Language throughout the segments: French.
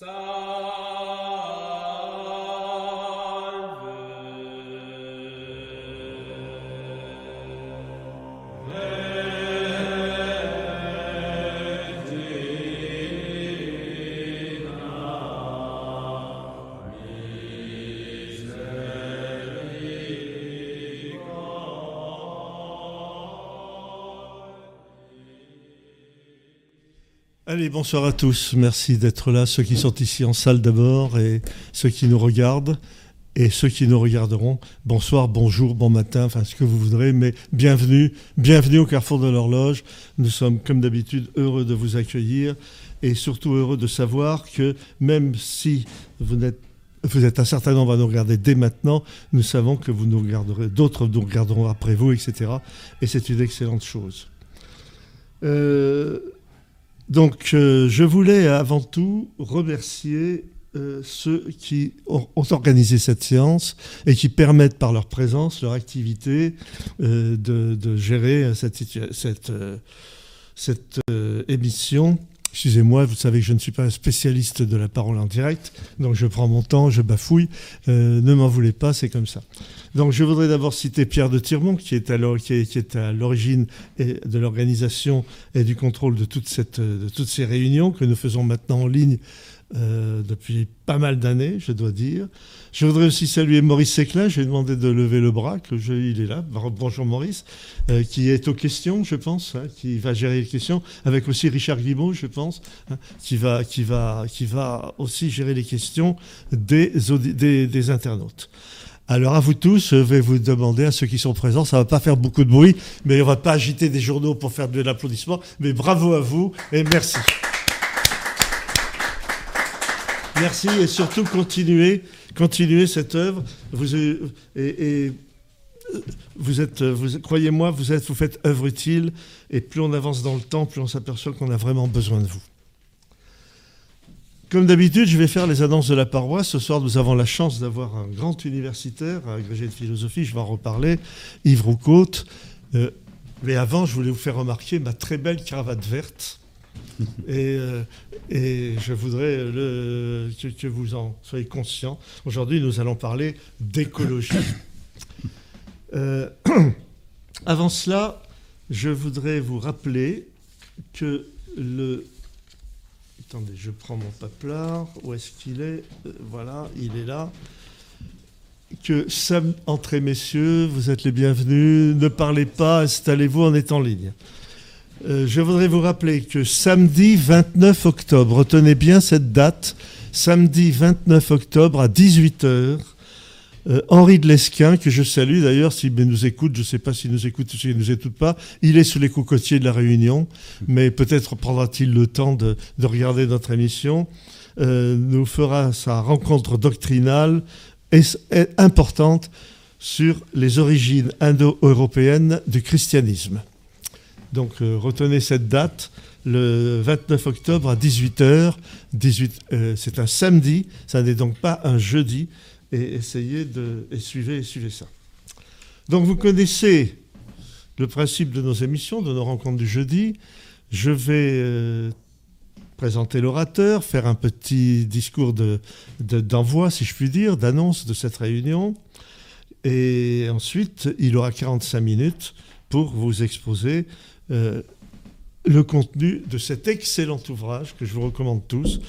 So Allez, bonsoir à tous. Merci d'être là, ceux qui sont ici en salle d'abord et ceux qui nous regardent et ceux qui nous regarderont. Bonsoir, bonjour, bon matin, enfin ce que vous voudrez, mais bienvenue, bienvenue au Carrefour de l'Horloge. Nous sommes comme d'habitude heureux de vous accueillir et surtout heureux de savoir que même si vous êtes un certain nombre à nous regarder dès maintenant. Nous savons que vous nous regarderez, d'autres nous regarderont après vous, etc. Et c'est une excellente chose. Euh, donc, euh, je voulais avant tout remercier euh, ceux qui ont, organisé cette séance et qui permettent par leur présence, leur activité, euh, de, gérer cette, émission Excusez-moi, vous savez que je ne suis pas un spécialiste de la parole en direct, donc je prends mon temps, je bafouille. Euh, ne m'en voulez pas, c'est comme ça. Donc je voudrais d'abord citer Pierre de Tirmont, qui est à l'origine de l'organisation et du contrôle de, toutes ces réunions que nous faisons maintenant en ligne euh, depuis pas mal d'années, je dois dire. Je voudrais aussi saluer Maurice Séclin, je lui ai demandé de lever le bras, que il est là. Bonjour Maurice, euh, qui est aux questions, je pense, hein, qui va gérer les questions, avec aussi Richard Guimau, je pense, hein, qui, va, qui, va, qui va aussi gérer les questions des, des, des internautes. Alors à vous tous, je vais vous demander, à ceux qui sont présents, ça va pas faire beaucoup de bruit, mais on va pas agiter des journaux pour faire de l'applaudissement, mais bravo à vous et merci. Merci et surtout continuez, continuez cette œuvre. Vous, êtes, croyez-moi, vous faites œuvre utile et plus on avance dans le temps, plus on s'aperçoit qu'on a vraiment besoin de vous. Comme d'habitude, je vais faire les annonces de la paroisse. Ce soir, nous avons la chance d'avoir un grand universitaire, agrégé de philosophie, je vais en reparler, Yves Roucaute. Euh, mais avant, je voulais vous faire remarquer ma très belle cravate verte et, euh, et, je voudrais le, que, vous en soyez conscients. Aujourd'hui, nous allons parler d'écologie. Euh, avant cela, je voudrais vous rappeler que le... Attendez, je prends mon paplard. Où est-ce qu'il est, euh, Voilà, il est là. Que Sam, entrez messieurs, vous êtes les bienvenus. Ne parlez pas, installez-vous, en étant en ligne. Euh, je voudrais vous rappeler que samedi 29 octobre, retenez bien cette date, samedi 29 octobre à 18h, euh, Henri de Lesquin, que je salue d'ailleurs, s'il nous écoute, je ne sais pas s'il nous écoute ou s'il ne nous écoute pas, il est sous les cocotiers de la Réunion, mais peut-être prendra-t-il le temps de, regarder notre émission, euh, nous fera sa rencontre doctrinale et, importante sur les origines indo-européennes du christianisme. Donc euh, retenez cette date, le 29 octobre à 18h. 18, euh, c'est un samedi, ça n'est donc pas un jeudi. Et essayez de et suivez, suivez ça. Donc vous connaissez le principe de nos émissions, de nos rencontres du jeudi. Je vais euh, présenter l'orateur, faire un petit discours d'envoi, de, si je puis dire, d'annonce de cette réunion. Et ensuite, il aura 45 minutes pour vous exposer euh, le contenu de cet excellent ouvrage que je vous recommande tous,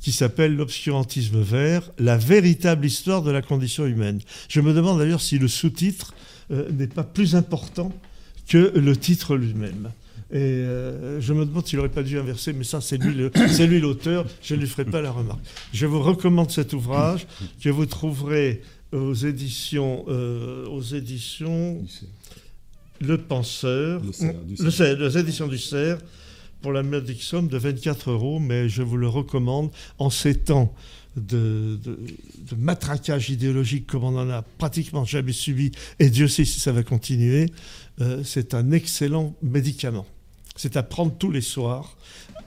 qui s'appelle L'obscurantisme vert, la véritable histoire de la condition humaine. Je me demande d'ailleurs si le sous-titre euh, n'est pas plus important que le titre lui-même. Et euh, je me demande s'il n'aurait pas dû inverser, mais ça, c'est lui l'auteur, je ne lui ferai pas la remarque. Je vous recommande cet ouvrage que vous trouverez aux éditions, aux éditions le Penseur, les éditions du Cerf, pour la modique somme de 24 euros, mais je vous le recommande en ces temps de, matraquage idéologique comme on n'en a pratiquement jamais subi, et Dieu sait si ça va continuer, euh, c'est un excellent médicament. C'est à prendre tous les soirs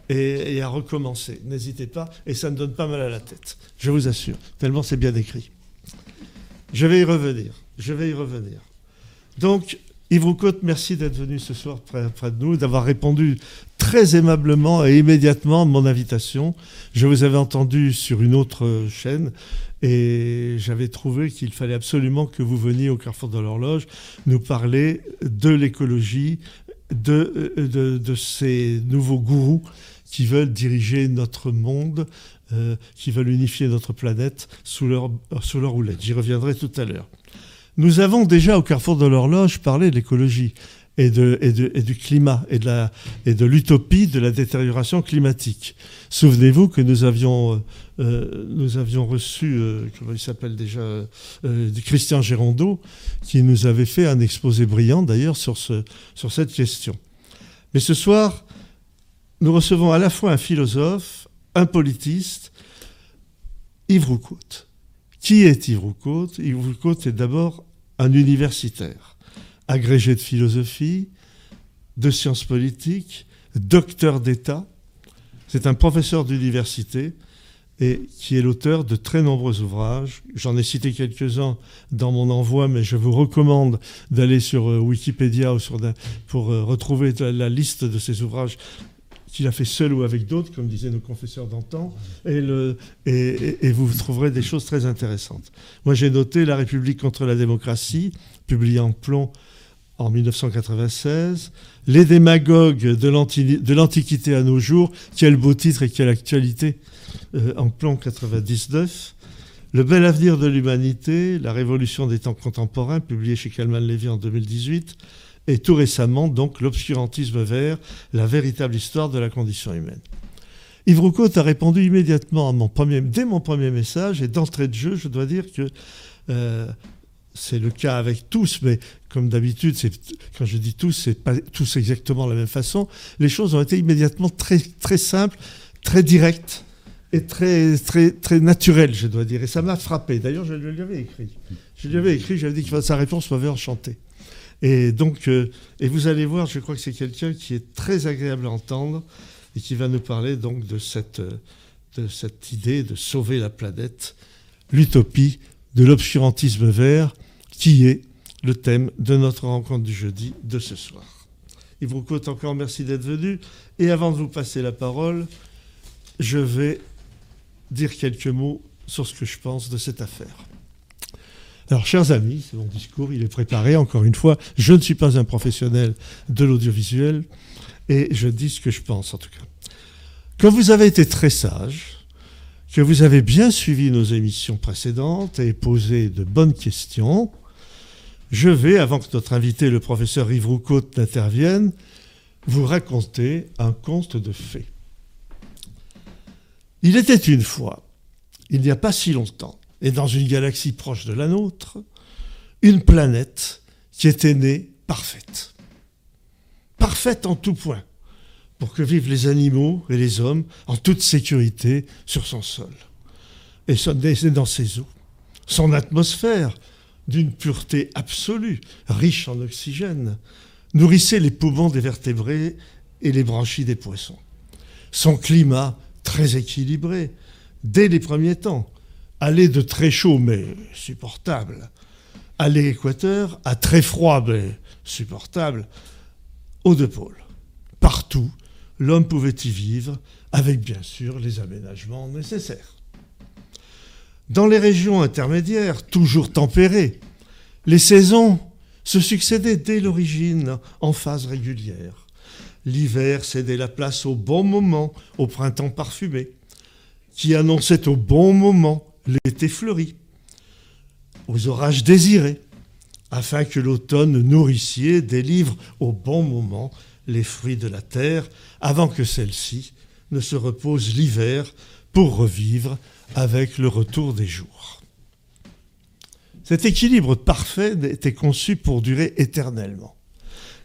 et, et à recommencer. N'hésitez pas, et ça ne donne pas mal à la tête, je vous assure, tellement c'est bien écrit. Je vais y revenir, je vais y revenir. Donc, Yves Roucotte, merci d'être venu ce soir près, de nous, d'avoir répondu très aimablement et immédiatement mon invitation. Je vous avais entendu sur une autre chaîne et j'avais trouvé qu'il fallait absolument que vous veniez au carrefour de l'horloge nous parler de l'écologie, de, de, ces nouveaux gourous qui veulent diriger notre monde, euh, qui veulent unifier notre planète sous leur, sous leur houlette. J'y reviendrai tout à l'heure. Nous avons déjà au carrefour de l'horloge parlé de l'écologie et, de, et, de, et, du climat et de, et de l'utopie de la détérioration climatique. Souvenez-vous que nous avions, euh, euh nous avions reçu, euh, il s'appelle déjà, Christian Gérondeau, qui nous avait fait un exposé brillant d'ailleurs sur, ce, sur cette question. Mais ce soir, nous recevons à la fois un philosophe, un politiste, Yves. Qui est Yves Roucaute Yves est d'abord un universitaire agrégé de philosophie, de sciences politiques, docteur d'État. C'est un professeur d'université et qui est l'auteur de très nombreux ouvrages. J'en ai cité quelques-uns dans mon envoi, mais je vous recommande d'aller sur euh, Wikipédia pour euh, retrouver la liste de ces ouvrages qu'il a fait seul ou avec d'autres, comme disaient nos confesseurs d'antan, et, vous trouverez des choses très intéressantes. Moi, j'ai noté La République contre la démocratie, publié en plomb en 1996, Les démagogues de l'Antiquité à nos jours, quel beau titre et quelle actualité, euh, en plan 99, Le bel avenir de l'humanité, La révolution des temps contemporains, publié chez Kalman Levy en 2018, et tout récemment, donc, L'obscurantisme vert, la véritable histoire de la condition humaine. Yves Roucault a répondu immédiatement à mon premier, dès mon premier message, et d'entrée de jeu, je dois dire que euh, c'est le cas avec tous, mais comme d'habitude, quand je dis tous, c'est pas tous exactement la même façon. Les choses ont été immédiatement très, très simples, très directes et très, très, très naturelles, je dois dire. Et ça m'a frappé. D'ailleurs, je lui avais écrit. Je lui avais écrit, j'avais dit que sa réponse m'avait enchanté. Et donc, euh, et vous allez voir, je crois que c'est quelqu'un qui est très agréable à entendre et qui va nous parler donc de cette, de cette idée de sauver la planète, l'utopie de l'obscurantisme vert qui est le thème de notre rencontre du jeudi de ce soir. Yves Roucault, encore merci d'être venu. Et avant de vous passer la parole, je vais dire quelques mots sur ce que je pense de cette affaire. Alors, chers amis, c'est mon discours, il est préparé, encore une fois. Je ne suis pas un professionnel de l'audiovisuel et je dis ce que je pense, en tout cas. Quand vous avez été très sage, que vous avez bien suivi nos émissions précédentes et posé de bonnes questions, je vais, avant que notre invité, le professeur Yves Roucault, n'intervienne, vous raconter un conte de fées. Il était une fois, il n'y a pas si longtemps, et dans une galaxie proche de la nôtre, une planète qui était née parfaite. Parfaite en tout point, pour que vivent les animaux et les hommes en toute sécurité sur son sol. Et dans ses eaux. Son atmosphère, d'une pureté absolue, riche en oxygène, nourrissait les poumons des vertébrés et les branchies des poissons. Son climat, très équilibré, dès les premiers temps, allait de très chaud mais supportable à l'équateur, à très froid mais supportable, aux deux pôles. Partout, l'homme pouvait y vivre avec bien sûr les aménagements nécessaires. Dans les régions intermédiaires, toujours tempérées, les saisons se succédaient dès l'origine en phase régulière. L'hiver cédait la place au bon moment au printemps parfumé, qui annonçait au bon moment l'été fleuri, aux orages désirés, afin que l'automne nourricier délivre au bon moment les fruits de la terre, avant que celle-ci ne se repose l'hiver pour revivre avec le retour des jours. Cet équilibre parfait était conçu pour durer éternellement.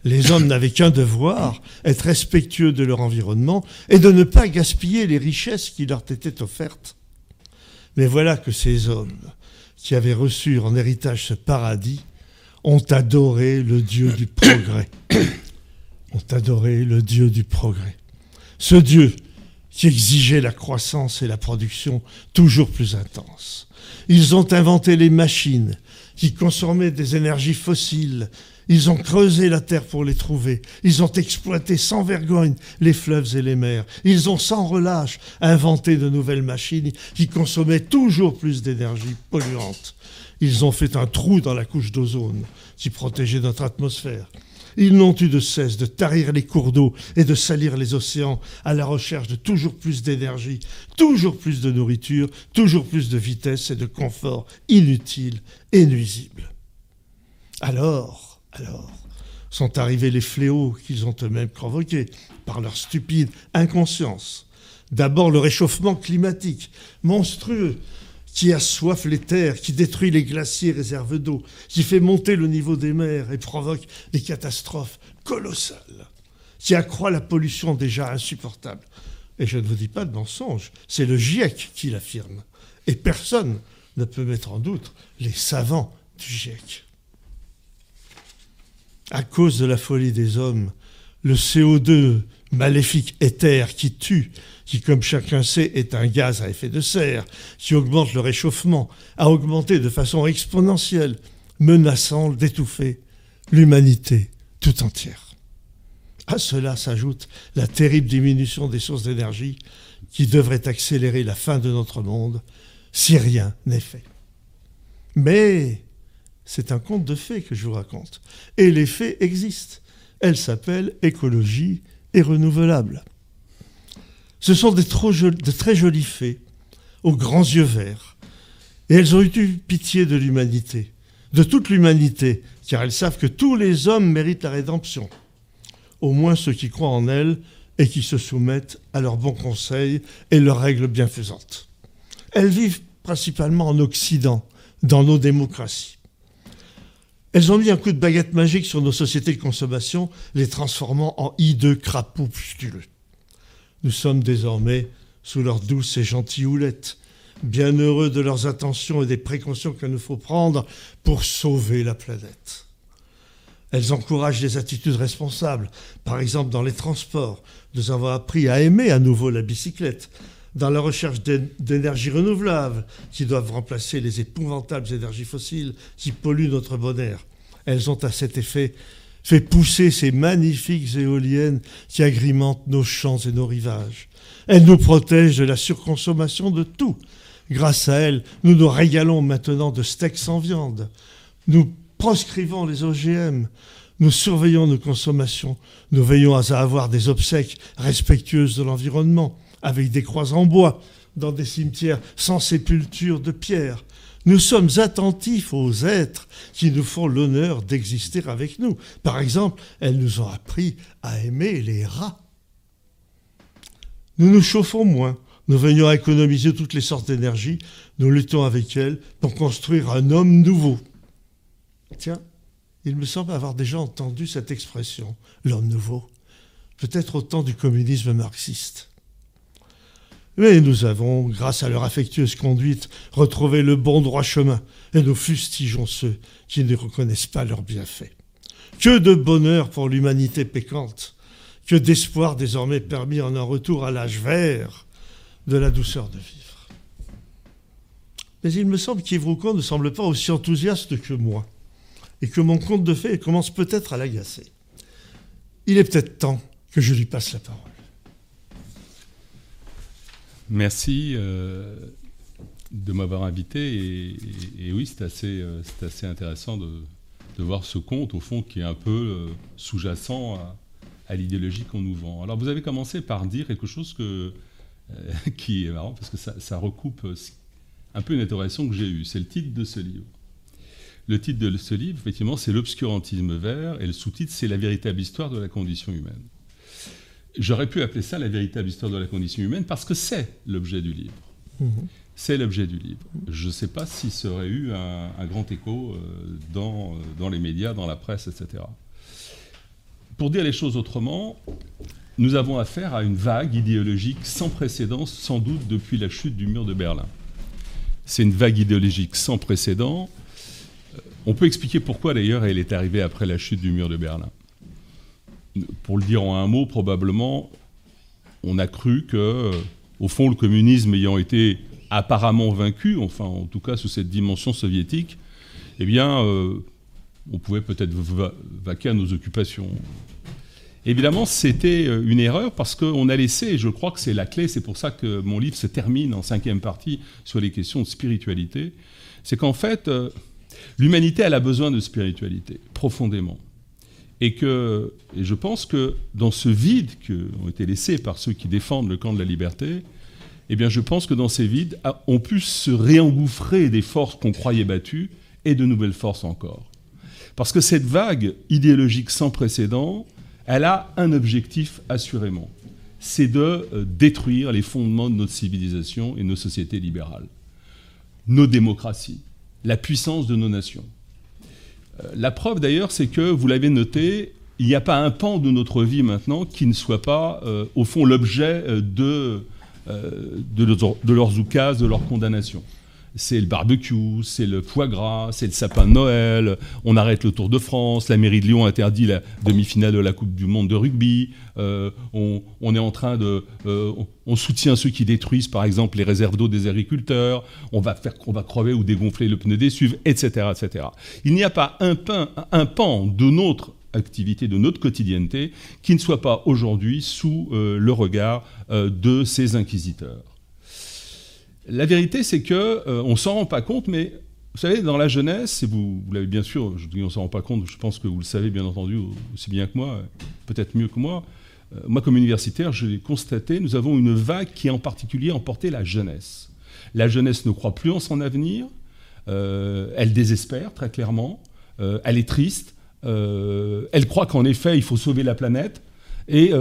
Les hommes n'avaient qu'un devoir, être respectueux de leur environnement et de ne pas gaspiller les richesses qui leur étaient offertes. Mais voilà que ces hommes, qui avaient reçu en héritage ce paradis, ont adoré le Dieu du progrès. ont adoré le Dieu du progrès. Ce Dieu qui exigeait la croissance et la production toujours plus intenses. Ils ont inventé les machines qui consommaient des énergies fossiles Ils ont creusé la terre pour les trouver. Ils ont exploité sans vergogne les fleuves et les mers. Ils ont sans relâche inventé de nouvelles machines qui consommaient toujours plus d'énergie polluante. Ils ont fait un trou dans la couche d'ozone qui protégeait notre atmosphère. Ils n'ont eu de cesse de tarir les cours d'eau et de salir les océans à la recherche de toujours plus d'énergie, toujours plus de nourriture, toujours plus de vitesse et de confort inutiles et nuisibles. Alors, alors, sont arrivés les fléaux qu'ils ont eux-mêmes provoqués par leur stupide inconscience. D'abord le réchauffement climatique, monstrueux, qui assoiffe les terres, qui détruit les glaciers réserves d'eau, qui fait monter le niveau des mers et provoque des catastrophes colossales, qui accroît la pollution déjà insupportable. Et je ne vous dis pas de mensonge, c'est le GIEC qui l'affirme. Et personne ne peut mettre en doute les savants du GIEC. À cause de la folie des hommes, le CO2 maléfique éther qui tue qui, comme chacun sait, est un gaz à effet de serre, qui augmente le réchauffement, a augmenté de façon exponentielle, menaçant d'étouffer l'humanité tout entière. À cela s'ajoute la terrible diminution des sources d'énergie qui devrait accélérer la fin de notre monde si rien n'est fait. Mais c'est un conte de fées que je vous raconte. Et les fées existent. Elles s'appellent écologie et renouvelable. Ce sont de très jolis fées, aux grands yeux verts. Et elles ont eu pitié de l'humanité, de toute l'humanité, car elles savent que tous les hommes méritent la rédemption. Au moins ceux qui croient en elles et qui se soumettent à leurs bons conseils et leurs règles bienfaisantes. Elles vivent principalement en Occident, dans nos démocraties. Elles ont mis un coup de baguette magique sur nos sociétés de consommation, les transformant en hideux crapauds pustuleux. Nous sommes désormais sous leurs douces et gentilles houlettes, bien heureux de leurs attentions et des précautions qu'il nous faut prendre pour sauver la planète. Elles encouragent des attitudes responsables, par exemple dans les transports. Nous avons appris à aimer à nouveau la bicyclette, dans la recherche d'énergies renouvelables qui doivent remplacer les épouvantables énergies fossiles qui polluent notre bon air. Elles ont à cet effet fait pousser ces magnifiques éoliennes qui agrimentent nos champs et nos rivages. Elles nous protègent de la surconsommation de tout. Grâce à elles, nous nous régalons maintenant de steaks sans viande. Nous proscrivons les OGM. Nous surveillons nos consommations. Nous veillons à avoir des obsèques respectueuses de l'environnement, avec des croix en bois, dans des cimetières sans sépulture de pierre. Nous sommes attentifs aux êtres qui nous font l'honneur d'exister avec nous. Par exemple, elles nous ont appris à aimer les rats. Nous nous chauffons moins, nous venions à économiser toutes les sortes d'énergie, nous luttons avec elles pour construire un homme nouveau. Tiens, il me semble avoir déjà entendu cette expression, l'homme nouveau, peut-être au temps du communisme marxiste. Mais nous avons, grâce à leur affectueuse conduite, retrouvé le bon droit chemin, et nous fustigeons ceux qui ne reconnaissent pas leurs bienfaits. Que de bonheur pour l'humanité pécante, que d'espoir désormais permis en un retour à l'âge vert de la douceur de vivre. Mais il me semble qu'Yves ne semble pas aussi enthousiaste que moi, et que mon conte de fées commence peut-être à l'agacer. Il est peut-être temps que je lui passe la parole. Merci euh, de m'avoir invité. Et, oui, c'est assez, euh, assez, intéressant de, voir ce conte, au fond, qui est un peu euh, sous-jacent à, l'idéologie qu'on nous vend. Alors, vous avez commencé par dire quelque chose que, qui est marrant, parce que ça, recoupe un peu une interrogation que j'ai eue. C'est le titre de ce livre. Le titre de ce livre, effectivement, c'est L'obscurantisme vert, et le sous-titre, c'est La véritable histoire de la condition humaine. J'aurais pu appeler ça la véritable histoire de la condition humaine parce que c'est l'objet du livre. Mhm. C'est l'objet du livre. Je ne sais pas si ça aurait eu un, grand écho euh, dans, euh, dans les médias, dans la presse, etc. Pour dire les choses autrement, nous avons affaire à une vague idéologique sans précédent, sans doute depuis la chute du mur de Berlin. C'est une vague idéologique sans précédent. Euh, on peut expliquer pourquoi d'ailleurs elle est arrivée après la chute du mur de Berlin pour le dire en un mot, probablement, on a cru que, au fond, le communisme ayant été apparemment vaincu, enfin en tout cas sous cette dimension soviétique, eh bien, euh, on pouvait peut-être vaquer à nos occupations. Évidemment, c'était euh, une erreur parce qu'on a laissé, et je crois que c'est la clé, c'est pour ça que mon livre se termine en cinquième partie sur les questions de spiritualité, c'est qu'en fait, euh, l'humanité, elle a besoin de spiritualité, profondément. Et que, je pense que dans ce vide qui ont été laissés par ceux qui défendent le camp de la liberté, eh bien, je pense que dans ces vides, ah, on puisse se réengouffrer des forces qu'on croyait battues et de nouvelles forces encore. Parce que cette vague idéologique sans précédent, elle a un objectif assurément, c'est de euh, détruire les fondements de notre civilisation et nos sociétés libérales, nos démocraties, la puissance de nos nations. Euh, la preuve d'ailleurs, c'est que, vous l'avez noté, il n'y a pas un pan de notre vie maintenant qui ne soit pas, euh, au fond, l'objet de, de, de leurs oukases, de leurs condamnations c'est le barbecue, c'est le foie gras, c'est le sapin de Noël, on arrête le Tour de France, la mairie de Lyon interdit la demi-finale de la Coupe du Monde de rugby, euh, on, est en train de... Euh, on soutient ceux qui détruisent par exemple les réserves d'eau des agriculteurs, on va, faire, crever ou dégonfler le pneu des SUV, etc. etc. Il n'y a pas un, un pan de notre activité, de notre quotidienneté qui ne soit pas aujourd'hui sous euh, le regard de ces inquisiteurs. La vérité, c'est que euh, on s'en rend pas compte, mais vous savez, dans la jeunesse, et vous, l'avez bien sûr, je dis on s'en rend pas compte, je pense que vous le savez bien entendu aussi bien que moi, peut-être mieux que moi. Euh, moi, comme universitaire, je l'ai constaté, nous avons une vague qui en particulier emporté la jeunesse. La jeunesse ne croit plus en son avenir, euh, elle désespère très clairement, elle est triste, elle croit qu'en effet, il faut sauver la planète. Et,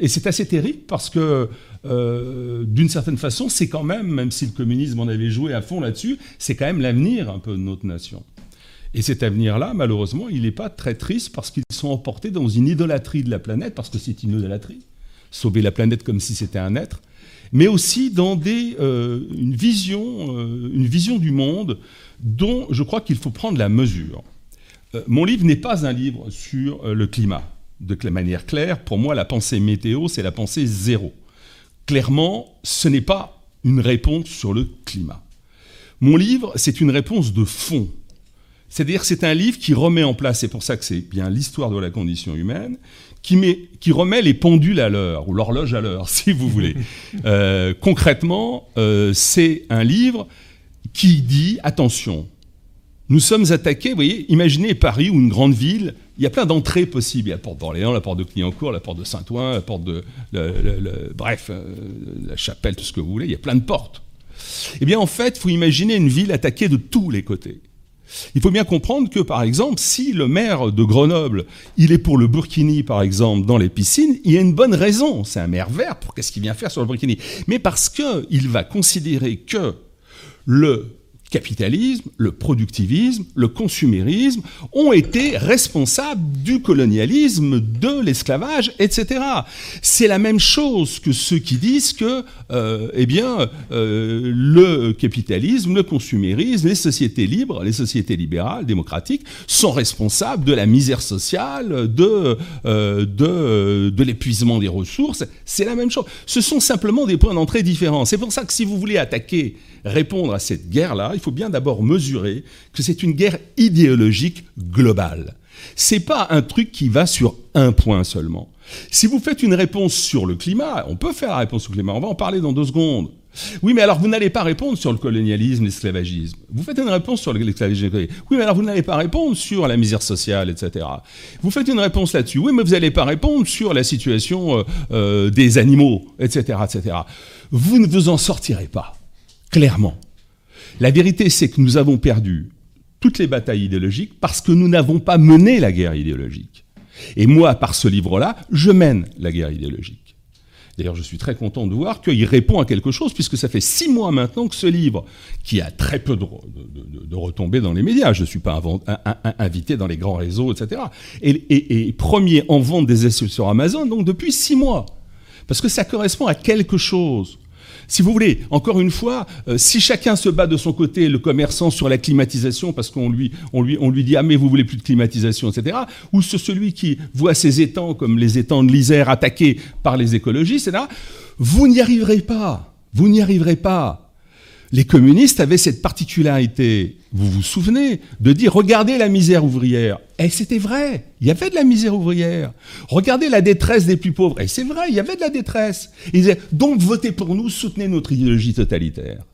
et c'est assez terrible parce que euh, d'une certaine façon, c'est quand même, même si le communisme en avait joué à fond là-dessus, c'est quand même l'avenir un peu de notre nation. Et cet avenir-là, malheureusement, il n'est pas très triste parce qu'ils sont emportés dans une idolâtrie de la planète, parce que c'est une idolâtrie, sauver la planète comme si c'était un être, mais aussi dans des, euh, une, vision, euh, une vision du monde dont je crois qu'il faut prendre la mesure. mon livre n'est pas un livre sur le climat. De manière claire, pour moi, la pensée météo, c'est la pensée zéro clairement, ce n'est pas une réponse sur le climat. Mon livre, c'est une réponse de fond. C'est-à-dire c'est un livre qui remet en place, c'est pour ça que c'est bien l'histoire de la condition humaine, qui, qui remet les pendules à l'heure, ou l'horloge à l'heure, si vous voulez. Euh, concrètement, euh, c'est un livre qui dit, attention, nous sommes attaqués, vous voyez, imaginez Paris ou une grande ville, il y a plein d'entrées possibles. Il y a la porte d'Orléans, la porte de Clignancourt, la porte de Saint-Ouen, la porte de. bref, euh, la chapelle, tout ce que vous voulez. Il y a plein de portes. Eh bien, en fait, il faut imaginer une ville attaquée de tous les côtés. Il faut bien comprendre que, par exemple, si le maire de Grenoble, il est pour le burkini, par exemple, dans les piscines, il y a une bonne raison. C'est un maire vert. Pour qu'est-ce qu'il vient faire sur le burkini? Mais parce qu'il va considérer que le capitalisme, le productivisme, le consumérisme ont été responsables du colonialisme, de l'esclavage, etc. C'est la même chose que ceux qui disent que, euh, eh bien, euh, le capitalisme, le consumérisme, les sociétés libres, les sociétés libérales, démocratiques, sont responsables de la misère sociale, de, euh, de, de l'épuisement des ressources. C'est la même chose. Ce sont simplement des points d'entrée différents. C'est pour ça que si vous voulez attaquer répondre à cette guerre-là, il faut bien d'abord mesurer que c'est une guerre idéologique globale. C'est pas un truc qui va sur un point seulement. Si vous faites une réponse sur le climat, on peut faire la réponse le climat, on va en parler dans deux secondes. Oui, mais alors vous n'allez pas répondre sur le colonialisme, l'esclavagisme. Vous faites une réponse sur l'esclavagisme. Oui, mais alors vous n'allez pas répondre sur la misère sociale, etc. Vous faites une réponse là-dessus. Oui, mais vous n'allez pas répondre sur la situation euh, euh, des animaux, etc., etc. Vous ne vous en sortirez pas clairement. La vérité, c'est que nous avons perdu toutes les batailles idéologiques parce que nous n'avons pas mené la guerre idéologique. Et moi, par ce livre-là, je mène la guerre idéologique. D'ailleurs, je suis très content de voir qu'il répond à quelque chose, puisque ça fait six mois maintenant que ce livre, qui a très peu de, retombées dans les médias, je ne suis pas invité dans les grands réseaux, etc., est, premier en vente des essais sur Amazon, donc depuis six mois. Parce que ça correspond à quelque chose. Si vous voulez, encore une fois, euh, si chacun se bat de son côté, le commerçant sur la climatisation, parce qu'on lui, on lui, on lui dit ah mais vous voulez plus de climatisation, etc. Ou celui qui voit ses étangs comme les étangs de l'Isère attaqués par les écologistes, etc. Vous n'y arriverez pas. Vous n'y arriverez pas. Les communistes avaient cette particularité, vous vous souvenez, de dire regardez la misère ouvrière. Et c'était vrai, il y avait de la misère ouvrière. Regardez la détresse des plus pauvres. Et c'est vrai, il y avait de la détresse. Ils disaient donc votez pour nous, soutenez notre idéologie totalitaire.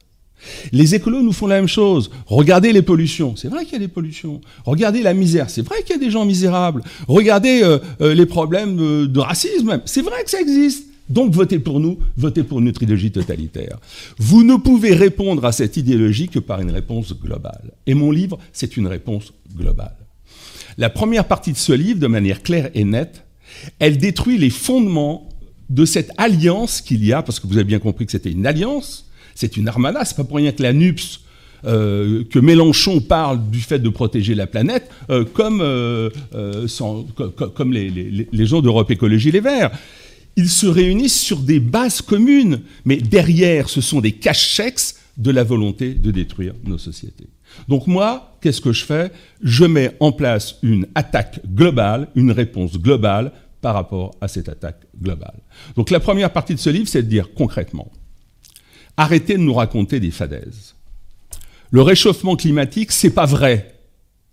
Les écolos nous font la même chose. Regardez les pollutions. C'est vrai qu'il y a des pollutions. Regardez la misère. C'est vrai qu'il y a des gens misérables. Regardez euh, euh, les problèmes de, de racisme. C'est vrai que ça existe. Donc votez pour nous, votez pour notre idéologie totalitaire. Vous ne pouvez répondre à cette idéologie que par une réponse globale. Et mon livre, c'est une réponse globale. La première partie de ce livre, de manière claire et nette, elle détruit les fondements de cette alliance qu'il y a, parce que vous avez bien compris que c'était une alliance, c'est une armada, c'est pas pour rien que la NUPS, euh, que Mélenchon parle du fait de protéger la planète, euh, comme, euh, comme les, les, les gens d'Europe Écologie Les Verts ils se réunissent sur des bases communes, mais derrière, ce sont des cache-chèques de la volonté de détruire nos sociétés. Donc moi, qu'est-ce que je fais? Je mets en place une attaque globale, une réponse globale par rapport à cette attaque globale. Donc la première partie de ce livre, c'est de dire concrètement, arrêtez de nous raconter des fadaises. Le réchauffement climatique, c'est pas vrai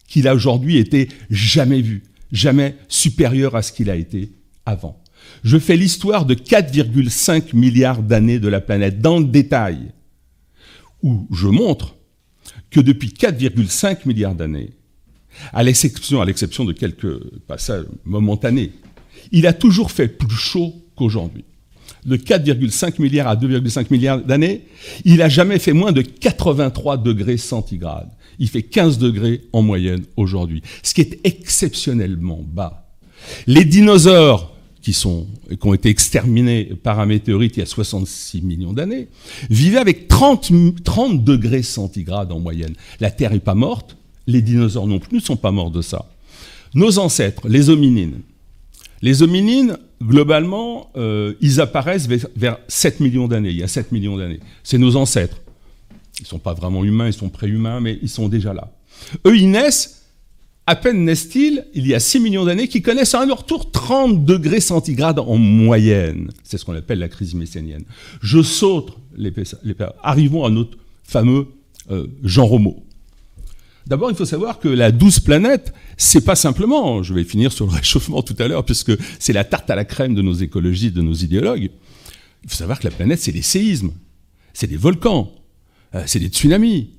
qu'il a aujourd'hui été jamais vu, jamais supérieur à ce qu'il a été avant je fais l'histoire de 4,5 milliards d'années de la planète dans le détail, où je montre que depuis 4,5 milliards d'années, à l'exception, à l'exception de quelques passages momentanés, il a toujours fait plus chaud qu'aujourd'hui. De 4,5 milliards à 2,5 milliards d'années, il n'a jamais fait moins de 83 degrés centigrades. Il fait 15 degrés en moyenne aujourd'hui, ce qui est exceptionnellement bas. Les dinosaures qui, sont, qui ont été exterminés par un météorite il y a 66 millions d'années, vivaient avec 30, 30 degrés centigrades en moyenne. La Terre n'est pas morte, les dinosaures non plus ne sont pas morts de ça. Nos ancêtres, les hominines, les hominines, globalement, euh, ils apparaissent vers, vers 7 millions d'années, il y a 7 millions d'années. C'est nos ancêtres. Ils ne sont pas vraiment humains, ils sont préhumains, mais ils sont déjà là. Eux, ils naissent à peine naissent-ils, il y a 6 millions d'années, qui connaissent à leur tour 30 degrés centigrades en moyenne. C'est ce qu'on appelle la crise messénienne. Je saute les, les Arrivons à notre fameux euh, Jean Romo. D'abord, il faut savoir que la douce planète, c'est pas simplement, je vais finir sur le réchauffement tout à l'heure, puisque c'est la tarte à la crème de nos écologistes, de nos idéologues. Il faut savoir que la planète, c'est des séismes, c'est des volcans, euh, c'est des tsunamis.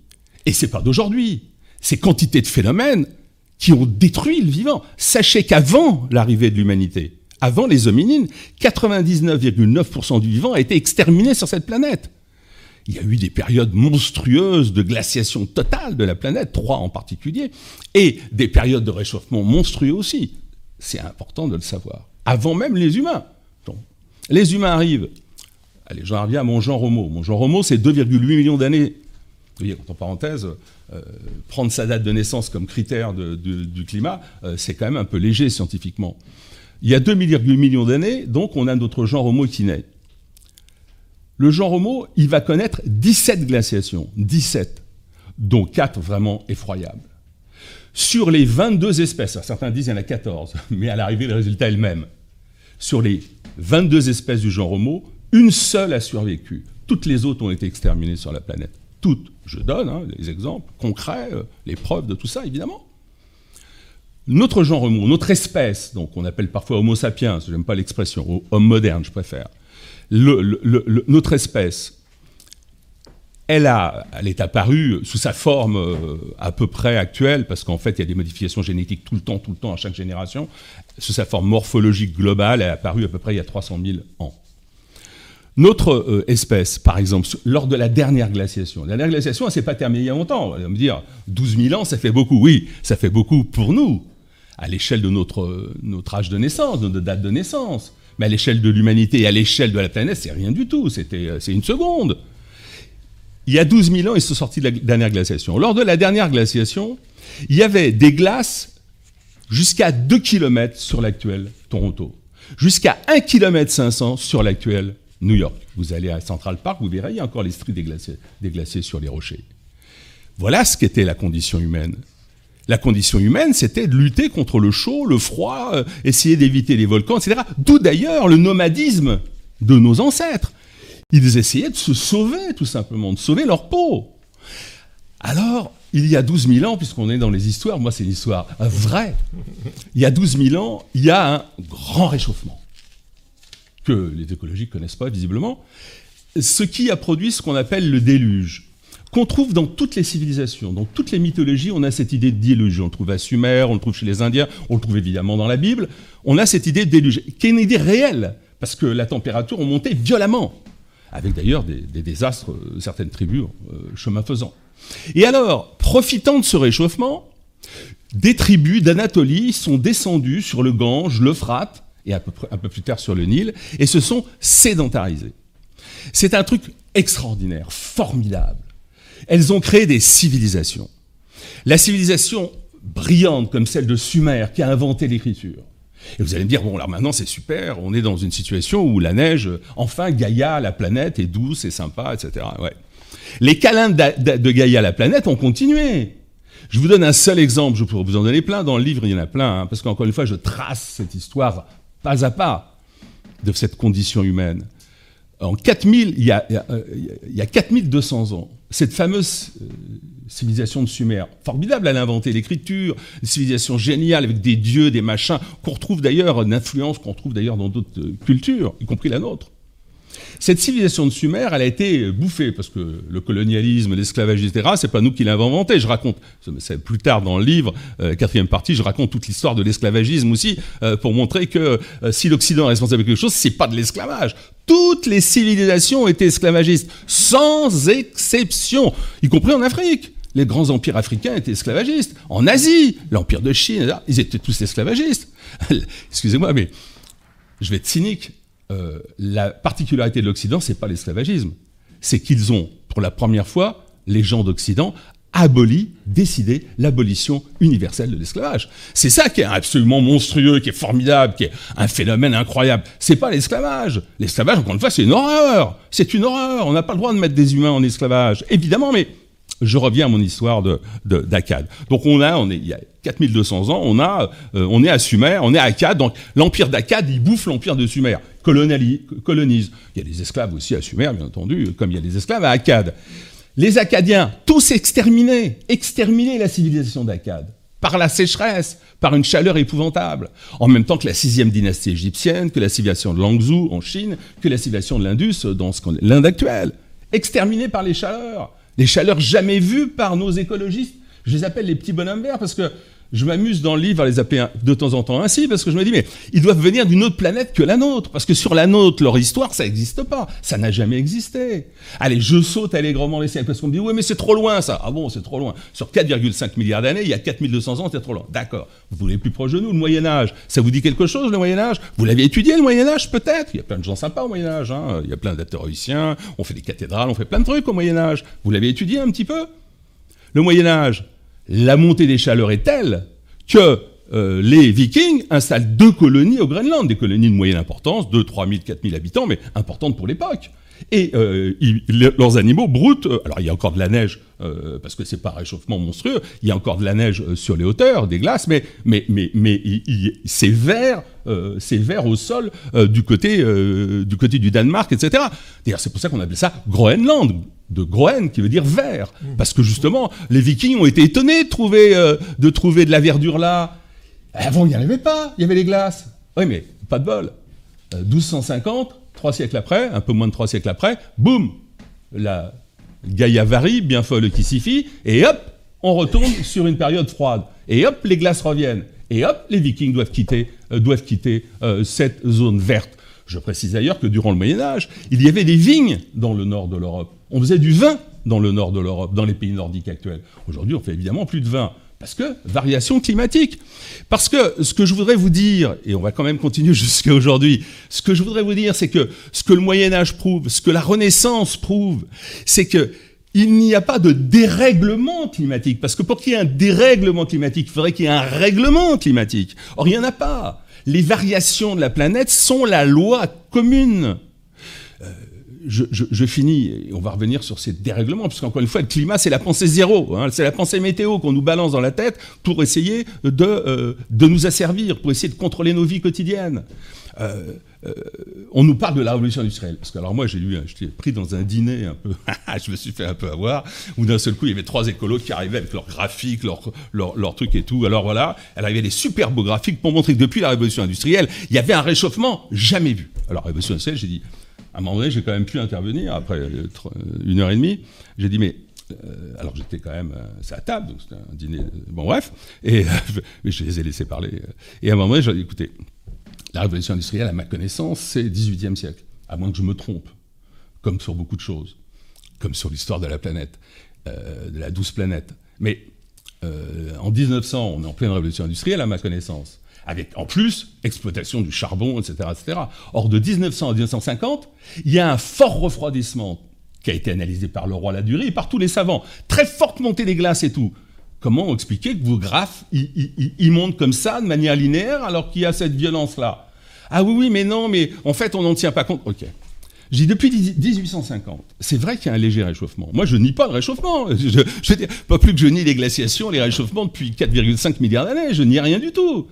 Et c'est pas d'aujourd'hui. Ces quantités de phénomènes, qui ont détruit le vivant. Sachez qu'avant l'arrivée de l'humanité, avant les hominines, 99,9% du vivant a été exterminé sur cette planète. Il y a eu des périodes monstrueuses de glaciation totale de la planète, trois en particulier, et des périodes de réchauffement monstrueux aussi. C'est important de le savoir. Avant même les humains. Les humains arrivent. Allez, j'en reviens à mon Jean Romo. Mon Jean Romo, c'est 2,8 millions d'années. Vous voyez, entre parenthèses, prendre sa date de naissance comme critère du climat, euh, c'est quand même un peu léger scientifiquement. Il y a 2,8 millions d'années, donc on a notre genre Homo qui naît. Le genre Homo, il va connaître 17 glaciations, 17, dont 4 vraiment effroyables. Sur les 22 espèces, certains disent qu'il y en a 14, mais à l'arrivée, le résultat est le même. Sur les 22 espèces du genre Homo, une seule a survécu. Toutes les autres ont été exterminées sur la planète toutes, je donne hein, les exemples concrets, euh, les preuves de tout ça, évidemment. Notre genre homo, notre espèce, donc on appelle parfois Homo sapiens, je n'aime pas l'expression, homme moderne, je préfère. notre espèce, elle, a, elle est apparue sous sa forme euh, à peu près actuelle, parce qu'en fait, il y a des modifications génétiques tout le temps, tout le temps, à chaque génération. Sous sa forme morphologique globale, elle est apparue à peu près il y a 300 000 ans. Notre euh, espèce, par exemple, lors de la dernière glaciation, la dernière glaciation, elle ne s'est pas terminée il y a longtemps. On va me dire, 12 000 ans, ça fait beaucoup. Oui, ça fait beaucoup pour nous, à l'échelle de notre, notre âge de naissance, de notre date de naissance. Mais à l'échelle de l'humanité et à l'échelle de la planète, c'est rien du tout. Euh, c'est une seconde. Il y a 12 000 ans, ils sont sortis de la dernière glaciation. Lors de la dernière glaciation, il y avait des glaces jusqu'à 2 km sur l'actuel Toronto, jusqu'à 1 km 500 sur l'actuel New York. Vous allez à Central Park, vous verrez, il y a encore les stries déglacées, sur les rochers. Voilà ce qu'était la condition humaine. La condition humaine, c'était de lutter contre le chaud, le froid, euh, essayer d'éviter les volcans, etc. D'où d'ailleurs le nomadisme de nos ancêtres. Ils essayaient de se sauver, tout simplement, de sauver leur peau. Alors, il y a 12 000 ans, puisqu'on est dans les histoires, moi c'est une histoire vraie, il y a 12 000 ans, il y a un grand réchauffement, que les écologiques ne connaissent pas visiblement, ce qui a produit ce qu'on appelle le déluge, qu'on trouve dans toutes les civilisations, dans toutes les mythologies, on a cette idée de déluge. On le trouve à Sumer, on le trouve chez les Indiens, on le trouve évidemment dans la Bible, on a cette idée de déluge, qui est une idée réelle, parce que la température a monté violemment, avec d'ailleurs des, désastres, euh, certaines tribus, euh, chemin faisant. Et alors, profitant de ce réchauffement, des tribus d'Anatolie sont descendues sur le Gange, l'Euphrate, et un peu, plus tard sur le Nil, et se sont sédentarisées. C'est un truc extraordinaire, formidable. Elles ont créé des civilisations. La civilisation brillante comme celle de Sumer qui a inventé l'écriture. Et vous allez me dire, bon, alors maintenant c'est super, on est dans une situation où la neige, enfin Gaïa, la planète, est douce et sympa, etc. Ouais. Les câlins de, Gaïa la planète ont continué. Je vous donne un seul exemple, je pourrais vous en donner plein, dans le livre il y en a plein, hein, parce qu'encore une fois je trace cette histoire pas à pas de cette condition humaine. En 4000, il y a, il y a 4200 ans, cette fameuse euh, civilisation de Sumer, formidable, elle a inventé l'écriture, une civilisation géniale avec des dieux, des machins, qu'on retrouve d'ailleurs, une influence qu'on retrouve d'ailleurs dans d'autres euh, cultures, y compris la nôtre. Cette civilisation de Sumer, elle a été bouffée, parce que le colonialisme, l'esclavage, etc., c'est pas nous qui l'avons inventé. Je raconte, c'est plus tard dans le livre, euh, quatrième partie, je raconte toute l'histoire de l'esclavagisme aussi, euh, pour montrer que euh, si l'Occident est responsable de quelque chose, c'est pas de l'esclavage. Toutes les civilisations étaient esclavagistes, sans exception, y compris en Afrique. Les grands empires africains étaient esclavagistes. En Asie, l'empire de Chine, ils étaient tous esclavagistes. Excusez-moi, mais je vais être cynique. Euh, la particularité de l'Occident, c'est pas l'esclavagisme. C'est qu'ils ont, pour la première fois, les gens d'Occident, aboli, décidé l'abolition universelle de l'esclavage. C'est ça qui est absolument monstrueux, qui est formidable, qui est un phénomène incroyable. C'est pas l'esclavage. L'esclavage, encore une fois, c'est une horreur. C'est une horreur. On n'a pas le droit de mettre des humains en esclavage. Évidemment, mais je reviens à mon histoire de, d'Akkad. Donc on a, on est, il y a 4200 ans, euh, on est à Sumer, on est à Akkad. Donc l'empire d'Akkad, il bouffe l'empire de Sumer, colonise. Il y a des esclaves aussi à Sumer, bien entendu, comme il y a des esclaves à Akkad. Les Akkadiens, tous exterminés, exterminés la civilisation d'Akkad par la sécheresse, par une chaleur épouvantable, en même temps que la sixième dynastie égyptienne, que la civilisation de Langzhou en Chine, que la civilisation de l'Indus dans l'Inde actuelle, exterminés par les chaleurs. Les chaleurs jamais vues par nos écologistes. Je les appelle les petits bonhommes verts parce que je m'amuse dans le livre à les appeler de temps en temps ainsi, parce que je me dis, mais ils doivent venir d'une autre planète que la nôtre, parce que sur la nôtre, leur histoire, ça n'existe pas, ça n'a jamais existé. Allez, je saute allègrement les siècles, parce qu'on me dit, oui, mais c'est trop loin ça. Ah bon, c'est trop loin. Sur 4,5 milliards d'années, il y a 4200 ans, c'est trop loin. D'accord. Vous voulez plus proche de nous, le Moyen-Âge. Ça vous dit quelque chose, le Moyen-Âge Vous l'avez étudié, le Moyen-Âge, peut-être? Il y a plein de gens sympas au Moyen-Âge, hein. il y a plein d'athéroïciens, on fait des cathédrales, on fait plein de trucs au Moyen-Âge. Vous l'avez étudié un petit peu? Le Moyen-Âge, la montée des chaleurs est telle que euh, les Vikings installent deux colonies au Groenland, des colonies de moyenne importance, 2, 3 000, 4 000 habitants, mais importantes pour l'époque. Et euh, leurs animaux broutent. Euh, alors il y a encore de la neige parce que c'est pas un réchauffement monstrueux. Il y a encore de la neige sur les hauteurs, des glaces, mais mais mais mais c'est vert, c'est vert au sol du côté du côté du Danemark, etc. D'ailleurs c'est pour ça qu'on appelle ça Groenland de Groen, qui veut dire vert. Parce que justement, les Vikings ont été étonnés de trouver, euh, de, trouver de la verdure là. Avant, il n'y en avait pas, il y avait les glaces. Oui, mais pas de bol. 1250, euh, trois siècles après, un peu moins de trois siècles après, boum, la Gaïa varie, bien folle qui s'y et hop, on retourne sur une période froide. Et hop, les glaces reviennent. Et hop, les Vikings doivent quitter, euh, doivent quitter cette zone verte. Je précise d'ailleurs que durant le Moyen Âge, il y avait des vignes dans le nord de l'Europe. On faisait du vin dans le nord de l'Europe, dans les pays nordiques actuels. Aujourd'hui, on fait évidemment plus de vin. Parce que variation climatique. Parce que ce que je voudrais vous dire, et on va quand même continuer jusqu'à aujourd'hui, ce que je voudrais vous dire, c'est que ce que le Moyen Âge prouve, ce que la Renaissance prouve, c'est que il n'y a pas de dérèglement climatique. Parce que pour qu'il y ait un dérèglement climatique, il faudrait qu'il y ait un règlement climatique. Or, il n'y en a pas. Les variations de la planète sont la loi commune je, finis, on va revenir sur ces dérèglements, parce qu'encore une fois, le climat, c'est la pensée zéro, hein. c'est la pensée météo qu'on nous balance dans la tête pour essayer de, euh, de nous asservir, pour essayer de contrôler nos vies quotidiennes. euh, euh, on nous parle de la révolution industrielle. Parce que alors moi j'ai lu, j'étais pris dans un dîner un peu, je me suis fait un peu avoir, où d'un seul coup il y avait trois écolos qui arrivaient avec leurs graphiques, leurs leur, leur trucs et tout. Alors voilà, elle avait des super beaux graphiques pour montrer que depuis la révolution industrielle, il y avait un réchauffement jamais vu. Alors révolution industrielle, j'ai dit, à un moment donné j'ai quand même pu intervenir, après une heure et demie, j'ai dit mais alors j'étais quand même, c'est à table, donc c'était un dîner, bon bref, et mais je les ai laissés parler. Et à un moment donné, j'ai dit, écoutez, la révolution industrielle, à ma connaissance, c'est 18e siècle, à moins que je me trompe, comme sur beaucoup de choses, comme sur l'histoire de la planète, euh, de la douce planète. Mais euh, en 1900, on est en pleine révolution industrielle, à ma connaissance, avec en plus exploitation du charbon, etc., etc. Or, de 1900 à 1950, il y a un fort refroidissement qui a été analysé par le roi Ladurie et par tous les savants. Très forte montée des glaces et tout. Comment expliquer que vos graphes, ils, montent comme ça, de manière linéaire, alors qu'il y a cette violence-là? Ah oui, oui, mais non, mais en fait, on n'en tient pas compte. Ok. J'ai depuis 1850, c'est vrai qu'il y a un léger réchauffement. Moi, je nie pas le réchauffement. Je, je, pas plus que je nie les glaciations, les réchauffements depuis 4,5 milliards d'années. Je nie rien du tout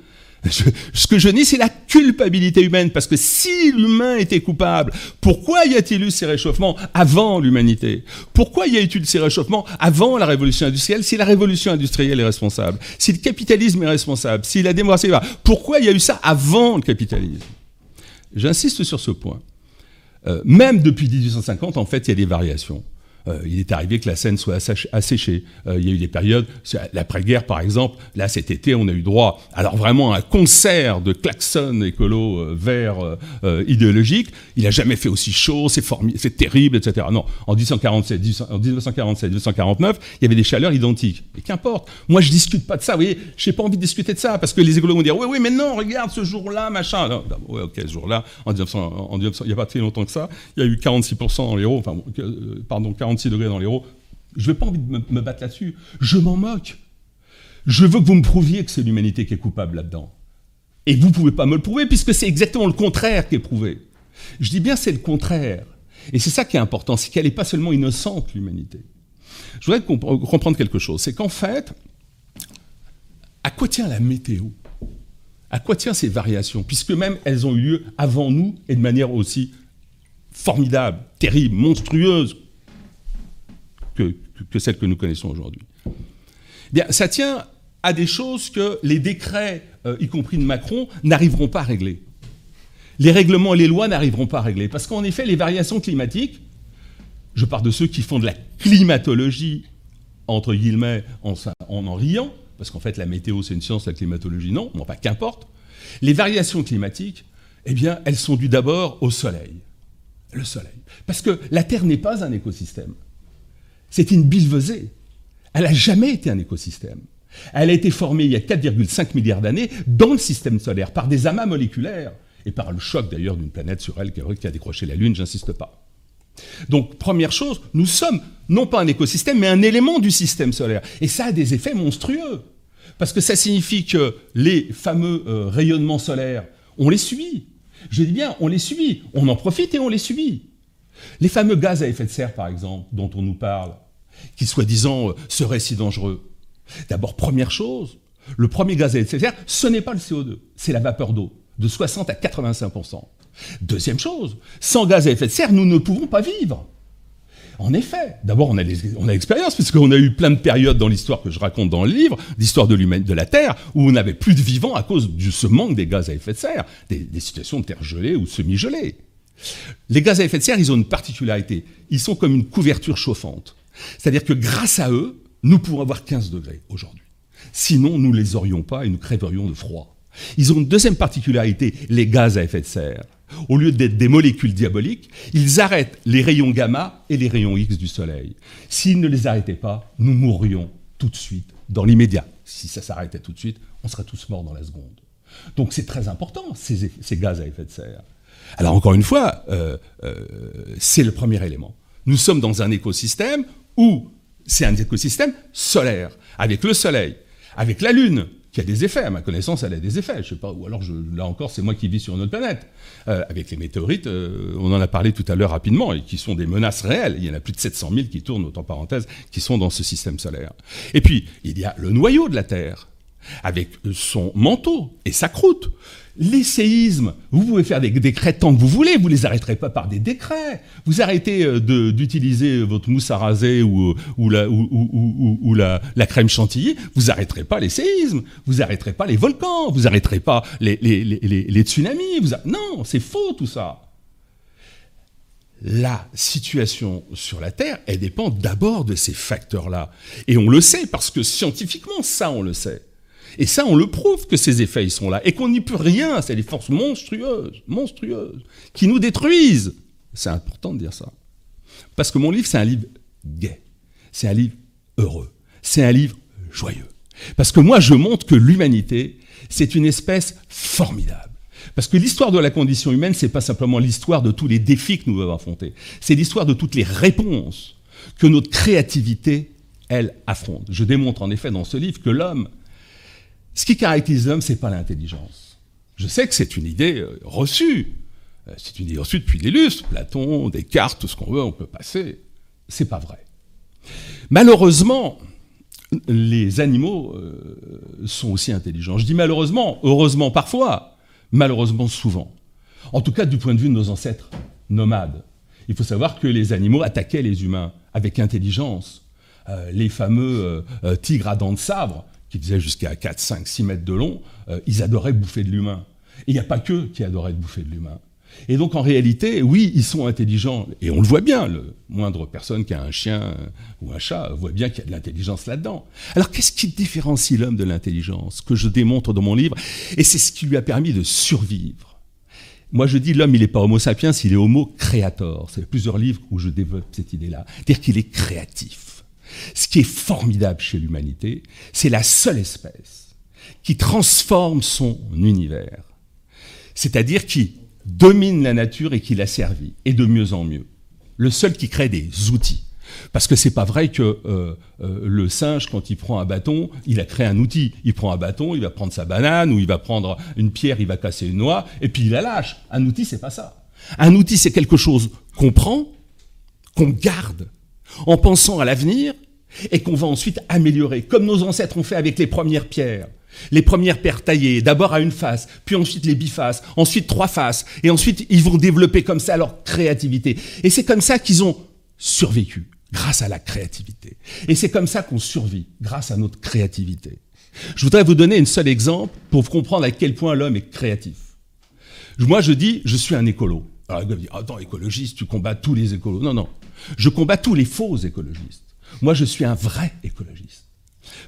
ce que je dis, c'est la culpabilité humaine, parce que si l'humain était coupable, pourquoi y a-t-il eu ces réchauffements avant l'humanité? Pourquoi y a-t-il eu ces réchauffements avant la révolution industrielle si la révolution industrielle est responsable Si le capitalisme est responsable Si la démocratie est Pourquoi y a eu ça avant le capitalisme? J'insiste sur ce point. Euh, même depuis 1850, en fait, il y a des variations. Euh, il est arrivé que la Seine soit asséchée. Euh, il y a eu des périodes, l'après-guerre par exemple, là cet été on a eu droit, alors vraiment à un concert de klaxons écolo euh, verts idéologiques. Il n'a jamais fait aussi chaud, c'est c'est terrible, etc. Non, en 1947, en 1947, 1949, il y avait des chaleurs identiques. Et qu'importe. Moi je discute pas de ça. Vous voyez, j'ai pas envie de discuter de ça parce que les écolos vont dire oui, oui, mais non, regarde ce jour-là, machin. Non, ouais, ok, ce jour-là, en 1900, en 1900, il n'y a pas très longtemps que ça, il y a eu 46% dans l'héros, enfin, pardon, 40 degrés dans. Je n'ai pas envie de me, battre là-dessus. Je m'en moque. Je veux que vous me prouviez que c'est l'humanité qui est coupable là-dedans. Et vous ne pouvez pas me le prouver puisque c'est exactement le contraire qui est prouvé. Je dis bien c'est le contraire. Et c'est ça qui est important, c'est qu'elle n'est pas seulement innocente, l'humanité. Je voudrais comprendre quelque chose. C'est qu'en fait, à quoi tient la météo? À quoi tient ces variations? Puisque même elles ont eu lieu avant nous et de manière aussi formidable, terrible, monstrueuse, que, celle que nous connaissons aujourd'hui. Bien, ça tient à des choses que les décrets, euh, y compris de Macron, n'arriveront pas à régler. Les règlements et les lois n'arriveront pas à régler. Parce qu'en effet, les variations climatiques, je parle de ceux qui font de la climatologie, entre guillemets, en en, riant, parce qu'en fait la météo c'est une science, la climatologie non, enfin qu'importe. Les variations climatiques, eh bien, elles sont dues d'abord au soleil. Le soleil. Parce que la Terre n'est pas un écosystème. C'est une billevesée. Elle n'a jamais été un écosystème. Elle a été formée il y a 4,5 milliards d'années dans le système solaire par des amas moléculaires et par le choc d'ailleurs d'une planète sur elle qui a décroché la Lune, j'insiste pas. Donc, première chose, nous sommes non pas un écosystème, mais un élément du système solaire. Et ça a des effets monstrueux. Parce que ça signifie que les fameux euh, rayonnements solaires, on les subit. Je dis bien, on les subit. On en profite et on les subit. Les fameux gaz à effet de serre, par exemple, dont on nous parle, qui soi-disant euh, seraient si dangereux. D'abord, première chose, le premier gaz à effet de serre, ce n'est pas le CO2, c'est la vapeur d'eau, de 60 à 85% Deuxième chose, sans gaz à effet de serre, nous ne pouvons pas vivre. En effet, d'abord, on a l'expérience, puisqu'on a eu plein de périodes dans l'histoire que je raconte dans le livre, d'histoire de, de la Terre, où on n'avait plus de vivants à cause de ce manque des gaz à effet de serre, des, des situations de terre gelée ou semi-gelée. Les gaz à effet de serre, ils ont une particularité. Ils sont comme une couverture chauffante. C'est-à-dire que grâce à eux, nous pouvons avoir 15 degrés aujourd'hui. Sinon, nous ne les aurions pas et nous crèverions de froid. Ils ont une deuxième particularité, les gaz à effet de serre. Au lieu d'être des molécules diaboliques, ils arrêtent les rayons gamma et les rayons X du Soleil. S'ils ne les arrêtaient pas, nous mourrions tout de suite, dans l'immédiat. Si ça s'arrêtait tout de suite, on serait tous morts dans la seconde. Donc c'est très important, ces gaz à effet de serre. Alors encore une fois, euh, euh, c'est le premier élément. Nous sommes dans un écosystème où c'est un écosystème solaire, avec le Soleil, avec la Lune, qui a des effets. À ma connaissance, elle a des effets. Je sais pas. Ou alors, là encore, c'est moi qui vis sur une autre planète. Euh, avec les météorites, on en a parlé tout à l'heure rapidement, et qui sont des menaces réelles. Il y en a plus de 700 000 qui tournent, entre parenthèses, qui sont dans ce système solaire. Et puis, il y a le noyau de la Terre. avec son manteau et sa croûte. Les séismes, vous pouvez faire des décrets tant que vous voulez, vous les arrêterez pas par des décrets. Vous arrêtez euh, d'utiliser votre mousse à raser ou, ou, la, crème chantilly, vous arrêterez pas les séismes, vous arrêterez pas les volcans, vous arrêterez pas les, tsunamis. Non, c'est faux tout ça. La situation sur la Terre, elle dépend d'abord de ces facteurs-là. Et on le sait parce que scientifiquement, ça, on le sait. Et ça, on le prouve que ces effets, ils sont là. Et qu'on n'y peut rien. C'est des forces monstrueuses, monstrueuses, qui nous détruisent. C'est important de dire ça. Parce que mon livre, c'est un livre gai. C'est un livre heureux. C'est un livre joyeux. Parce que moi, je montre que l'humanité, c'est une espèce formidable. Parce que l'histoire de la condition humaine, c'est pas simplement l'histoire de tous les défis que nous devons affronter. C'est l'histoire de toutes les réponses que notre créativité, elle, affronte. Je démontre en effet dans ce livre que l'homme ce qui caractérise l'homme, c'est pas l'intelligence. Je sais que c'est une idée euh, reçue. Euh, c'est une idée reçue depuis des lustres. Platon, Descartes, tout ce qu'on veut, on peut passer. C'est pas vrai. Malheureusement, les animaux euh, sont aussi intelligents. Je dis malheureusement, heureusement parfois, malheureusement souvent. En tout cas, du point de vue de nos ancêtres nomades. Il faut savoir que les animaux attaquaient les humains avec intelligence. les fameux tigres à dents de sabre qui disaient jusqu'à 4, 5, 6 mètres de long, euh, ils adoraient bouffer de l'humain. Et il n'y a pas qu'eux qui adoraient bouffer de l'humain. Et donc en réalité, oui, ils sont intelligents, et on le voit bien, le moindre personne qui a un chien euh, ou un chat voit bien qu'il y a de l'intelligence là-dedans. Alors qu'est-ce qui différencie l'homme de l'intelligence que je démontre dans mon livre? Et c'est ce qui lui a permis de survivre. Moi je dis l'homme il n'est pas homo sapiens, il est homo creator. C'est plusieurs livres où je développe cette idée-là. Dire qu'il est créatif. Ce qui est formidable chez l'humanité, c'est la seule espèce qui transforme son univers, c'est-à-dire qui domine la nature et qui la servit, et de mieux en mieux. Le seul qui crée des outils. Parce que c'est pas vrai que euh, euh, le singe, quand il prend un bâton, il a créé un outil. Il prend un bâton, il va prendre sa banane, ou il va prendre une pierre, il va casser une noix, et puis il la lâche. Un outil, c'est pas ça. Un outil, c'est quelque chose qu'on prend, qu'on garde, en pensant à l'avenir et qu'on va ensuite améliorer, comme nos ancêtres ont fait avec les premières pierres. Les premières pierres taillées, d'abord à une face, puis ensuite les bifaces, ensuite trois faces, et ensuite ils vont développer comme ça leur créativité. Et c'est comme ça qu'ils ont survécu, grâce à la créativité. Et c'est comme ça qu'on survit, grâce à notre créativité. Je voudrais vous donner un seul exemple pour comprendre à quel point l'homme est créatif. Moi, je dis, je suis un écolo. Alors, il va me dire, attends, écologiste, tu combats tous les écolos. Non, non. Je combats tous les faux écologistes. Moi, je suis un vrai écologiste.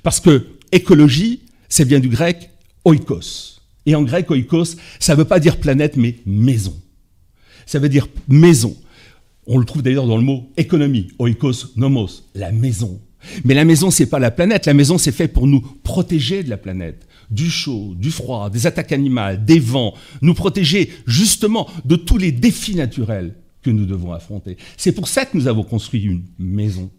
Parce que écologie, c'est bien du grec oikos. Et en grec, oikos, ça ne veut pas dire planète, mais maison. Ça veut dire maison. On le trouve d'ailleurs dans le mot économie, oikos, nomos, la maison. Mais la maison, c'est pas la planète. La maison, c'est fait pour nous protéger de la planète, du chaud, du froid, des attaques animales, des vents, nous protéger justement de tous les défis naturels que nous devons affronter. C'est pour ça que nous avons construit une maison.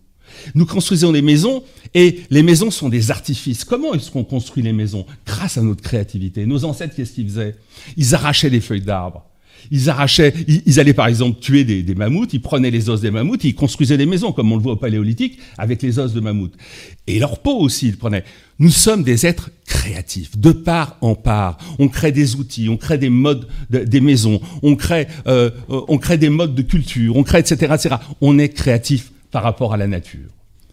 Nous construisons des maisons et les maisons sont des artifices. Comment est-ce qu'on construit les maisons? Grâce à notre créativité. Nos ancêtres, qu'est-ce qu'ils faisaient? Ils arrachaient des feuilles d'arbres. Ils arrachaient, ils, allaient par exemple tuer des, mammouths, ils prenaient les os des mammouths, ils construisaient des maisons, comme on le voit au paléolithique, avec les os de mammouth. Et leur peau aussi, ils prenaient. Nous sommes des êtres créatifs, de part en part. On crée des outils, on crée des modes, des maisons, on crée, euh, on crée des modes de culture, on crée, etc., etc. On est créatif par rapport à la nature.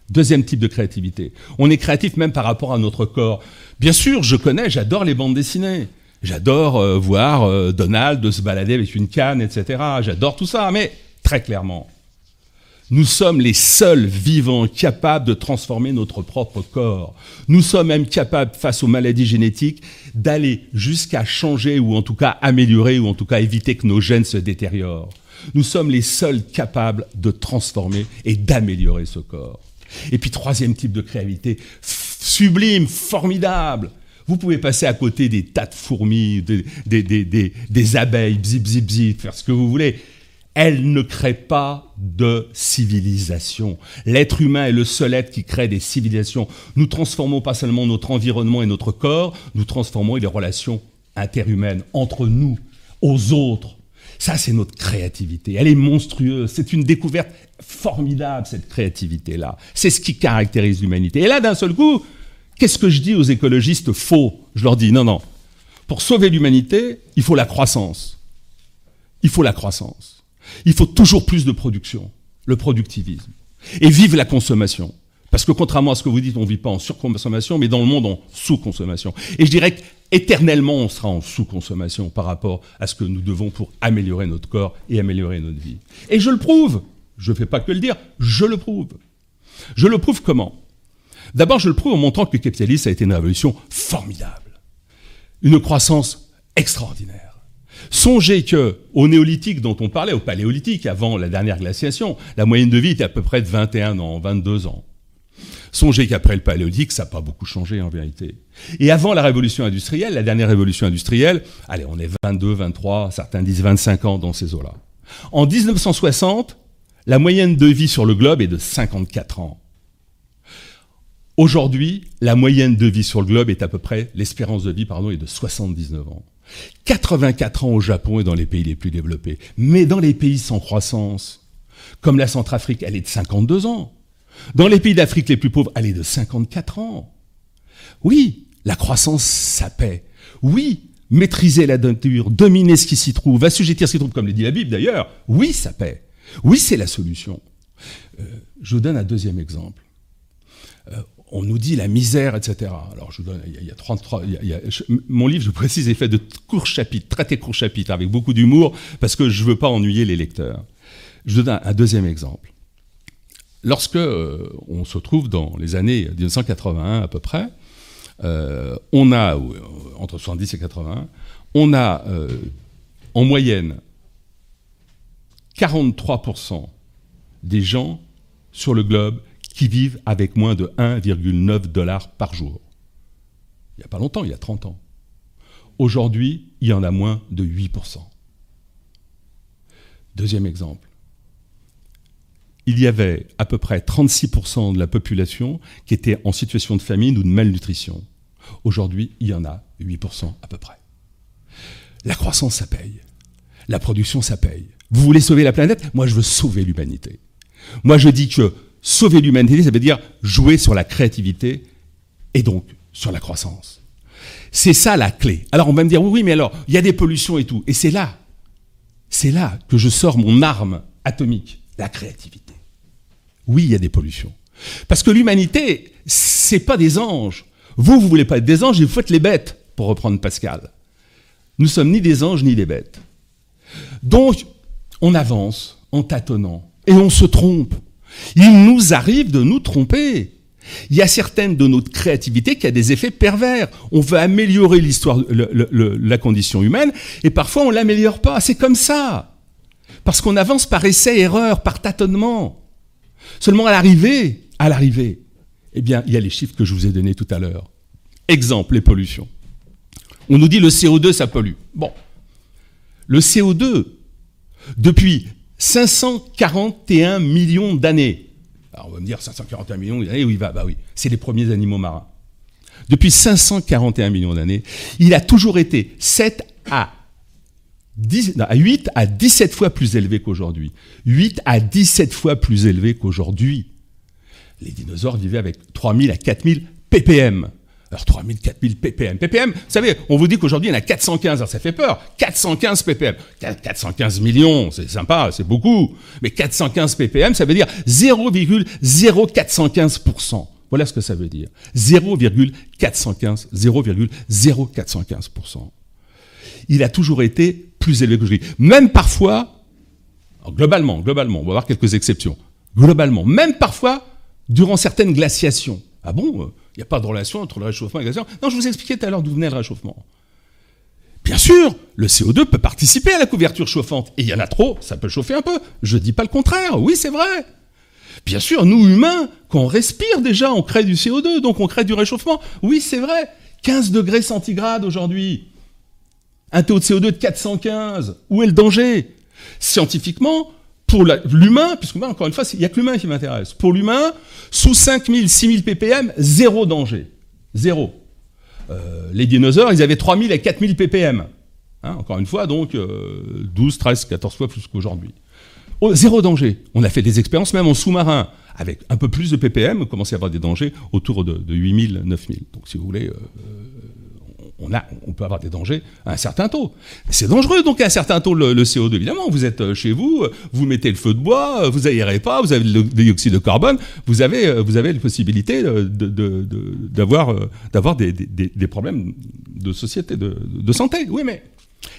Deuxième type de créativité. On est créatif même par rapport à notre corps. Bien sûr, je connais, j'adore les bandes dessinées. J'adore euh, voir euh, Donald se balader avec une canne, etc. J'adore tout ça, mais très clairement, nous sommes les seuls vivants capables de transformer notre propre corps. Nous sommes même capables, face aux maladies génétiques, d'aller jusqu'à changer ou en tout cas améliorer ou en tout cas éviter que nos gènes se détériorent. Nous sommes les seuls capables de transformer et d'améliorer ce corps. Et puis troisième type de créativité, sublime, formidable. Vous pouvez passer à côté des tas de fourmis, des, abeilles, bzip, bzip, bzip, faire ce que vous voulez. Elles ne créent pas de civilisation. L'être humain est le seul être qui crée des civilisations. Nous transformons pas seulement notre environnement et notre corps, nous transformons les relations interhumaines entre nous, aux autres, ça, c'est notre créativité. Elle est monstrueuse. C'est une découverte formidable, cette créativité-là. C'est ce qui caractérise l'humanité. Et là, d'un seul coup, Qu'est-ce que je dis aux écologistes faux? Je leur dis non, non. Pour sauver l'humanité, il faut la croissance. Il faut la croissance. Il faut toujours plus de production, le productivisme. Et vive la consommation. Parce que contrairement à ce que vous dites, on ne vit pas en surconsommation, mais dans le monde en sous-consommation. Et je dirais qu'éternellement, on sera en sous-consommation par rapport à ce que nous devons pour améliorer notre corps et améliorer notre vie. Et je le prouve. Je ne fais pas que le dire, je le prouve. Je le prouve comment? D'abord, je le prouve en montrant que le capitalisme a été une révolution formidable. Une croissance extraordinaire. Songez que au néolithique dont on parlait, au paléolithique, avant la dernière glaciation, la moyenne de vie était à peu près de 21 ans, 22 ans. Songez qu'après le paléolithique, ça n'a pas beaucoup changé en vérité. Et avant la révolution industrielle, la dernière révolution industrielle, allez, on est 22, 23, certains disent 25 ans dans ces eaux-là. En 1960, la moyenne de vie sur le globe est de 54 ans. Aujourd'hui, la moyenne de vie sur le globe est à peu près, l'espérance de vie, pardon, est de 79 ans. 84 ans au Japon et dans les pays les plus développés. Mais dans les pays sans croissance, comme la Centrafrique, elle est de 52 ans. Dans les pays d'Afrique les plus pauvres, elle est de 54 ans. Oui, la croissance, ça paie. Oui, maîtriser la nature, dominer ce qui s'y trouve, assujettir ce qui s'y trouve, comme le dit la Bible d'ailleurs, oui, ça paie. Oui, c'est la solution. Euh, je vous donne un deuxième exemple. Euh, on nous dit la misère, etc. Alors, je vous donne, il y a, 33, mon livre, je précise, est fait de courts chapitres, très très courts chapitres, avec beaucoup d'humour, parce que je ne veux pas ennuyer les lecteurs. Je vous donne un deuxième exemple lorsque euh, on se trouve dans les années 1981 à peu près, euh, on a, euh, entre 70 et 80, on a en moyenne 43% des gens sur le globe qui vivent avec moins de 1,9 dollars par jour. Il n'y a pas longtemps, il y a 30 ans. Aujourd'hui, il y en a moins de 8%. Deuxième exemple il y avait à peu près 36% de la population qui était en situation de famine ou de malnutrition. Aujourd'hui, il y en a 8% à peu près. La croissance, ça paye. La production, ça paye. Vous voulez sauver la planète? Moi, je veux sauver l'humanité. Moi, je dis que sauver l'humanité, ça veut dire jouer sur la créativité et donc sur la croissance. C'est ça la clé. Alors on va me dire, oui, mais alors, il y a des pollutions et tout. Et c'est là, c'est là que je sors mon arme atomique, la créativité. Oui, il y a des pollutions. Parce que l'humanité, c'est pas des anges. Vous, vous voulez pas être des anges, vous faites les bêtes, pour reprendre Pascal. Nous sommes ni des anges ni des bêtes. Donc, on avance en tâtonnant et on se trompe. Il nous arrive de nous tromper. Il y a certaines de notre créativité qui a des effets pervers. On veut améliorer l'histoire, la condition humaine, et parfois on l'améliore pas. C'est comme ça. Parce qu'on avance par essai-erreur, par tâtonnement. Seulement à l'arrivée, à l'arrivée, eh bien, il y a les chiffres que je vous ai donnés tout à l'heure. Exemple, les pollutions. On nous dit le CO2, ça pollue. Bon. Le CO2, depuis 541 millions d'années, alors on va me dire 541 millions d'années, oui, bah, bah oui, c'est les premiers animaux marins. Depuis 541 millions d'années, il a toujours été 7 à 8 à 17 fois plus élevé qu'aujourd'hui. 8 à 17 fois plus élevé qu'aujourd'hui. Les dinosaures vivaient avec 3000 à 4000 ppm. Alors 3000, 4000 ppm. ppm, vous savez, on vous dit qu'aujourd'hui il y en a 415, alors ça fait peur. 415 ppm. 415 millions, c'est sympa, c'est beaucoup. Mais 415 ppm, ça veut dire 0,0415%. Voilà ce que ça veut dire. 0,415, 0,0415%. Il a toujours été plus élevé que je dis. Même parfois, globalement, globalement, on va voir quelques exceptions. Globalement, même parfois, durant certaines glaciations. Ah bon Il n'y a pas de relation entre le réchauffement et la glaciation Non, je vous expliquais tout à l'heure d'où venait le réchauffement. Bien sûr, le CO2 peut participer à la couverture chauffante. Et il y en a trop, ça peut chauffer un peu. Je ne dis pas le contraire. Oui, c'est vrai. Bien sûr, nous humains, quand on respire déjà, on crée du CO2, donc on crée du réchauffement. Oui, c'est vrai. 15 degrés centigrades aujourd'hui. Un taux de CO2 de 415. Où est le danger? Scientifiquement, pour l'humain, puisque moi, encore une fois, il n'y a que l'humain qui m'intéresse. Pour l'humain, sous 5000, 6000 ppm, zéro danger. Zéro. Euh, les dinosaures, ils avaient 3000 à 4000 ppm. Hein, encore une fois, donc 12, 13, 14 fois plus qu'aujourd'hui. Oh, zéro danger. On a fait des expériences même en sous-marin, avec un peu plus de ppm, commencer à avoir des dangers autour de, de 8000, 9000. Donc si vous voulez, on, a, on peut avoir des dangers à un certain taux. C'est dangereux donc à un certain taux le, CO2 évidemment. Vous êtes euh, chez vous, euh, vous mettez le feu de bois, euh, vous aérez pas, vous avez le dioxyde de carbone, vous avez vous avez la possibilité d'avoir d'avoir des, des, problèmes de société, de, de santé. Oui, mais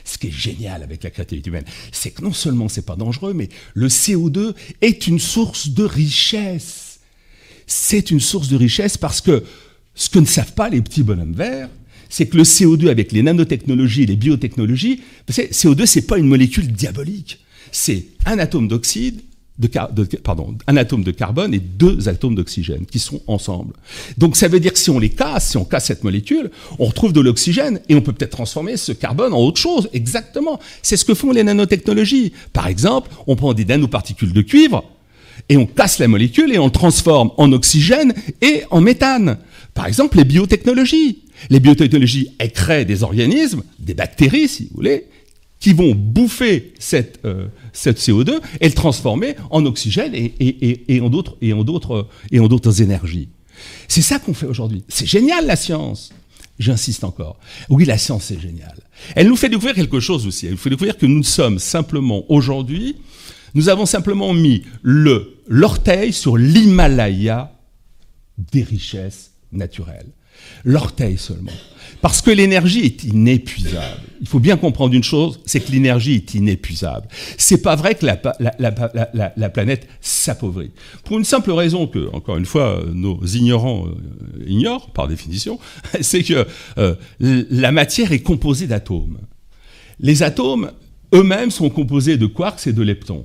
ce qui est génial avec la créativité humaine, c'est que non seulement c'est pas dangereux, mais le CO2 est une source de richesse. C'est une source de richesse parce que ce que ne savent pas les petits bonhommes verts, c'est que le CO2 avec les nanotechnologies et les biotechnologies, CO2 c'est pas une molécule diabolique, c'est un atome d'oxyde un atome de carbone et deux atomes d'oxygène qui sont ensemble. Donc ça veut dire que si on les casse, si on casse cette molécule, on retrouve de l'oxygène et on peut peut-être transformer ce carbone en autre chose. Exactement. C'est ce que font les nanotechnologies. Par exemple, on prend des nanoparticules de cuivre et on casse la molécule et on transforme en oxygène et en méthane. Par exemple, les biotechnologies. Les biotechnologies, elles créent des organismes, des bactéries, si vous voulez, qui vont bouffer cette, euh, cette CO2 et le transformer en oxygène et, et, et en d'autres énergies. C'est ça qu'on fait aujourd'hui. C'est génial la science. J'insiste encore. Oui, la science c'est génial. Elle nous fait découvrir quelque chose aussi. Elle nous fait découvrir que nous sommes simplement aujourd'hui, nous avons simplement mis le l'orteil sur l'Himalaya des richesses naturelles l'orteil seulement. Parce que l'énergie est inépuisable. Il faut bien comprendre une chose, c'est que l'énergie est inépuisable. C'est pas vrai que la, la, planète s'appauvrit. Pour une simple raison que, encore une fois, nos ignorants euh, ignorent, par définition, c'est que euh, la matière est composée d'atomes. Les atomes eux-mêmes sont composés de quarks et de leptons.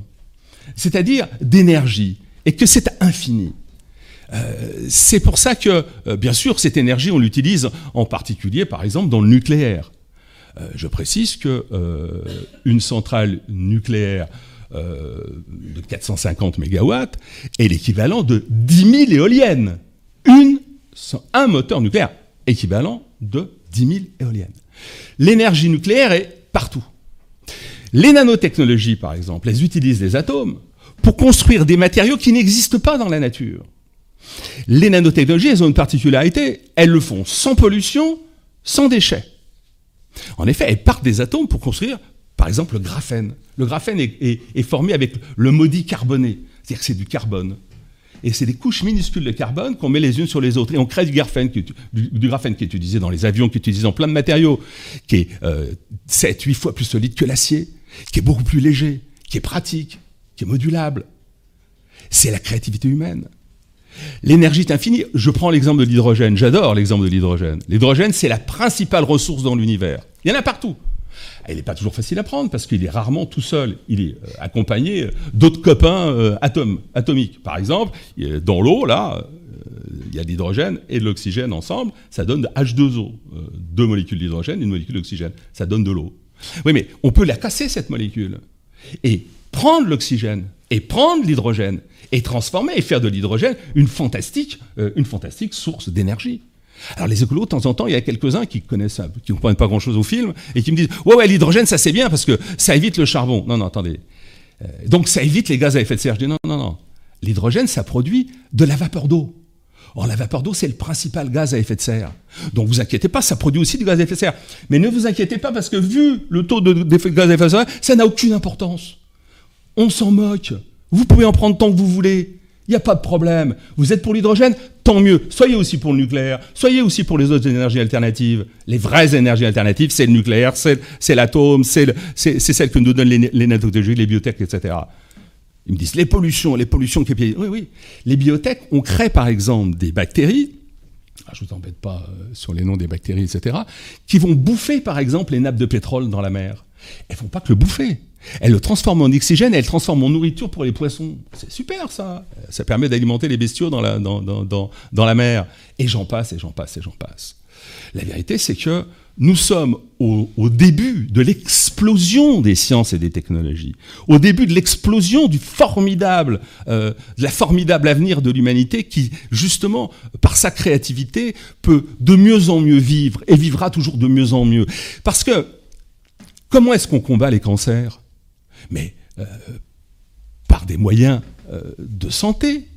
C'est-à-dire d'énergie. Et que c'est infini. Euh, c'est pour ça que, euh, bien sûr, cette énergie, on l'utilise en particulier, par exemple, dans le nucléaire. Euh, je précise que une centrale nucléaire de 450 MW est l'équivalent de 10 000 éoliennes. Un moteur nucléaire équivalent de 10 000 éoliennes. L'énergie nucléaire est partout. Les nanotechnologies, par exemple, elles utilisent les atomes pour construire des matériaux qui n'existent pas dans la nature. Les nanotechnologies, elles ont une particularité, elles le font sans pollution, sans déchets. En effet, elles partent des atomes pour construire, par exemple, le graphène. Le graphène est, formé avec le maudit carboné, c'est-à-dire que c'est du carbone. Et c'est des couches minuscules de carbone qu'on met les unes sur les autres. Et on crée du graphène, qui, est utilisé dans les avions, qui est utilisé dans plein de matériaux, qui est 7, euh, 8 fois plus solide que l'acier, qui est beaucoup plus léger, qui est pratique, qui est modulable. C'est la créativité humaine. L'énergie est infinie. Je prends l'exemple de l'hydrogène. J'adore l'exemple de l'hydrogène. L'hydrogène, c'est la principale ressource dans l'univers. Il y en a partout. Il n'est pas toujours facile à prendre parce qu'il est rarement tout seul. Il est euh, accompagné d'autres copains euh, atomiques. Par exemple, dans l'eau, là, euh, il y a de l'hydrogène et de l'oxygène ensemble. Ça donne H2O. deux molécules d'hydrogène une molécule d'oxygène. Ça donne de l'eau. Oui, mais on peut la casser, cette molécule. Et prendre l'oxygène et prendre l'hydrogène et transformer et faire de l'hydrogène une fantastique, euh, une fantastique source d'énergie. Alors les écolos, de temps en temps, il y a quelques-uns qui connaissent, qui ne comprennent pas grand-chose au film et qui me disent ouais ouais l'hydrogène ça c'est bien parce que ça évite le charbon. Non non attendez. Euh, donc ça évite les gaz à effet de serre. Je dis non non non. L'hydrogène ça produit de la vapeur d'eau. Or la vapeur d'eau c'est le principal gaz à effet de serre. Donc vous inquiétez pas, ça produit aussi du gaz à effet de serre. Mais ne vous inquiétez pas parce que vu le taux de, de gaz à effet de serre, ça n'a aucune importance. On s'en moque. Vous pouvez en prendre tant que vous voulez. Il n'y a pas de problème. Vous êtes pour l'hydrogène Tant mieux. Soyez aussi pour le nucléaire. Soyez aussi pour les autres énergies alternatives. Les vraies énergies alternatives, c'est le nucléaire, c'est l'atome, c'est celle que nous donnent les, les nanotechnologies, les biotech, etc. Ils me disent les pollutions, les pollutions qui Oui, oui. Les biotech, on crée par exemple des bactéries, ah, je ne vous embête pas euh, sur les noms des bactéries, etc., qui vont bouffer par exemple les nappes de pétrole dans la mer. Elles ne font pas que le bouffer. Elle le transforme en oxygène et elle transforme en nourriture pour les poissons. C'est super ça. Ça permet d'alimenter les bestiaux dans la, dans, la mer. Et j'en passe, et j'en passe, et j'en passe. La vérité, c'est que nous sommes au, début de l'explosion des sciences et des technologies, au début de l'explosion du formidable, euh, de la formidable avenir de l'humanité qui, justement, par sa créativité, peut de mieux en mieux vivre et vivra toujours de mieux en mieux. Parce que comment est-ce qu'on combat les cancers? Mais euh, par des moyens euh, de santé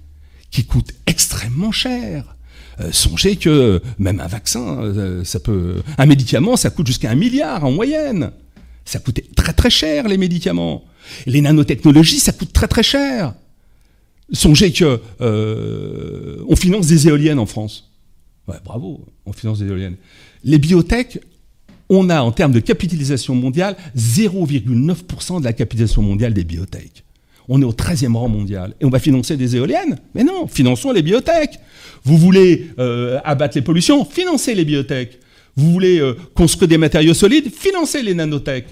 qui coûtent extrêmement cher. Euh, songez que même un vaccin, euh, ça peut, un médicament, ça coûte jusqu'à un milliard en moyenne. Ça coûtait très très cher les médicaments. Les nanotechnologies, ça coûte très très cher. Songez que euh, on finance des éoliennes en France. Ouais, bravo, on finance des éoliennes. Les biotech, on a en termes de capitalisation mondiale 0,9% de la capitalisation mondiale des biotech. On est au 13e rang mondial. Et on va financer des éoliennes Mais non, finançons les biotech. Vous voulez euh, abattre les pollutions Financez les biotech. Vous voulez euh, construire des matériaux solides Financez les nanotech.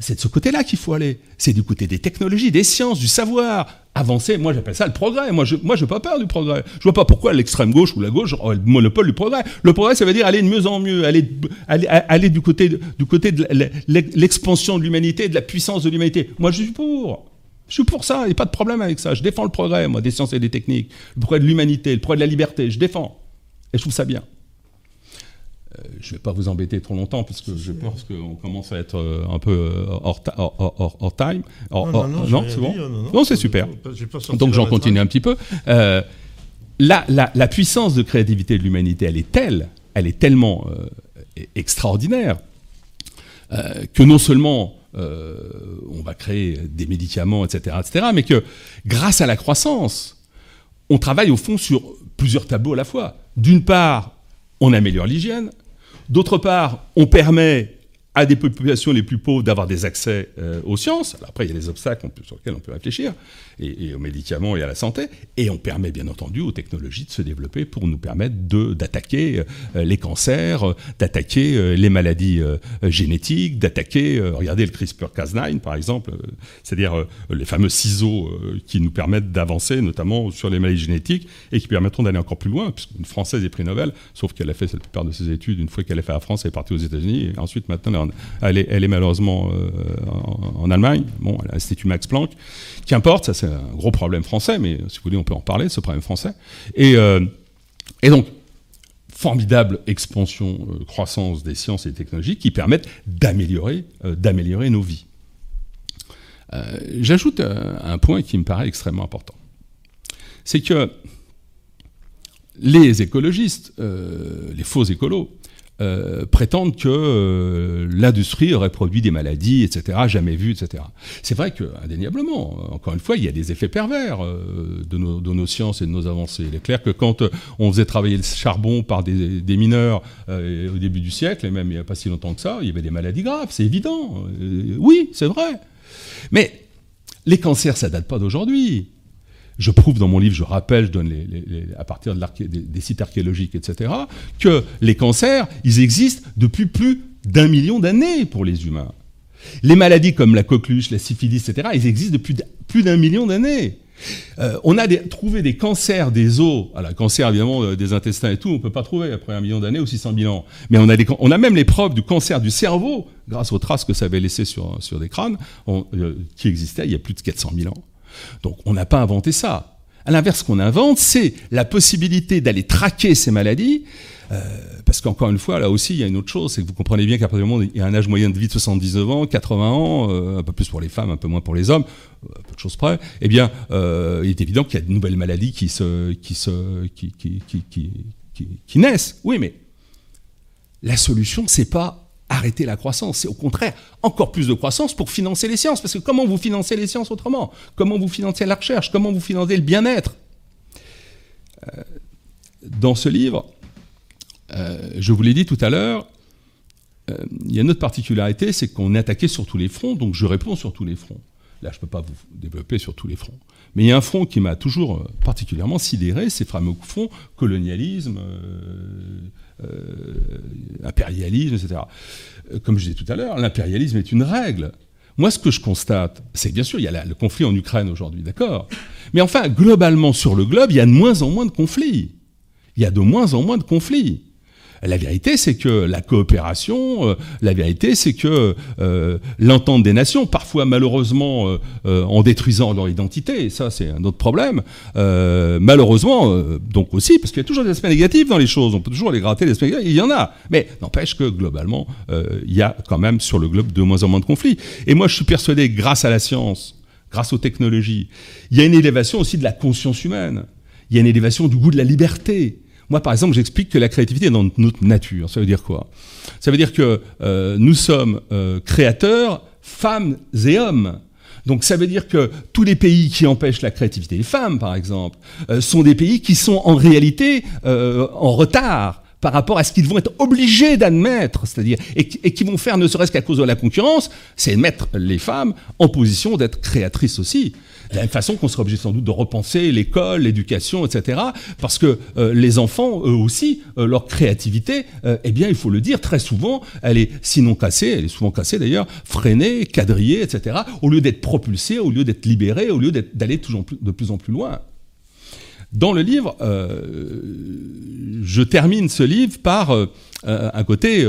C'est de ce côté-là qu'il faut aller. C'est du côté des technologies, des sciences, du savoir. Avancer, moi j'appelle ça le progrès. Moi je moi, pas peur du progrès. Je vois pas pourquoi l'extrême gauche ou la gauche aurait le monopole du progrès. Le progrès, ça veut dire aller de mieux en mieux, aller, aller, aller du côté, du côté de l'expansion de l'humanité, de la puissance de l'humanité. Moi je suis pour. Je suis pour ça, il n'y a pas de problème avec ça. Je défends le progrès, moi, des sciences et des techniques, le progrès de l'humanité, le progrès de la liberté, je défends. Et je trouve ça bien. Euh, je ne vais pas vous embêter trop longtemps, parce que j'ai peur qu'on commence à être euh, un peu euh, hors, time. non, c'est bon Non, c'est super. Donc j'en continue un petit peu. la, la, puissance de créativité de l'humanité, elle est telle, elle est tellement extraordinaire, que non seulement on va créer des médicaments, etc., etc., mais que grâce à la croissance, on travaille au fond sur plusieurs tableaux à la fois. D'une part, on améliore l'hygiène. D'autre part, on permet à des populations les plus pauvres d'avoir des accès euh, aux sciences. après, il y a des obstacles sur lesquels on peut réfléchir, et, aux médicaments et à la santé. Et on permet bien entendu aux technologies de se développer pour nous permettre d'attaquer euh, les cancers, d'attaquer euh, les maladies génétiques, d'attaquer, regardez le CRISPR-Cas9 par exemple, c'est-à-dire les fameux ciseaux qui nous permettent d'avancer, notamment sur les maladies génétiques, et qui permettront d'aller encore plus loin, puisqu'une Française est prix Nobel, sauf qu'elle a fait la plupart de ses études, une fois qu'elle a fait la France, elle est partie aux États-Unis, et ensuite maintenant est, malheureusement euh, en, Allemagne, bon, à l'Institut Max Planck. Qu'importe, ça c'est un gros problème français, mais si vous voulez, on peut en parler, ce problème français. Et, euh, donc, formidable expansion, euh, croissance des sciences et des technologies qui permettent d'améliorer, d'améliorer nos vies. J'ajoute un point qui me paraît extrêmement important. C'est que les écologistes, les faux écolos, euh, prétendent que euh, l'industrie aurait produit des maladies, etc., jamais vues, etc. C'est vrai que, indéniablement, encore une fois, il y a des effets pervers euh, de, nos, sciences et de nos avancées. Il est clair que quand on faisait travailler le charbon par des, mineurs au début du siècle, et même il n'y a pas si longtemps que ça, il y avait des maladies graves, c'est évident. oui, c'est vrai. Mais les cancers, ça date pas d'aujourd'hui je prouve dans mon livre, je rappelle, je donne les, à partir de des, sites archéologiques, etc., que les cancers, ils existent depuis plus d'un million d'années pour les humains. Les maladies comme la coqueluche, la syphilis, etc., ils existent depuis plus d'un million d'années. Euh, on a trouvé des cancers des os, alors cancer évidemment euh, des intestins et tout, on ne peut pas trouver après un million d'années ou 600 000 ans. Mais on a, même les preuves du cancer du cerveau, grâce aux traces que ça avait laissées sur, sur des crânes, euh, qui existaient il y a plus de 400 000 ans. Donc on n'a pas inventé ça. À l'inverse, ce qu'on invente, c'est la possibilité d'aller traquer ces maladies. Euh, parce qu'encore une fois, là aussi, il y a une autre chose, c'est que vous comprenez bien qu'à partir du moment il y a un âge moyen de vie de 79 ans, 80 ans, euh, un peu plus pour les femmes, un peu moins pour les hommes, euh, peu de choses près, eh bien, il est évident qu'il y a de nouvelles maladies qui, qui naissent. Oui, mais la solution, c'est pas arrêter la croissance. C'est au contraire encore plus de croissance pour financer les sciences. Parce que comment vous financez les sciences autrement? Comment vous financez la recherche? Comment vous financez le bien-être? Euh, Dans ce livre, euh, je vous l'ai dit tout à l'heure, euh, il y a une autre particularité, c'est qu'on est attaqué sur tous les fronts, donc je réponds sur tous les fronts. Là, je ne peux pas vous développer sur tous les fronts. Mais il y a un front qui m'a toujours particulièrement sidéré, c'est le fameux front colonialisme, impérialisme, etc. Euh, comme je disais tout à l'heure, l'impérialisme est une règle. Moi, ce que je constate, c'est bien sûr, il y a le conflit en Ukraine aujourd'hui, d'accord Mais enfin, globalement, sur le globe, il y a de moins en moins de conflits. Il y a de moins en moins de conflits. La vérité, c'est que la coopération, euh, la vérité, c'est que euh, l'entente des nations, parfois malheureusement euh, en détruisant leur identité, et ça c'est un autre problème, malheureusement, donc aussi, parce qu'il y a toujours des aspects négatifs dans les choses, on peut toujours les gratter, les aspects négatifs, il y en a, mais n'empêche que globalement, il y a quand même sur le globe de moins en moins de conflits. Et moi je suis persuadé, grâce à la science, grâce aux technologies, il y a une élévation aussi de la conscience humaine il y a une élévation du goût de la liberté. Moi, par exemple, j'explique que la créativité est dans notre nature. Ça veut dire quoi? Ça veut dire que euh, nous sommes euh, créateurs, femmes et hommes. Donc ça veut dire que tous les pays qui empêchent la créativité des femmes, par exemple, euh, sont des pays qui sont en réalité en retard par rapport à ce qu'ils vont être obligés d'admettre, c'est-à-dire et, qui vont faire, ne serait-ce qu'à cause de la concurrence, c'est mettre les femmes en position d'être créatrices aussi. De la même façon qu'on serait obligé sans doute de repenser l'école, l'éducation, etc. Parce que euh, les enfants, eux aussi, euh, leur créativité, euh, eh bien, il faut le dire, très souvent, elle est sinon cassée, elle est souvent cassée d'ailleurs, freinée, quadrillée, etc. Au lieu d'être propulsée, au lieu d'être libérée, au lieu d'aller de plus en plus loin. Dans le livre, je termine ce livre par un côté,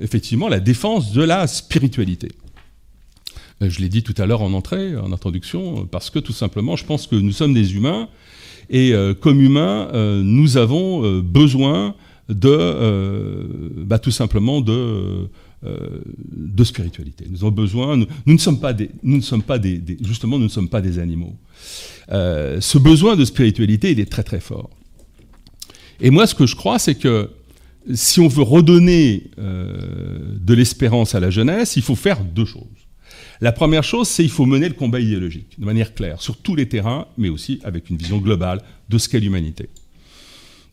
effectivement, la défense de la spiritualité. Euh, je l'ai dit tout à l'heure en entrée, en introduction, parce que tout simplement, je pense que nous sommes des humains, et euh, comme humains, euh, nous avons besoin de, bah, tout simplement, de, spiritualité. Nous avons besoin. Nous ne sommes pas des, justement, nous ne sommes pas des animaux. ce besoin de spiritualité, il est très très fort. Et moi, ce que je crois, c'est que si on veut redonner de l'espérance à la jeunesse, il faut faire deux choses. La première chose, c'est qu'il faut mener le combat idéologique de manière claire, sur tous les terrains, mais aussi avec une vision globale de ce qu'est l'humanité.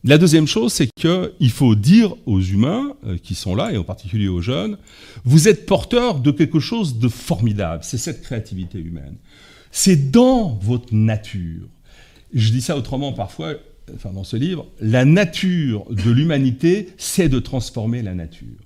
La deuxième chose, c'est qu'il faut dire aux humains euh, qui sont là, et en particulier aux jeunes, vous êtes porteurs de quelque chose de formidable, c'est cette créativité humaine. C'est dans votre nature. Je dis ça autrement parfois, enfin dans ce livre, la nature de l'humanité, c'est de transformer la nature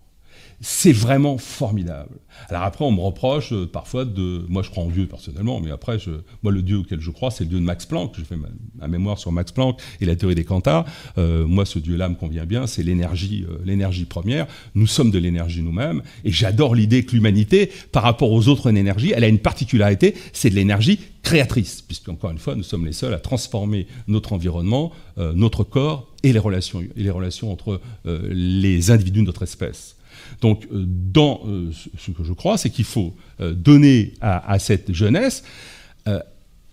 c'est vraiment formidable. Alors après, on me reproche euh, parfois de... Moi, je crois en Dieu personnellement, mais après, je, moi, le Dieu auquel je crois, c'est le Dieu de Max Planck. J'ai fait ma, mémoire sur Max Planck et la théorie des quantas. Euh, moi, ce Dieu-là me convient bien, c'est l'énergie euh, l'énergie première. Nous sommes de l'énergie nous-mêmes, et j'adore l'idée que l'humanité, par rapport aux autres énergies, elle a une particularité, c'est de l'énergie créatrice, puisqu'encore une fois, nous sommes les seuls à transformer notre environnement, notre corps et les relations, et les relations entre les individus de notre espèce. Donc, euh, dans euh, ce que je crois, c'est qu'il faut euh, donner à, cette jeunesse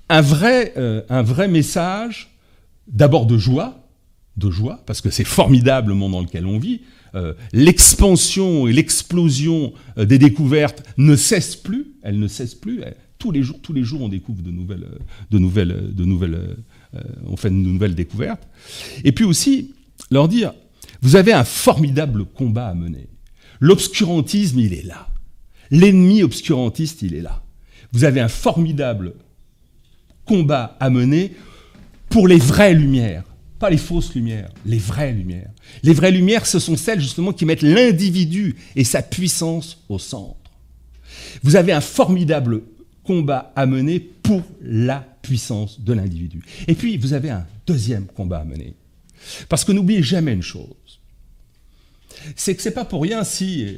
un, vrai, un vrai message, d'abord de joie, de joie, parce que c'est formidable le monde dans lequel on vit. L'expansion et l'explosion des découvertes ne cessent plus, elles ne cessent plus. tous les jours, tous les jours, on découvre de nouvelles, de nouvelles, de nouvelles, on fait de nouvelles découvertes. Et puis aussi leur dire, vous avez un formidable combat à mener. L'obscurantisme, il est là. L'ennemi obscurantiste, il est là. Vous avez un formidable combat à mener pour les vraies lumières, pas les fausses lumières, les vraies lumières. Les vraies lumières, ce sont celles justement qui mettent l'individu et sa puissance au centre. Vous avez un formidable combat à mener pour la puissance de l'individu. Et puis, vous avez un deuxième combat à mener. Parce que n'oubliez jamais une chose, c'est que c'est pas pour rien si,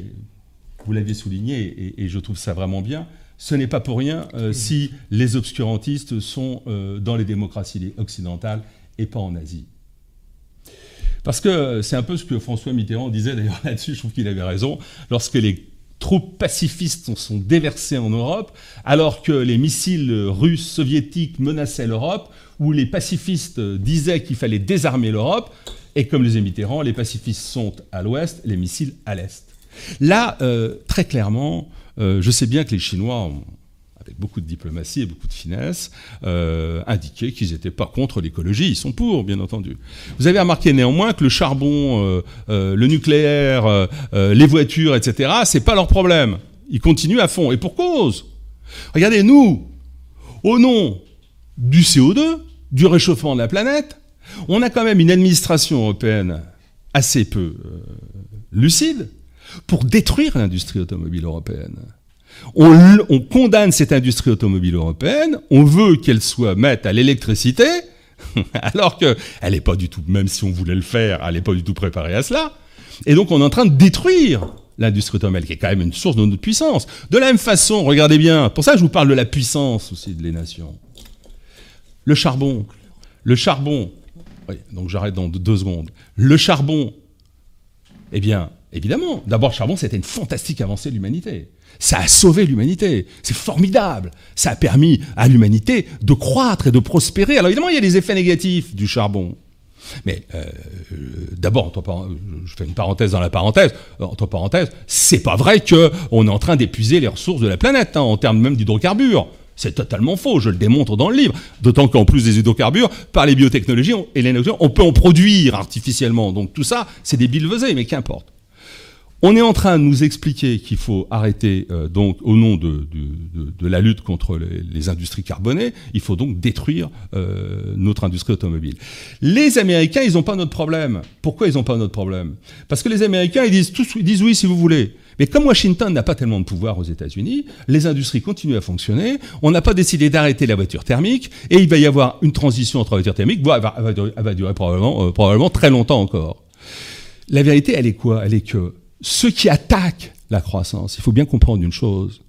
vous l'aviez souligné, et, je trouve ça vraiment bien, ce n'est pas pour rien euh, si les obscurantistes sont euh, dans les démocraties occidentales et pas en Asie. Parce que c'est un peu ce que François Mitterrand disait d'ailleurs là-dessus, je trouve qu'il avait raison, lorsque les troupes pacifistes sont déversées en Europe, alors que les missiles russes, soviétiques menaçaient l'Europe, où les pacifistes disaient qu'il fallait désarmer l'Europe, et comme les Mitterrand, les pacifistes sont à l'ouest, les missiles à l'est. Là, euh, très clairement, euh, je sais bien que les Chinois avec beaucoup de diplomatie et beaucoup de finesse, euh, indiqué qu'ils n'étaient pas contre l'écologie, ils sont pour, bien entendu. Vous avez remarqué néanmoins que le charbon, le nucléaire, les voitures, etc., c'est pas leur problème. Ils continuent à fond, et pour cause. Regardez, nous, au nom du CO2, du réchauffement de la planète, on a quand même une administration européenne assez peu euh, lucide pour détruire l'industrie automobile européenne. On, condamne cette industrie automobile européenne, on veut qu'elle soit mette à l'électricité, alors qu'elle n'est pas du tout, même si on voulait le faire, elle n'est pas du tout préparée à cela. Et donc on est en train de détruire l'industrie automobile, qui est quand même une source de notre puissance. De la même façon, regardez bien, pour ça je vous parle de la puissance aussi de les nations. Le charbon. Le charbon, donc j'arrête dans deux secondes. Le charbon, eh bien, Évidemment. D'abord, le charbon, c'était une fantastique avancée de l'humanité. Ça a sauvé l'humanité. C'est formidable. Ça a permis à l'humanité de croître et de prospérer. Alors évidemment, il y a des effets négatifs du charbon. Mais euh, d'abord, je fais une parenthèse dans la parenthèse. Entre parenthèses, c'est pas vrai qu'on est en train d'épuiser les ressources de la planète hein, en termes même d'hydrocarbures. C'est totalement faux, je le démontre dans le livre. D'autant qu'en plus des hydrocarbures, par les biotechnologies et l'énergie, on peut en produire artificiellement. Donc tout ça, c'est des bilvesés, mais qu'importe. On est en train de nous expliquer qu'il faut arrêter, euh, donc, au nom de, la lutte contre les, industries carbonées, il faut donc détruire euh, notre industrie automobile. Les Américains, ils n'ont pas notre problème. Pourquoi ils n'ont pas notre problème? Parce que les Américains, disent, ils disent oui si vous voulez. Mais comme Washington n'a pas tellement de pouvoir aux États-Unis, les industries continuent à fonctionner. On n'a pas décidé d'arrêter la voiture thermique, et il va y avoir une transition entre la voiture thermique, elle va, durer, probablement, euh, probablement très longtemps encore. La vérité, elle est quoi? Elle est que ceux qui attaquent la croissance, il faut bien comprendre une chose,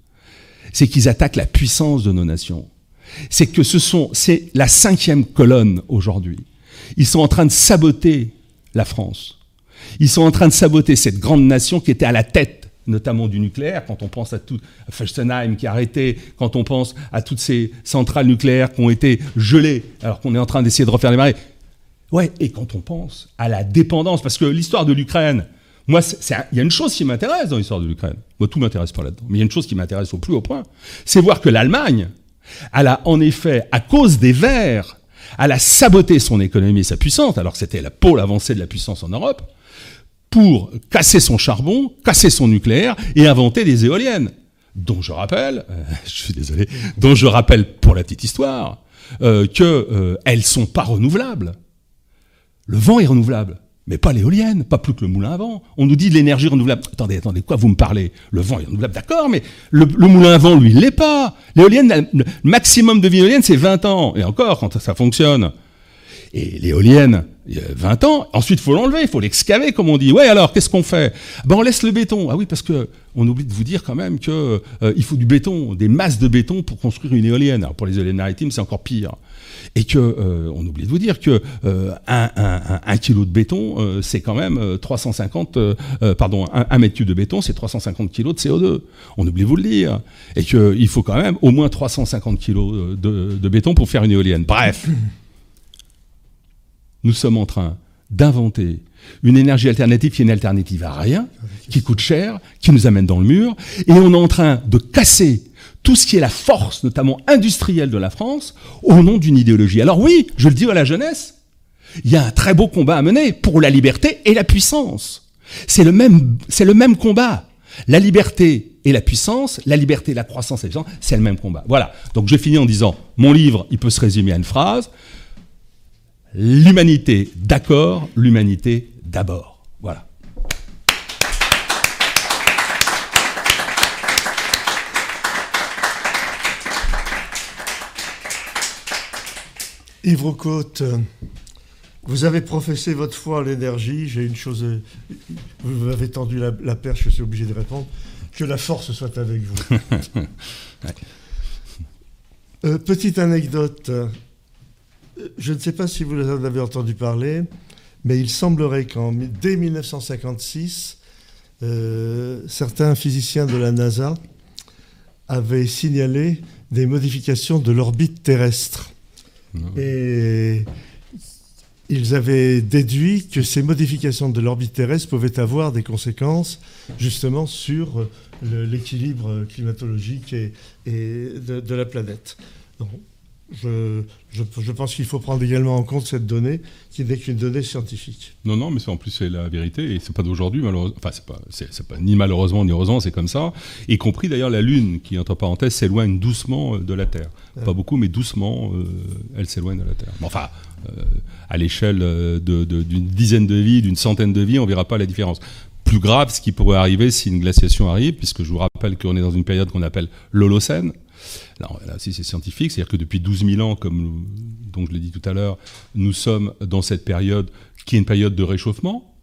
c'est qu'ils attaquent la puissance de nos nations. C'est que ce sont, c'est la cinquième colonne aujourd'hui. Ils sont en train de saboter la France. Ils sont en train de saboter cette grande nation qui était à la tête notamment du nucléaire, quand on pense à tout Fessenheim qui a arrêté, quand on pense à toutes ces centrales nucléaires qui ont été gelées alors qu'on est en train d'essayer de refaire les marées. Ouais, et quand on pense à la dépendance, parce que l'histoire de l'Ukraine, moi, il y a une chose qui m'intéresse dans l'histoire de l'Ukraine. Moi, tout m'intéresse pas là-dedans. Mais il y a une chose qui m'intéresse au plus haut point. C'est voir que l'Allemagne, elle a en effet, à cause des Verts, elle a saboté son économie et sa puissance, alors que c'était la pôle avancée de la puissance en Europe, pour casser son charbon, casser son nucléaire et inventer des éoliennes. Dont je rappelle, euh, je suis désolé, dont je rappelle pour la petite histoire, euh, qu'elles euh, elles sont pas renouvelables. Le vent est renouvelable. Mais pas l'éolienne, pas plus que le moulin à vent. On nous dit de l'énergie renouvelable. Attendez, attendez, quoi vous me parlez? Le vent est renouvelable, d'accord, mais le, moulin à vent, lui, il l'est pas. L'éolienne, le maximum de vie éolienne, c'est 20 ans. Et encore, quand ça fonctionne. Et l'éolienne, il y a 20 ans, ensuite il faut l'enlever, il faut l'excaver, comme on dit. Ouais, alors, qu'est-ce qu'on fait? Ben, on laisse le béton. Ah oui, parce que on oublie de vous dire quand même qu'il euh, faut du béton, des masses de béton pour construire une éolienne. Alors, pour les éoliennes maritimes, c'est encore pire et que euh, oublie de vous dire que euh, un, kilo de béton, c'est quand même 350, pardon, un, mètre cube de béton, c'est 350 kilos de CO2. On oublie de vous le dire, et qu'il faut quand même au moins 350 kilos de béton pour faire une éolienne. Bref, nous sommes en train d'inventer une énergie alternative qui est une alternative à rien, qui coûte cher, qui nous amène dans le mur, et on est en train de casser tout ce qui est la force, notamment industrielle de la France, au nom d'une idéologie. Alors oui, je le dis à la jeunesse, il y a un très beau combat à mener pour la liberté et la puissance. C'est le même, combat. La liberté et la puissance, la liberté, la croissance et la puissance, c'est le même combat. Voilà. Donc je finis en disant, mon livre, il peut se résumer à une phrase. L'humanité d'accord, l'humanité d'abord. Voilà. Yves Roucaute, vous avez professé votre foi à l'énergie. J'ai une chose. Vous m'avez tendu la, perche, je suis obligé de répondre. Que la force soit avec vous. Euh, petite anecdote. Je ne sais pas si vous en avez entendu parler, mais il semblerait qu'en dès 1956, euh, certains physiciens de la NASA avaient signalé des modifications de l'orbite terrestre. Et ils avaient déduit que ces modifications de l'orbite terrestre pouvaient avoir des conséquences justement sur l'équilibre climatologique et, de, la planète. Je, je, pense qu'il faut prendre également en compte cette donnée, qui n'est qu'une donnée scientifique. Non, non, mais en plus c'est la vérité, et c'est pas d'aujourd'hui, malheureusement. Enfin, c'est pas, c'est, pas ni malheureusement ni heureusement, c'est comme ça. Y compris d'ailleurs la Lune, qui entre parenthèses s'éloigne doucement euh, de la Terre. Pas beaucoup, mais doucement, euh, elle s'éloigne de la Terre. enfin, euh, à l'échelle d'une dizaine de vies, d'une centaine de vies, on verra pas la différence. Plus grave, ce qui pourrait arriver si une glaciation arrive, puisque je vous rappelle qu'on est dans une période qu'on appelle l'Holocène là aussi c'est scientifique, c'est-à-dire que depuis 12 000 ans, comme donc je l'ai dit tout à l'heure, nous sommes dans cette période qui est une période de réchauffement,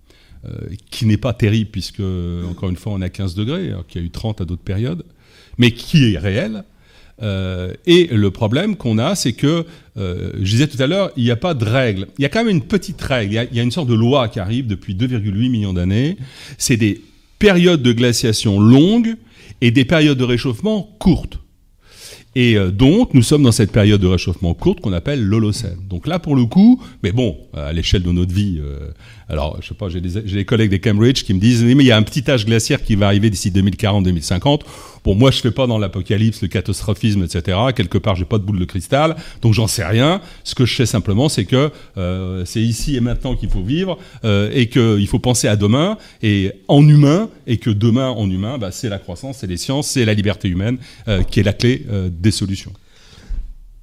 euh, qui n'est pas terrible puisque, encore une fois, on a 15 degrés, alors qu'il y a eu 30 à d'autres périodes, mais qui est réelle. et le problème qu'on a, c'est que, je disais tout à l'heure, il n'y a pas de règle. Il y a quand même une petite règle. Il y a, une sorte de loi qui arrive depuis 2,8 millions d'années. C'est des périodes de glaciation longues et des périodes de réchauffement courtes. Et euh, donc, nous sommes dans cette période de réchauffement courte qu'on appelle l'Holocène. Donc là, pour le coup, mais bon, à l'échelle de notre vie, euh, alors, je sais pas, j'ai des, collègues des Cambridge qui me disent, mais il y a un petit âge glaciaire qui va arriver d'ici 2040-2050. Bon, moi, je fais pas dans l'apocalypse, le catastrophisme, etc. Quelque part, j'ai pas de boule de cristal, donc j'en sais rien. Ce que je sais simplement, c'est que euh, c'est ici et maintenant qu'il faut vivre euh, et qu'il faut penser à demain et en humain et que demain en humain, bah, c'est la croissance, c'est les sciences, c'est la liberté humaine euh, qui est la clé des solutions.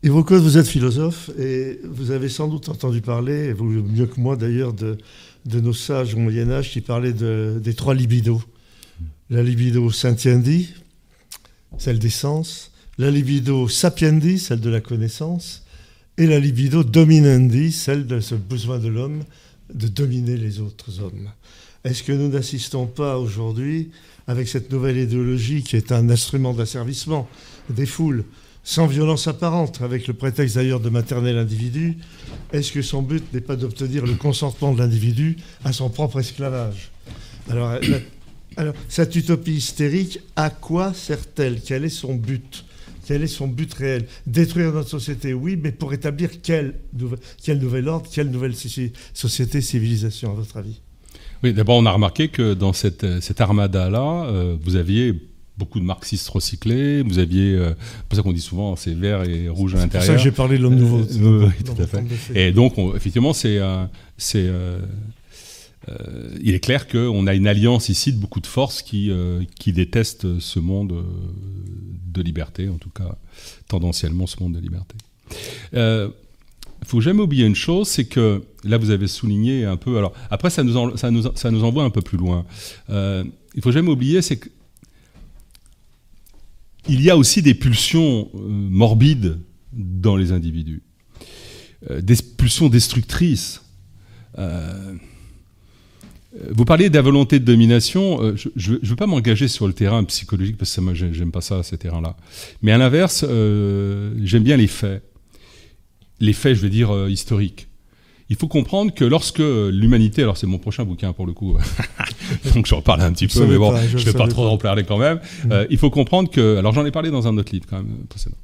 Yves vous êtes philosophe et vous avez sans doute entendu parler, mieux que moi d'ailleurs, de de nos sages au Moyen Âge qui parlaient des trois libidos. La libido sentiendi, celle des sens, la libido sapiendi, celle de la connaissance, et la libido dominandi, celle de ce besoin de l'homme de dominer les autres hommes. Est-ce que nous n'assistons pas aujourd'hui, avec cette nouvelle idéologie qui est un instrument d'asservissement des foules, sans violence apparente, avec le prétexte d'ailleurs de materner l'individu, est-ce que son but n'est pas d'obtenir le consentement de l'individu à son propre esclavage? Alors, alors, cette utopie hystérique, à quoi sert-elle? Quel est son but? Quel est son but réel? Détruire notre société, oui, mais pour établir quel, nouvel ordre, quelle nouvelle société, civilisation, à votre avis? Oui, d'abord, on a remarqué que dans cette, cette armada-là, euh, vous aviez beaucoup de marxistes recyclés. Vous aviez, euh, c'est pour ça qu'on dit souvent, c'est vert et rouge à l'intérieur. C'est pour ça que j'ai parlé de l'homme nouveau. Euh, oui, tout à fait. Et donc, effectivement, c'est, c'est, euh, il est clair qu'on a une alliance ici de beaucoup de forces qui, qui détestent ce monde de liberté, en tout cas tendanciellement ce monde de liberté. Il faut jamais oublier une chose, c'est que là vous avez souligné un peu. Alors après ça nous, ça nous, ça nous envoie un peu plus loin. il faut jamais oublier, c'est que il y a aussi des pulsions euh, morbides dans les individus, euh, des pulsions destructrices. Euh, vous parliez de la volonté de domination. je ne veux pas m'engager sur le terrain psychologique parce que moi, j'aime pas ça, ces terrains-là. Mais à l'inverse, j'aime bien les faits. Les faits, je veux dire, historiques. Il faut comprendre que lorsque l'humanité, alors c'est mon prochain bouquin pour le coup, donc j'en parle un petit peu, mais bon, je ne vais pas trop en parler quand même. Mm. Euh, il faut comprendre que, alors j'en ai parlé dans un autre livre quand même précédent.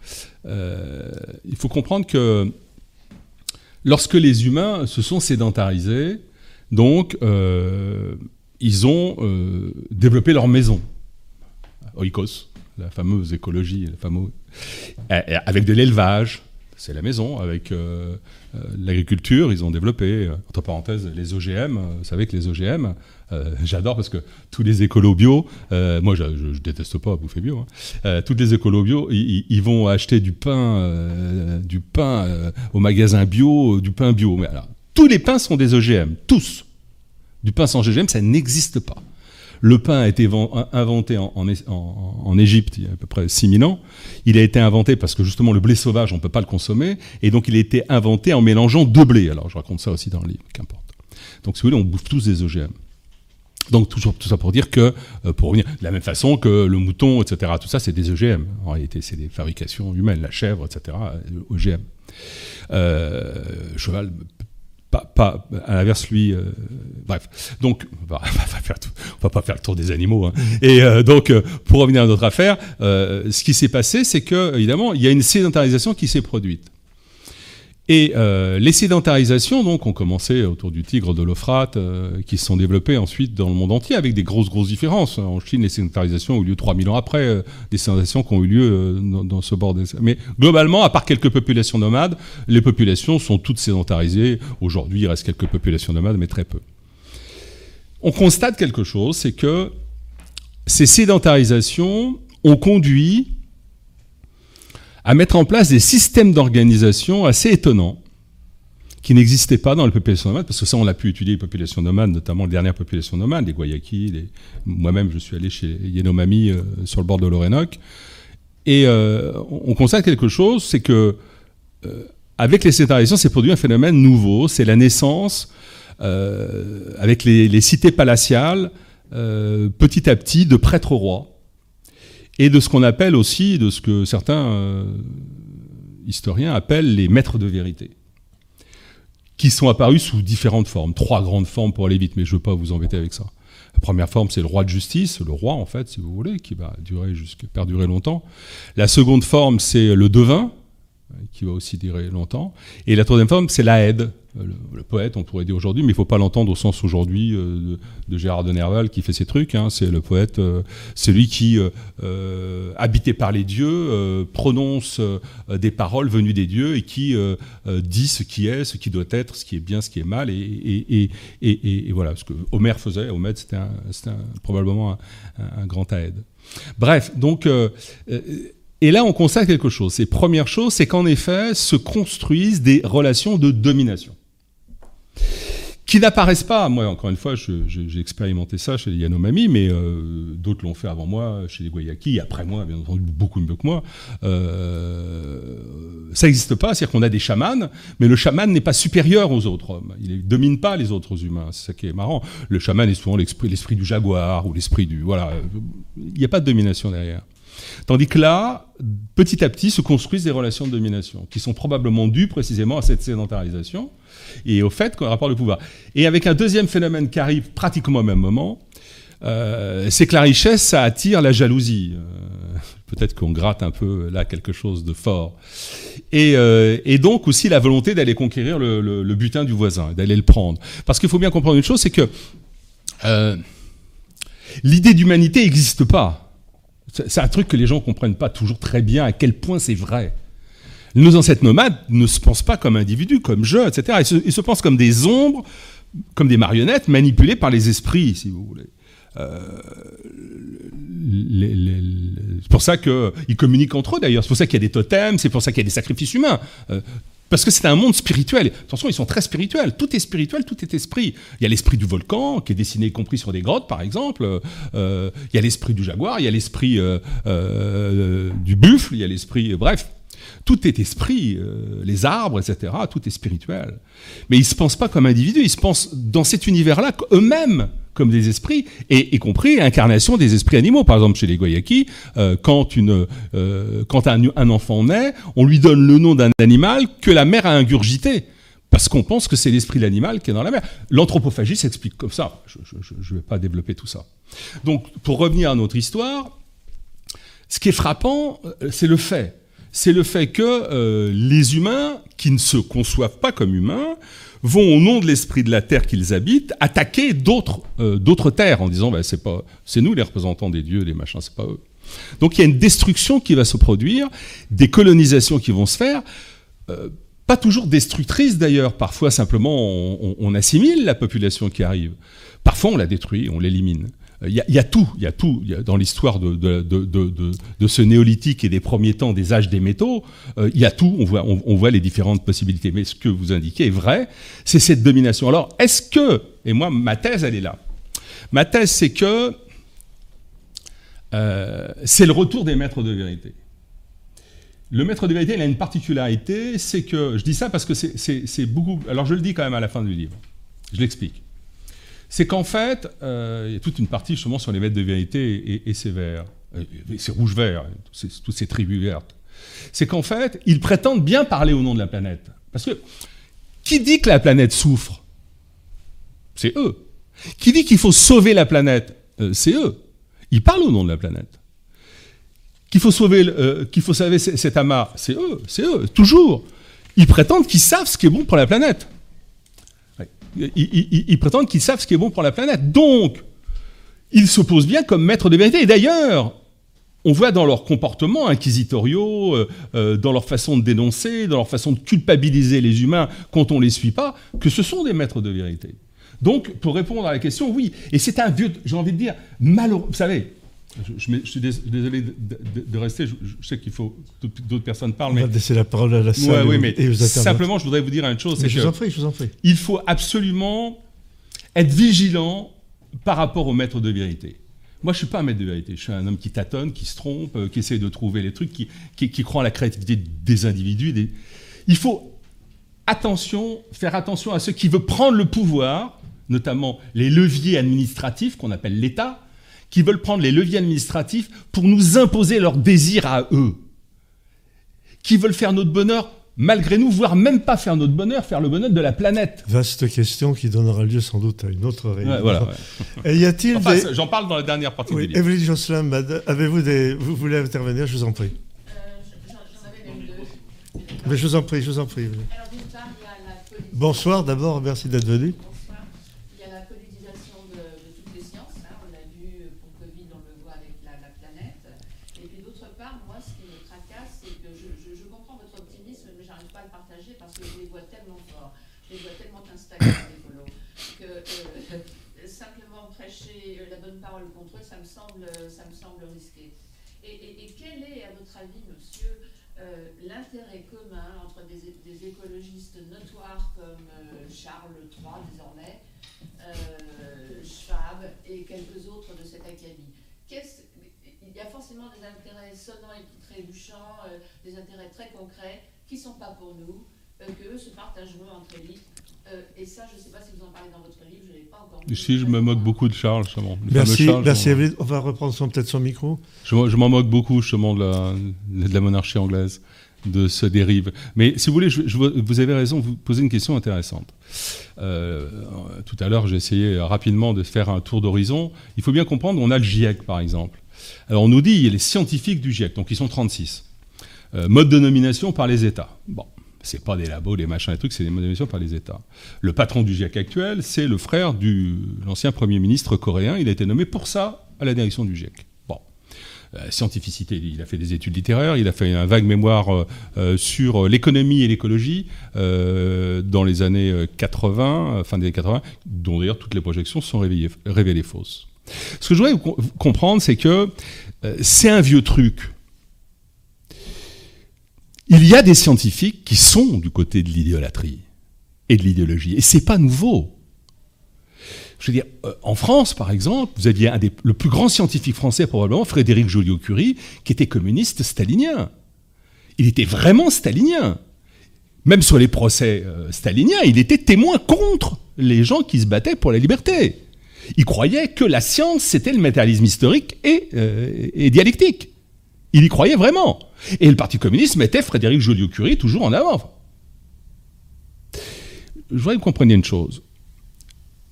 Euh, il faut comprendre que lorsque les humains se sont sédentarisés, donc euh, ils ont développé leur maison, oikos, la fameuse écologie, la fameuse, avec de l'élevage, c'est la maison. Avec euh, euh, l'agriculture, ils ont développé, euh, entre parenthèses, les OGM. Vous savez que les OGM, j'adore parce que tous les écolos bio, moi je, déteste pas bouffer bio, hein, tous les écolos bio, ils, vont acheter du pain, du pain au magasin bio, du pain bio. Mais alors, tous les pains sont des OGM, tous. Du pain sans OGM, ça n'existe pas. Le pain a été inventé en, Égypte il y a à peu près 6000 ans. Il a été inventé parce que justement le blé sauvage, on ne peut pas le consommer. Et donc il a été inventé en mélangeant deux blés. Alors je raconte ça aussi dans le livre, qu'importe. Donc si vous voulez, on bouffe tous des OGM. Donc toujours tout ça pour dire que, euh, pour revenir, de la même façon que le mouton, etc., tout ça, c'est des OGM. En réalité, c'est des fabrications humaines, la chèvre, etc., OGM. Euh, cheval, pas, à l'inverse, lui. Euh, bref. Donc, on va, va, pas faire le tour des animaux. Hein. Et euh, donc, euh, pour revenir à notre affaire, ce qui s'est passé, c'est que, évidemment, il y a une sédentarisation qui s'est produite. Et euh, les sédentarisations, donc, ont commencé autour du tigre de l'Euphrate, euh, qui se sont développées ensuite dans le monde entier, avec des grosses, grosses différences. En Chine, les sédentarisations ont eu lieu 3000 ans après, euh, des sédentarisations qui ont eu lieu dans, ce bord. Mais globalement, à part quelques populations nomades, les populations sont toutes sédentarisées. Aujourd'hui, il reste quelques populations nomades, mais très peu. On constate quelque chose, c'est que ces sédentarisations ont conduit à mettre en place des systèmes d'organisation assez étonnants qui n'existaient pas dans les populations nomades, parce que ça, on a pu étudier les populations nomades, notamment les dernières populations nomades, les Guayaki. Moi-même, je suis allé chez Yenomami euh, sur le bord de l'Orénoque. Et euh, on constate quelque chose, c'est que euh, avec les sédentarisations, s'est produit un phénomène nouveau, c'est la naissance, avec les, les, cités palatiales, petit à petit, de prêtres rois et de ce qu'on appelle aussi, de ce que certains euh, historiens appellent les maîtres de vérité, qui sont apparus sous différentes formes, trois grandes formes pour aller vite, mais je ne veux pas vous embêter avec ça. La première forme, c'est le roi de justice, le roi en fait, si vous voulez, qui va durer jusqu'à perdurer longtemps. La seconde forme, c'est le devin, qui va aussi durer longtemps. Et la troisième forme, c'est la aide. Le, poète, on pourrait dire aujourd'hui, mais il ne faut pas l'entendre au sens aujourd'hui euh, de, Gérard de Nerval qui fait ses trucs. Hein. C'est le poète, euh, celui qui, euh, habité par les dieux, prononce des paroles venues des dieux et qui dit ce qui est, ce qui doit être, ce qui est bien, ce qui est mal. Et, voilà, ce que Homère faisait. Homère, c'était probablement un, un, grand aide. Bref, donc et là, on constate quelque chose. C'est première chose, c'est qu'en effet, se construisent des relations de domination qui n'apparaissent pas. Moi, encore une fois, j'ai expérimenté ça chez les Yanomami, mais euh, d'autres l'ont fait avant moi, chez les Guayaki, après moi, bien entendu, beaucoup mieux que moi. Euh, ça n'existe pas, c'est-à-dire qu'on a des chamans, mais le chaman n'est pas supérieur aux autres hommes. Il ne domine pas les autres humains. C'est ça qui est marrant. Le chaman est souvent l'esprit du jaguar ou l'esprit du... Voilà. Il n'y a pas de domination derrière. Tandis que là, petit à petit, se construisent des relations de domination qui sont probablement dues précisément à cette sédentarisation et au fait qu'on rapporte le pouvoir. Et avec un deuxième phénomène qui arrive pratiquement au même moment, euh, c'est que la richesse, ça attire la jalousie. Euh, peut-être qu'on gratte un peu là quelque chose de fort. Et, euh, donc aussi la volonté d'aller conquérir le, butin du voisin, d'aller le prendre. Parce qu'il faut bien comprendre une chose, c'est que l'idée d'humanité n'existe pas. C'est un truc que les gens ne comprennent pas toujours très bien à quel point c'est vrai. Nos ancêtres nomades ne se pensent pas comme individus, comme jeux, etc. Ils se, pensent comme des ombres, comme des marionnettes manipulées par les esprits, si vous voulez. Euh, c'est pour ça qu'ils communiquent entre eux d'ailleurs, c'est pour ça qu'il y a des totems, c'est pour ça qu'il y a des sacrifices humains. Euh, parce que c'est un monde spirituel. Attention, ils sont très spirituels. Tout est spirituel, tout est esprit. Il y a l'esprit du volcan, qui est dessiné y compris sur des grottes, par exemple. Euh, il y a l'esprit du jaguar, il y a l'esprit euh, euh, du buffle, il y a l'esprit... bref, tout est esprit, les arbres, etc. Tout est spirituel. Mais ils ne se pensent pas comme individus, ils se pensent dans cet univers-là eux-mêmes comme des esprits, et y compris incarnation des esprits animaux. Par exemple, chez les Goyaki, euh, quand, une, euh, quand un, un, enfant naît, on lui donne le nom d'un animal que la mère a ingurgité. Parce qu'on pense que c'est l'esprit de l'animal qui est dans la mer. L'anthropophagie s'explique comme ça. Je ne vais pas développer tout ça. Donc, pour revenir à notre histoire, ce qui est frappant, euh, c'est le fait. C'est le fait que les humains, qui ne se conçoivent pas comme humains, vont, au nom de l'esprit de la terre qu'ils habitent, attaquer d'autres euh, d'autres terres en disant bah, c'est pas c'est nous les représentants des dieux, les machins, c'est pas eux. Donc il y a une destruction qui va se produire, des colonisations qui vont se faire. Euh, pas toujours destructrices d'ailleurs, parfois simplement on, on, assimile la population qui arrive. Parfois on la détruit, on l'élimine. Il y, a tout, il y a tout dans l'histoire de, ce néolithique et des premiers temps des âges des métaux. Euh, il y a tout, on voit, on, voit les différentes possibilités. Mais ce que vous indiquez est vrai, c'est cette domination. Alors, est-ce que, et moi, ma thèse, elle est là. Ma thèse, c'est que euh, c'est le retour des maîtres de vérité. Le maître de vérité, il a une particularité, c'est que, je dis ça parce que c'est beaucoup, alors je le dis quand même à la fin du livre, je l'explique c'est qu'en fait, euh, il y a toute une partie justement sur les maîtres de vérité et, ces verts, euh, ces rouges-verts, toutes ces tribus vertes. C'est qu'en fait, ils prétendent bien parler au nom de la planète. Parce que qui dit que la planète souffre? C'est eux. Qui dit qu'il faut sauver la planète? Euh, C'est eux. Ils parlent au nom de la planète. Qu'il faut sauver, qu'il faut sauver cet amas, c'est eux, c'est eux, toujours. Ils prétendent qu'ils savent ce qui est bon pour la planète ils, prétendent qu'ils savent ce qui est bon pour la planète. Donc, ils s'opposent bien comme maîtres de vérité. Et d'ailleurs, on voit dans leurs comportements inquisitoriaux, euh, euh, dans leur façon de dénoncer, dans leur façon de culpabiliser les humains quand on ne les suit pas, que ce sont des maîtres de vérité. Donc, pour répondre à la question, oui. Et c'est un vieux, j'ai envie de dire, malheureux. Vous savez, je, suis désolé de, rester. Je, sais qu'il faut d'autres personnes parlent. On va laisser la parole à la salle. oui, mais simplement, je voudrais vous dire une chose. je vous en prie, je vous en prie. Il faut absolument être vigilant par rapport au maître de vérité. Moi, je suis pas un maître de vérité. Je suis un homme qui tâtonne, qui se trompe, euh, qui essaie de trouver les trucs, qui, qui, croit à la créativité des individus. Il faut attention, faire attention à ceux qui veulent prendre le pouvoir, notamment les leviers administratifs qu'on appelle l'État, qui veulent prendre les leviers administratifs pour nous imposer leurs désirs à eux, qui veulent faire notre bonheur malgré nous, voire même pas faire notre bonheur, faire le bonheur de la planète. Vaste question qui donnera lieu sans doute à une autre réunion. Ouais, voilà, Et y a-t-il Enfin, des... J'en parle dans la dernière partie Oui, du livre. Evelyne Josselin, avez-vous des... Vous voulez intervenir Je vous en prie. Euh, J'en j'en avais même deux. Mais je vous en prie, je vous en prie. Evelyne. Alors d'une part, il y a la politique. Bonsoir d'abord, merci d'être venu. Bonsoir. Il y a la politisation de, de toutes les sciences. hein. On l'a vu pour le Covid, on le voit avec la, la planète. Et puis d'autre part, moi, ce qui me tracasse, c'est que je, je- je comprends votre optimisme, mais j'arrive pas à le partager parce que je les vois tellement forts, je les vois tellement installés les écolos, que euh, simplement prêcher la bonne parole contre eux, ça me semble, ça me semble risqué. Et, quel est, à votre avis, monsieur, euh, l'intérêt commun entre des, écologistes notoires comme euh, Charles III désormais, Schwab et quelques autres de académie Qu'est-ce- Il y a forcément des intérêts sonnants et trébuchants, des intérêts très concrets qui ne sont pas pour nous, que eux se partageront entre élites. Euh, et ça, je ne sais pas si vous en parlez dans votre livre, je ne l'ai pas encore. Si je me moque beaucoup de Charles, justement. Merci, Charles, merci je- Evelyne. On va reprendre son- peut-être son micro. Je, m'en- je m'en moque beaucoup justement de la, de la monarchie anglaise, de ce dérive. Mais si vous voulez, je- je- vous avez raison, vous posez une question intéressante. Euh, tout à l'heure, j'ai essayé rapidement de faire un tour d'horizon. Il faut bien comprendre, on a le GIEC par exemple. Alors on nous dit, il y a les scientifiques du GIEC, donc ils sont 36. Euh, mode de nomination par les États. Bon, c'est pas des labos, des machins, des trucs, c'est des nomination par les États. Le patron du GIEC actuel, c'est le frère de l'ancien Premier ministre coréen. Il a été nommé pour ça à la direction du GIEC. Bon. Euh, scientificité, il a fait des études littéraires, il a fait un vague mémoire euh, euh, sur l'économie et l'écologie dans les années euh, 80, euh, fin des années 80, dont d'ailleurs toutes les projections sont révélées, fausses. Ce que je voudrais comprendre, c'est que c'est un vieux truc. Il y a des scientifiques qui sont du côté de l'idéolatrie et de l'idéologie, et c'est pas nouveau. Je veux dire, euh, en France, par exemple, vous aviez un des, le plus grand scientifique français, probablement, Frédéric Joliot-Curie, qui était communiste stalinien. Il était vraiment stalinien. Même sur les procès euh, staliniens, il était témoin contre les gens qui se battaient pour la liberté. Il croyait que la science, c'était le matérialisme historique et, euh, et dialectique. Il y croyait vraiment. Et le Parti communiste mettait Frédéric Joliot-Curie toujours en avant. Je voudrais que vous compreniez une chose.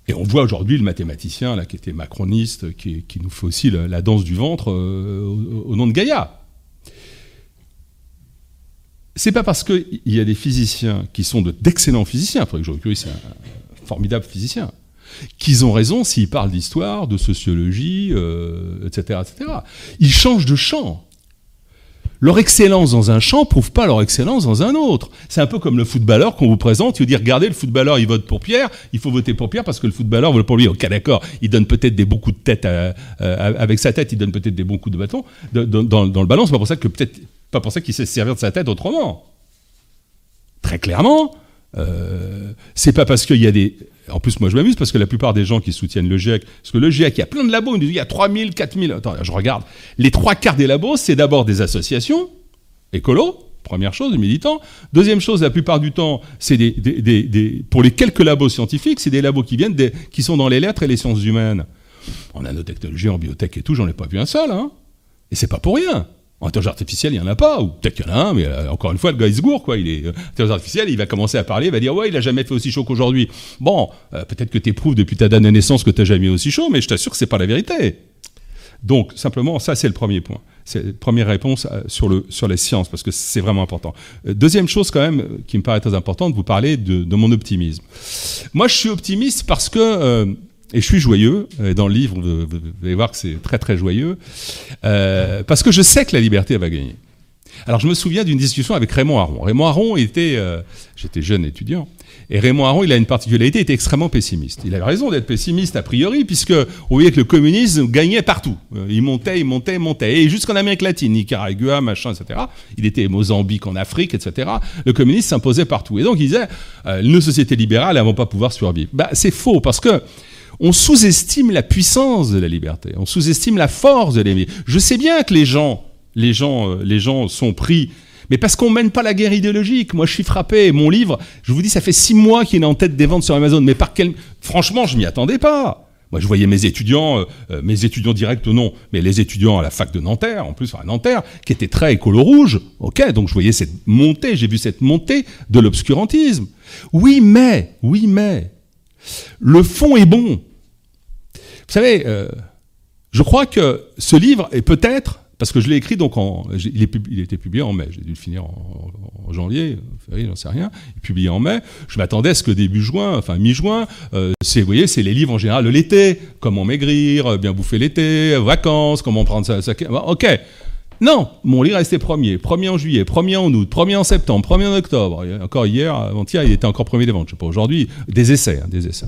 Et on voit aujourd'hui le mathématicien là, qui était macroniste, qui, nous fait aussi la, danse du ventre euh, au, nom de Gaïa. C'est pas parce qu'il y a des physiciens qui sont de- d'excellents physiciens, Frédéric Joliot-Curie c'est un formidable physicien, qu'ils ont raison s'ils parlent d'histoire, de sociologie, euh, etc., etc. Ils changent de champ. Leur excellence dans un champ prouve pas leur excellence dans un autre. C'est un peu comme le footballeur qu'on vous présente, il vous dit regardez le footballeur il vote pour Pierre, il faut voter pour Pierre parce que le footballeur vote pour lui. Ok d'accord, il donne peut-être des bons coups de tête avec sa tête, il donne peut-être des bons coups de bâton dans, dans le ballon. C'est pas pour ça que peut-être pas pour ça qu'il sait se servir de sa tête autrement. Très clairement, euh, c'est pas parce qu'il y a des. En plus, moi, je m'amuse parce que la plupart des gens qui soutiennent le GIEC, parce que le GIEC, il y a plein de labos, il y a 3000, 4000. Attends, je regarde. Les trois quarts des labos, c'est d'abord des associations, écolo, première chose, des militants. Deuxième chose, la plupart du temps, c'est des, pour les quelques labos scientifiques, c'est des labos qui viennent, qui sont dans les lettres et les sciences humaines. En nanotechnologie, en biotech et tout, j'en ai pas vu un seul, hein. Et c'est pas pour rien. En intelligence artificielle, il n'y en a pas, ou peut-être qu'il y en a un, mais euh, encore une fois, le gars, il se quoi. Il est, euh, intelligence artificielle, il va commencer à parler, il va dire, ouais, il a jamais fait aussi chaud qu'aujourd'hui. Bon, euh, peut-être que tu prouves depuis ta date de naissance que tu n'as jamais eu aussi chaud, mais je t'assure que c'est pas la vérité. Donc, simplement, ça, c'est le premier point. C'est la première réponse euh, sur, le, sur les sciences, parce que c'est vraiment important. Deuxième chose, quand même, qui me paraît très importante, vous parlez de, de mon optimisme. Moi, je suis optimiste parce que, et je suis joyeux, et dans le livre, vous, allez voir que c'est très, très joyeux, euh, parce que je sais que la liberté va gagner. Alors, je me souviens d'une discussion avec Raymond Aron. Raymond Aron était, euh, j'étais jeune étudiant, et Raymond Aron, il a une particularité, il était extrêmement pessimiste. Il avait raison d'être pessimiste a priori, puisque on voyait que le communisme gagnait partout. Euh, Il montait, il montait, il montait. Et jusqu'en Amérique latine, Nicaragua, machin, etc. Il était Mozambique en Afrique, etc. Le communisme s'imposait partout. Et donc il disait, euh, nos sociétés libérales, elles vont pas pouvoir survivre. Bah, c'est faux, parce que on sous-estime la puissance de la liberté. On sous-estime la force de la. Je sais bien que les gens, les gens, euh, les gens sont pris mais parce qu'on mène pas la guerre idéologique. Moi, je suis frappé. Mon livre, je vous dis, ça fait six mois qu'il est en tête des ventes sur Amazon. Mais par quel... Franchement, je m'y attendais pas. Moi, je voyais mes étudiants, euh, mes étudiants directs non, mais les étudiants à la fac de Nanterre, en plus à Nanterre, qui étaient très écolo rouge. Ok, donc je voyais cette montée, j'ai vu cette montée de l'obscurantisme. Oui, mais, oui, mais, le fond est bon. Vous savez, je crois que ce livre est peut-être parce que je l'ai écrit donc en, il, est, il était publié en mai, j'ai dû le finir en, janvier, février, j'en sais rien. Il est publié en mai. Je m'attendais à ce que début juin, enfin mi-juin, euh, c'est, vous voyez, c'est les livres en général de l'été, comment maigrir, euh, bien bouffer l'été, vacances, comment prendre ça, ça ok. Non, mon livre restait premier. Premier en juillet, premier en août, premier en septembre, premier en octobre. Encore hier, avant-hier, il était encore premier des ventes. Je sais pas aujourd'hui, des essais, hein, des essais.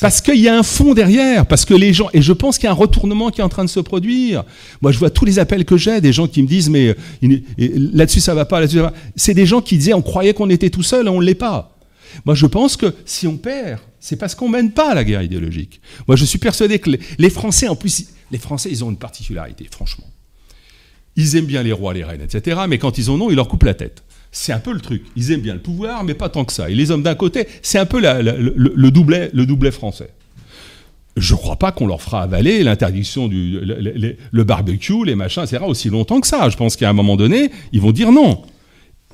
Parce qu'il y a un fond derrière, parce que les gens, et je pense qu'il y a un retournement qui est en train de se produire. Moi, je vois tous les appels que j'ai, des gens qui me disent, mais là-dessus ça va pas, là-dessus ça va. C'est des gens qui disaient, on croyait qu'on était tout seul on ne l'est pas. Moi, je pense que si on perd, c'est parce qu'on mène pas la guerre idéologique. Moi, je suis persuadé que les Français, en plus, les Français, ils ont une particularité, franchement. Ils aiment bien les rois, les reines, etc. Mais quand ils en ont, ils leur coupent la tête. C'est un peu le truc. Ils aiment bien le pouvoir, mais pas tant que ça. Et les hommes d'un côté, c'est un peu le, doublet, le doublet français. Je ne crois pas qu'on leur fera avaler l'interdiction du le, barbecue, les machins, etc. aussi longtemps que ça. Je pense qu'à un moment donné, ils vont dire non.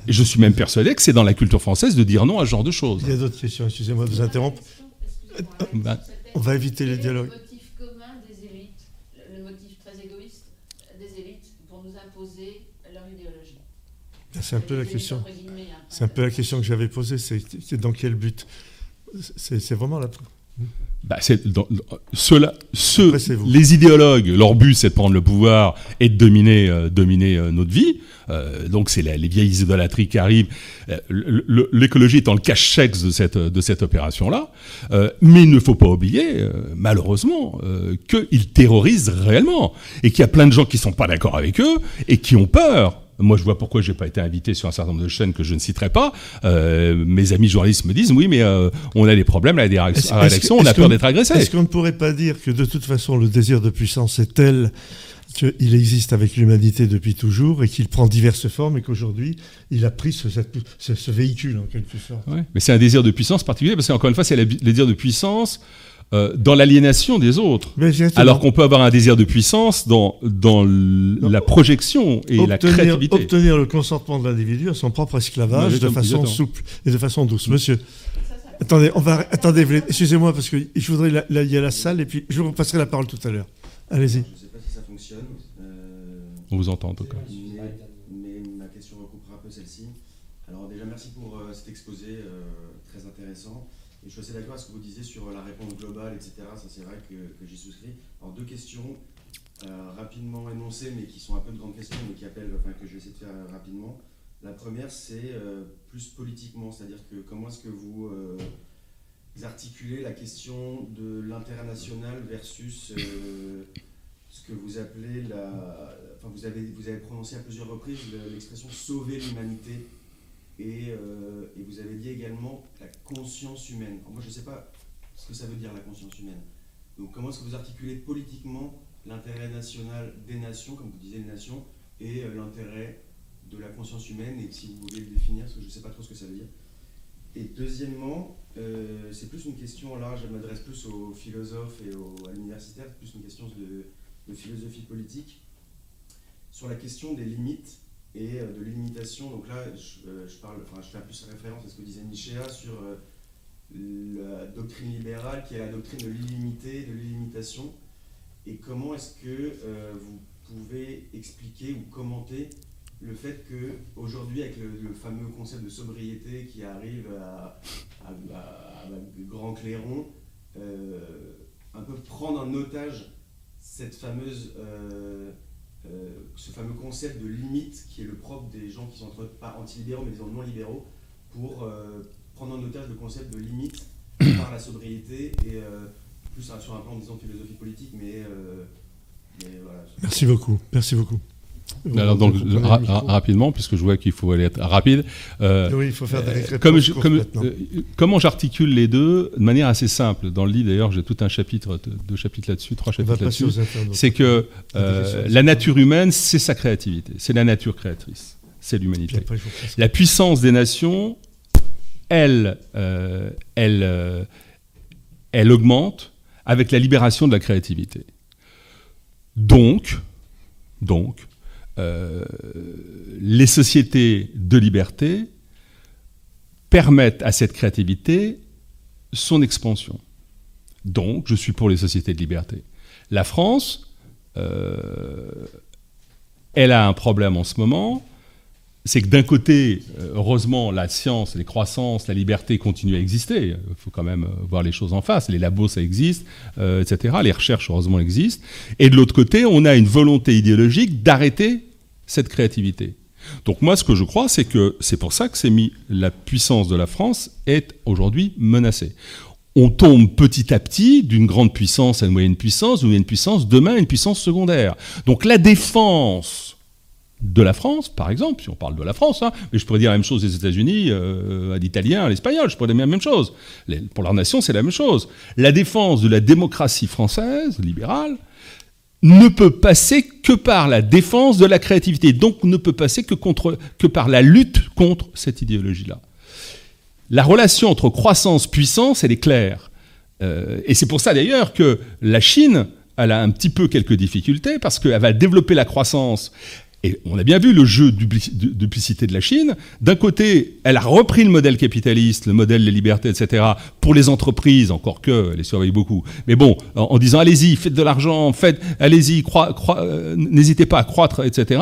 Et je suis même persuadé que c'est dans la culture française de dire non à ce genre de choses. Il y a d'autres questions, excusez-moi de vous interrompre. Ben, on va éviter les dialogues. Le motif commun des élites, le motif très égoïste des élites pour nous imposer leur idéologie. C'est un peu la question. C'est un peu la question que j'avais posée. C'est dans quel but? C'est vraiment la. Bah, ceux, les idéologues, leur but c'est de prendre le pouvoir et de dominer, euh, dominer euh, notre vie. Euh, donc c'est les vieilles idolâtries qui arrivent. L'écologie étant le cache-sexe de cette, de cette opération-là. mais il ne faut pas oublier, malheureusement, qu'ils terrorisent réellement et qu'il y a plein de gens qui ne sont pas d'accord avec eux et qui ont peur moi, je vois pourquoi j'ai pas été invité sur un certain nombre de chaînes que je ne citerai pas. Euh, mes amis journalistes me disent oui, mais euh, on a des problèmes à la rédaction, on a peur d'être agressé. Est-ce qu'on ne pourrait pas dire que de toute façon, le désir de puissance est tel qu'il existe avec l'humanité depuis toujours et qu'il prend diverses formes et qu'aujourd'hui, il a pris ce, ce, véhicule en quelque sorte. Ouais, mais c'est un désir de puissance particulier parce qu'encore une fois, c'est le désir de puissance euh, dans l'aliénation des autres. Alors qu'on peut avoir un désir de puissance dans, dans la projection et la créativité. Obtenir le consentement de l'individu à son propre esclavage de façon souple et de façon douce. Monsieur, attendez, on va, attendez, excusez-moi parce que je voudrais, là, il y a la salle et puis je vous passerai la parole tout à l'heure. Allez-y. Je ne sais pas si ça fonctionne. Euh, on vous entend en tout cas. Mais, ma question recoupera un peu celle-ci. Alors déjà, merci pour euh, cet exposé très intéressant. Je suis assez d'accord avec ce que vous disiez sur la réponse globale, etc. Ça, c'est vrai que, j'y souscris. Alors, deux questions euh, rapidement énoncées, mais qui sont un peu de grandes questions, mais qui appellent, que je vais essayer de faire euh, rapidement. La première, c'est euh, plus politiquement, c'est-à-dire que comment est-ce que vous, articulez la question de l'international versus ce que vous appelez la. Enfin, vous avez, vous avez prononcé à plusieurs reprises l'expression sauver l'humanité euh, et, vous avez dit également la conscience humaine. moi, je ne sais pas ce que ça veut dire la conscience humaine. Donc, comment est-ce que vous articulez politiquement l'intérêt national des nations, comme vous disiez les nations, et euh, l'intérêt de la conscience humaine, et si vous voulez le définir, parce que je ne sais pas trop ce que ça veut dire. Et deuxièmement, euh, c'est plus une question, là je m'adresse plus aux philosophes et aux, à l'universitaire, plus une question de, de philosophie politique, sur la question des limites et euh, de l'imitation. Donc là, je, euh, je, parle, enfin, je fais plus référence à ce que disait Nietzsche sur euh, la doctrine libérale, qui est la doctrine de l'illimité, de l'illimitation. Et comment est-ce que vous pouvez expliquer ou commenter le fait que aujourd'hui, avec le, fameux concept de sobriété qui arrive à, grand clairon, un peu prendre en otage cette fameuse ce fameux concept de limite qui est le propre des gens qui sont pas anti-libéraux mais disons non libéraux pour euh, prendre en otage le concept de limite par la sobriété et euh, plus sur un plan disons philosophie politique mais, voilà. Merci beaucoup, merci beaucoup. Alors donc rapidement, puisque je vois qu'il faut aller être rapide. Euh, oui, il faut faire des euh, comme, comme euh, Comment j'articule les deux de manière assez simple. Dans le livre, d'ailleurs, j'ai tout un chapitre, deux chapitres là-dessus, trois chapitres là-dessus. C'est que la nature humaine, c'est sa créativité, c'est la nature créatrice, c'est l'humanité. La puissance des nations, elle, elle, elle augmente avec la libération de la créativité. Donc, donc, euh, les sociétés de liberté permettent à cette créativité son expansion. Donc, je suis pour les sociétés de liberté. La France, euh, elle a un problème en ce moment, c'est que d'un côté, euh, heureusement, la science, les croissances, la liberté continuent à exister. Il faut quand même voir les choses en face. Les labos, ça existe, etc. Les recherches, heureusement, existent. Et de l'autre côté, on a une volonté idéologique d'arrêter cette créativité. Donc moi, ce que je crois, c'est que c'est pour ça que c'est mis la puissance de la France est aujourd'hui menacée. On tombe petit à petit d'une grande puissance à une moyenne puissance, d'une moyenne puissance, demain une puissance secondaire. Donc la défense de la France, par exemple, si on parle de la France, hein, mais je pourrais dire la même chose des États-Unis, euh, à l'italien, à l'espagnol, je pourrais dire la même chose. pour leur nation, c'est la même chose. La défense de la démocratie française, libérale, ne peut passer que par la défense de la créativité, donc ne peut passer que, par la lutte contre cette idéologie-là. La relation entre croissance-puissance, elle est claire. Euh, et c'est pour ça d'ailleurs que la Chine, a un petit peu quelques difficultés, parce qu'elle va développer la croissance et on a bien vu le jeu de duplicité de la Chine. D'un côté, elle a repris le modèle capitaliste, le modèle des libertés, etc., pour les entreprises, encore que, elle les surveille beaucoup. Mais bon, en, disant allez-y, faites de l'argent, faites, allez-y, euh, n'hésitez pas à croître, etc.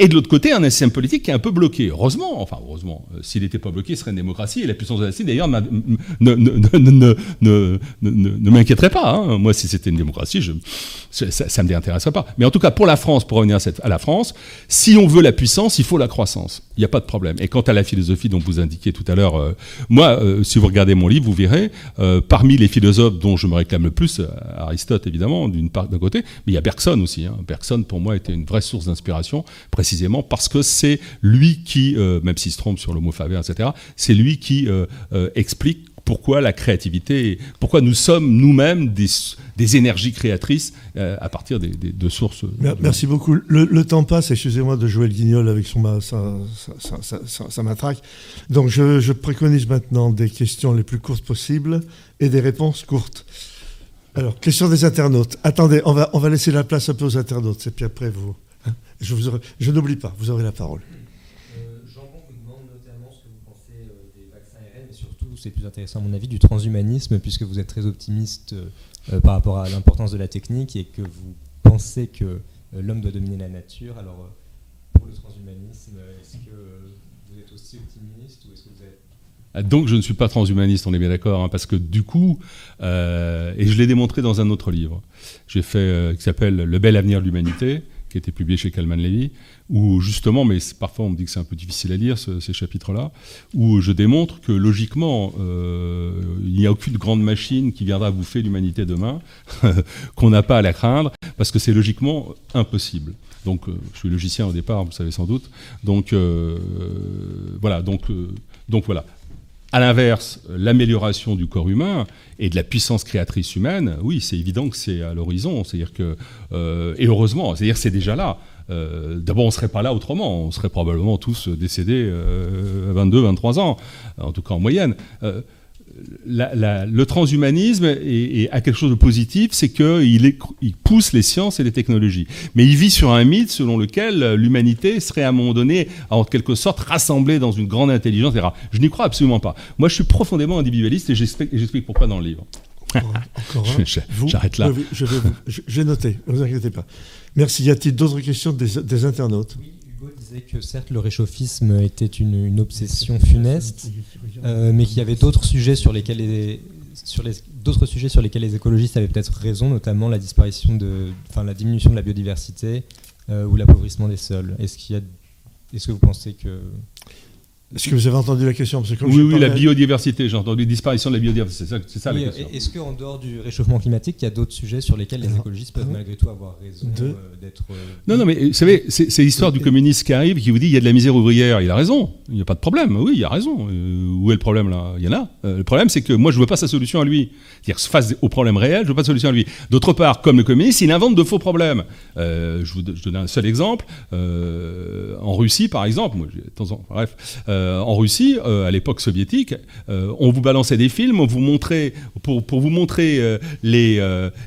Et de l'autre côté, un système politique qui est un peu bloqué. Heureusement, enfin heureusement, euh, s'il n'était pas bloqué, ce serait une démocratie. Et la puissance de la Chine, d'ailleurs, ne, ne, m'inquiéterait pas. Hein. Moi, si c'était une démocratie, ça ne me déintéresserait pas. Mais en tout cas, pour la France, pour revenir à la France, si on veut la puissance, il faut la croissance. Il n'y a pas de problème. Et quant à la philosophie dont vous indiquiez tout à l'heure, euh, moi, euh, si vous regardez mon livre, vous verrez, parmi les philosophes dont je me réclame le plus, Aristote évidemment, d'une part d'un côté, mais il y a Bergson aussi. Hein. Bergson, pour moi, était une vraie source d'inspiration précisément parce que c'est lui qui, euh, même s'il se trompe sur le mot faveur, etc., c'est lui qui euh, euh, explique pourquoi la créativité, pourquoi nous sommes nous-mêmes des, énergies créatrices à partir des, de sources. Merci beaucoup. Le, temps passe, excusez-moi de jouer le guignol avec son, sa, matraque. Donc je, je, préconise maintenant des questions les plus courtes possibles et des réponses courtes. Alors, question des internautes. Attendez, on va, on va laisser la place un peu aux internautes, et puis après vous. Je, je n'oublie pas, vous aurez la parole. Euh, Jean vous demande notamment ce que vous pensez euh, des vaccins ARN, mais surtout, c'est plus intéressant à mon avis, du transhumanisme, puisque vous êtes très optimiste euh, par rapport à l'importance de la technique et que vous pensez que l'homme doit dominer la nature. Alors, pour le transhumanisme, est-ce que vous êtes aussi optimiste ou est-ce que vous êtes ah, donc je ne suis pas transhumaniste, on est bien d'accord, hein, parce que du coup, et je l'ai démontré dans un autre livre, j'ai fait qui s'appelle Le bel avenir de l'humanité, qui a été publié chez Kalman Levy, où justement, mais parfois on me dit que c'est un peu difficile à lire ces chapitres-là, où je démontre que logiquement, euh, il n'y a aucune grande machine qui viendra bouffer l'humanité demain, qu'on n'a pas à la craindre, parce que c'est logiquement impossible. Donc, euh, je suis logicien au départ, vous savez sans doute. Donc, euh, voilà. Donc voilà. À l'inverse, l'amélioration du corps humain et de la puissance créatrice humaine, oui, c'est évident que c'est à l'horizon. C'est-à-dire que, euh, et heureusement, c'est-à-dire c'est déjà là. Euh, d'abord, on ne serait pas là autrement. On serait probablement tous décédés euh, à 22, 23 ans, en tout cas en moyenne le transhumanisme a quelque chose de positif, c'est qu'il il pousse les sciences et les technologies. Mais il vit sur un mythe selon lequel l'humanité serait à un moment donné, en quelque sorte, rassemblée dans une grande intelligence, etc. Je n'y crois absolument pas. Moi, je suis profondément individualiste et j'explique pourquoi dans le livre. Encore J'arrête là. J'ai noté, ne vous inquiétez pas. Merci. Y a-t-il d'autres questions des internautes? Disait que certes le réchauffisme était une, obsession funeste, euh, mais qu'il y avait d'autres sujets sur lesquels les, sur d'autres sujets sur lesquels les écologistes avaient peut-être raison, notamment la disparition de, enfin la diminution de la biodiversité euh, ou l'appauvrissement des sols. Est-ce qu'il y a, est-ce que vous pensez que est-ce que vous avez entendu la question? Oui, oui, la biodiversité, j'ai entendu disparition de la biodiversité, c'est ça, la question. Est-ce qu'en dehors du réchauffement climatique, il y a d'autres sujets sur lesquels les écologistes peuvent malgré tout avoir raison euh, d'être... Euh, non, non, mais vous savez, c'est l'histoire du communiste qui arrive, qui vous dit il y a de la misère ouvrière, il a raison, il n'y a pas de problème, oui, il a raison. Euh, où est le problème là? Il y en a. le problème, c'est que moi, je ne veux pas sa solution à lui. C'est-à-dire, face au problème réel, je ne veux pas de solution à lui. D'autre part, comme le communiste, il invente de faux problèmes. je vous donne un seul exemple. en Russie, par exemple, moi, bref, en Russie, à l'époque soviétique, on vous balançait des films, on vous montrait, pour, pour vous montrer les,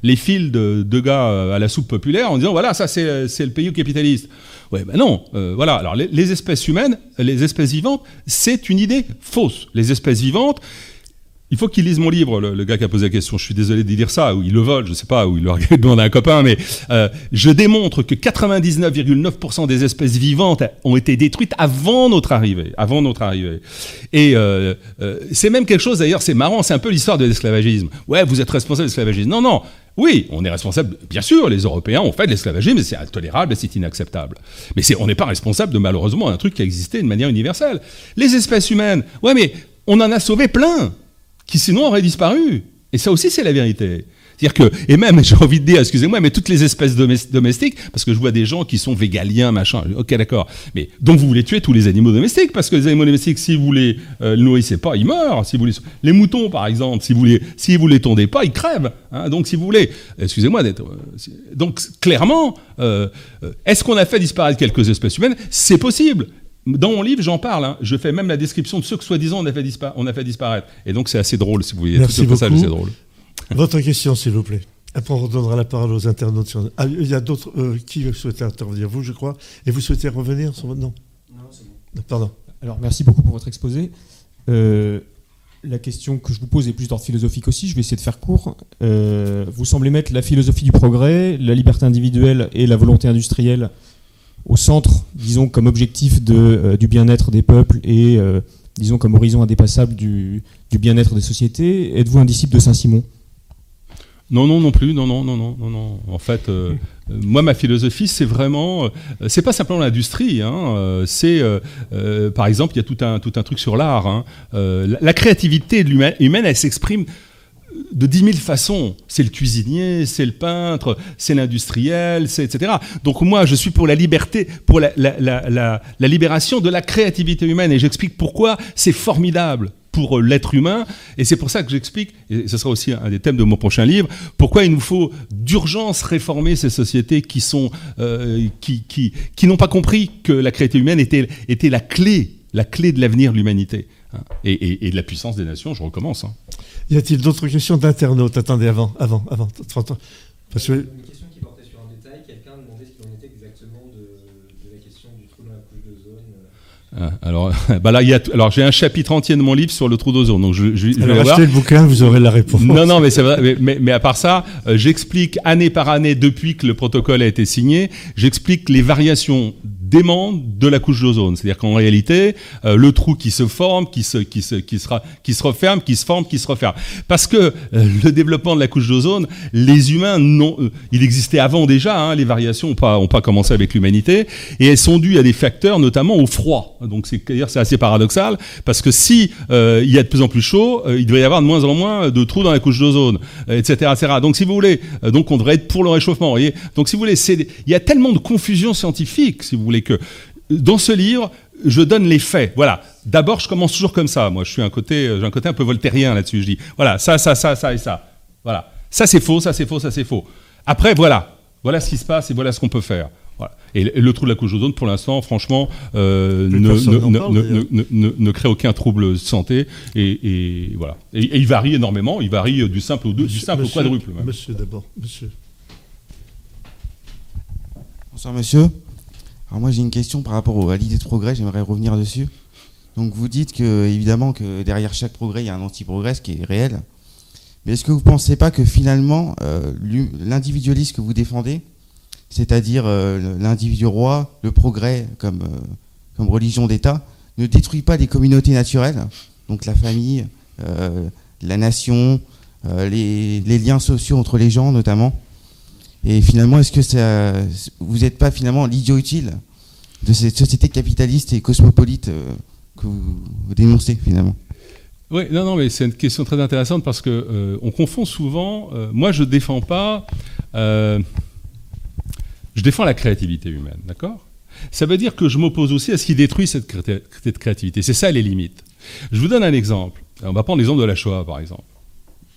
les fils de, de, gars à la soupe populaire en disant voilà, ça c'est le pays capitaliste. Ouais, ben non, voilà. Alors les, espèces humaines, les espèces vivantes, c'est une idée fausse. Les espèces vivantes, il faut qu'il lise mon livre, le, gars qui a posé la question. Je suis désolé de dire ça, ou il le vole, je sais pas, ou il le demande à un copain, mais euh, je démontre que 99,9% des espèces vivantes ont été détruites avant notre arrivée, avant notre arrivée. Et euh, euh, c'est même quelque chose, d'ailleurs, c'est marrant, c'est un peu l'histoire de l'esclavagisme. Ouais, vous êtes responsable de l'esclavagisme. Non, non. Oui, on est responsable, bien sûr, les Européens ont fait de l'esclavagisme, c'est intolérable c'est inacceptable. Mais on n'est pas responsable de malheureusement un truc qui a existé de manière universelle. Les espèces humaines, ouais, mais on en a sauvé plein qui sinon auraient disparu. Et ça aussi, c'est la vérité. C'est-à-dire que, et même, j'ai envie de dire, excusez-moi, mais toutes les espèces domestiques, parce que je vois des gens qui sont végaliens, machin, ok, d'accord, mais donc vous voulez tuer tous les animaux domestiques, parce que les animaux domestiques, si vous les euh, nourrissez pas, ils meurent. Si vous les, les moutons, par exemple, si vous les, si vous les tondez pas, ils crèvent. Hein. donc, si vous voulez, excusez-moi d'être. Euh, donc, clairement, euh, est-ce qu'on a fait disparaître quelques espèces humaines? C'est possible. Dans mon livre, j'en parle. Hein. Je fais même la description de ceux que soi-disant on, a fait on a fait disparaître. Et donc c'est assez drôle, si vous voulez. Merci beaucoup. c'est drôle. Votre question, s'il vous plaît. Après, on redonnera la parole aux internautes. Ah, il y a d'autres euh, qui souhaitaient intervenir? Vous, je crois. Et vous souhaitez revenir sur votre nom Non, c'est bon. Pardon. Alors, merci beaucoup pour votre exposé. Euh, la question que je vous pose est plus d'ordre philosophique aussi. Je vais essayer de faire court. Euh, vous semblez mettre la philosophie du progrès, la liberté individuelle et la volonté industrielle au centre, disons, comme objectif euh, du bien-être des peuples et, euh, disons, comme horizon indépassable du, bien-être des sociétés. Êtes-vous un disciple de Saint-Simon non, non, non plus, non, non, non, non, non, non. En fait, euh, moi, ma philosophie, c'est vraiment, c'est pas simplement l'industrie. Hein, c'est, par exemple, il y a tout un tout un truc sur l'art. Hein. la, créativité humaine, elle s'exprime de dix mille façons. C'est le cuisinier, c'est le peintre, c'est l'industriel, c'est etc. Donc moi, je suis pour la liberté, pour la, libération de la créativité humaine, et j'explique pourquoi c'est formidable pour euh, l'être humain, et c'est pour ça que j'explique, et ce sera aussi un des thèmes de mon prochain livre, pourquoi il nous faut d'urgence réformer ces sociétés qui sont euh, qui, qui, qui n'ont pas compris que la créativité humaine était, était la clé, la clé de l'avenir de l'humanité. Hein, et, de la puissance des nations, je recommence. Hein. Y a-t-il d'autres questions d'internautes? Attendez, avant, avant, avant. Parce que... Une question qui portait sur un détail. Quelqu'un demandait ce qu'il en était exactement de, la question du trou dans la couche d'ozone. Ah, alors, bah là, y a alors j'ai un chapitre entier de mon livre sur le trou d'ozone. Donc je, je, alors, achetez le bouquin, vous aurez la réponse. Non, non, mais c'est vrai. Mais, mais, à part ça, euh, j'explique année par année depuis que le protocole a été signé, j'explique les variations demande de la couche d'ozone. C'est-à-dire qu'en réalité, euh, le trou qui se forme, qui se, qui, se, qui, sera, qui se referme, qui se forme, qui se referme. Parce que euh, le développement de la couche d'ozone, les humains, non, euh, il existait avant déjà, hein, les variations n'ont pas, ont pas commencé avec l'humanité, et elles sont dues à des facteurs, notamment au froid. Donc c'est c'est assez paradoxal, parce que si il y a de plus en plus chaud, il doit y avoir de moins en moins de trous dans la couche d'ozone, etc., etc. Donc si vous voulez, donc on devrait être pour le réchauffement. Voyez donc si vous voulez, il y a tellement de confusion scientifique, si vous voulez, que dans ce livre, je donne les faits. Voilà. D'abord, je commence toujours comme ça. Moi, je suis un côté, j'ai un côté un peu voltairien là-dessus. Je dis, voilà, ça, ça, ça, ça et ça. Voilà. Ça, c'est faux, ça, c'est faux, ça, c'est faux. Après, voilà. Voilà ce qui se passe et voilà ce qu'on peut faire. Et le trou de la couche d'ozone, pour l'instant, franchement, euh, ne, crée aucun trouble de santé. Et, voilà. Et, il varie énormément. Il varie du simple au, du simple au quadruple. Monsieur d'abord. Monsieur. Bonsoir, monsieur. Alors moi j'ai une question par rapport à l'idée de progrès, j'aimerais revenir dessus. Donc vous dites que évidemment que derrière chaque progrès il y a un anti-progrès, ce qui est réel. Mais est-ce que vous ne pensez pas que finalement euh, l'individualisme que vous défendez, c'est-à-dire euh, l'individu roi, le progrès comme, euh, comme religion d'État, ne détruit pas les communautés naturelles, donc la famille, la nation, les, liens sociaux entre les gens notamment et finalement, est-ce que vous n'êtes pas finalement l'idiot utile de cette société capitaliste et cosmopolite euh, que vous, dénoncez finalement? Oui, non, non, mais c'est une question très intéressante parce que euh, on confond souvent. Euh, moi, je défends pas. je défends la créativité humaine, d'accord? Ça veut dire que je m'oppose aussi à ce qui détruit cette, cette créativité. C'est ça les limites. Je vous donne un exemple. On va prendre l'exemple de la Shoah, par exemple.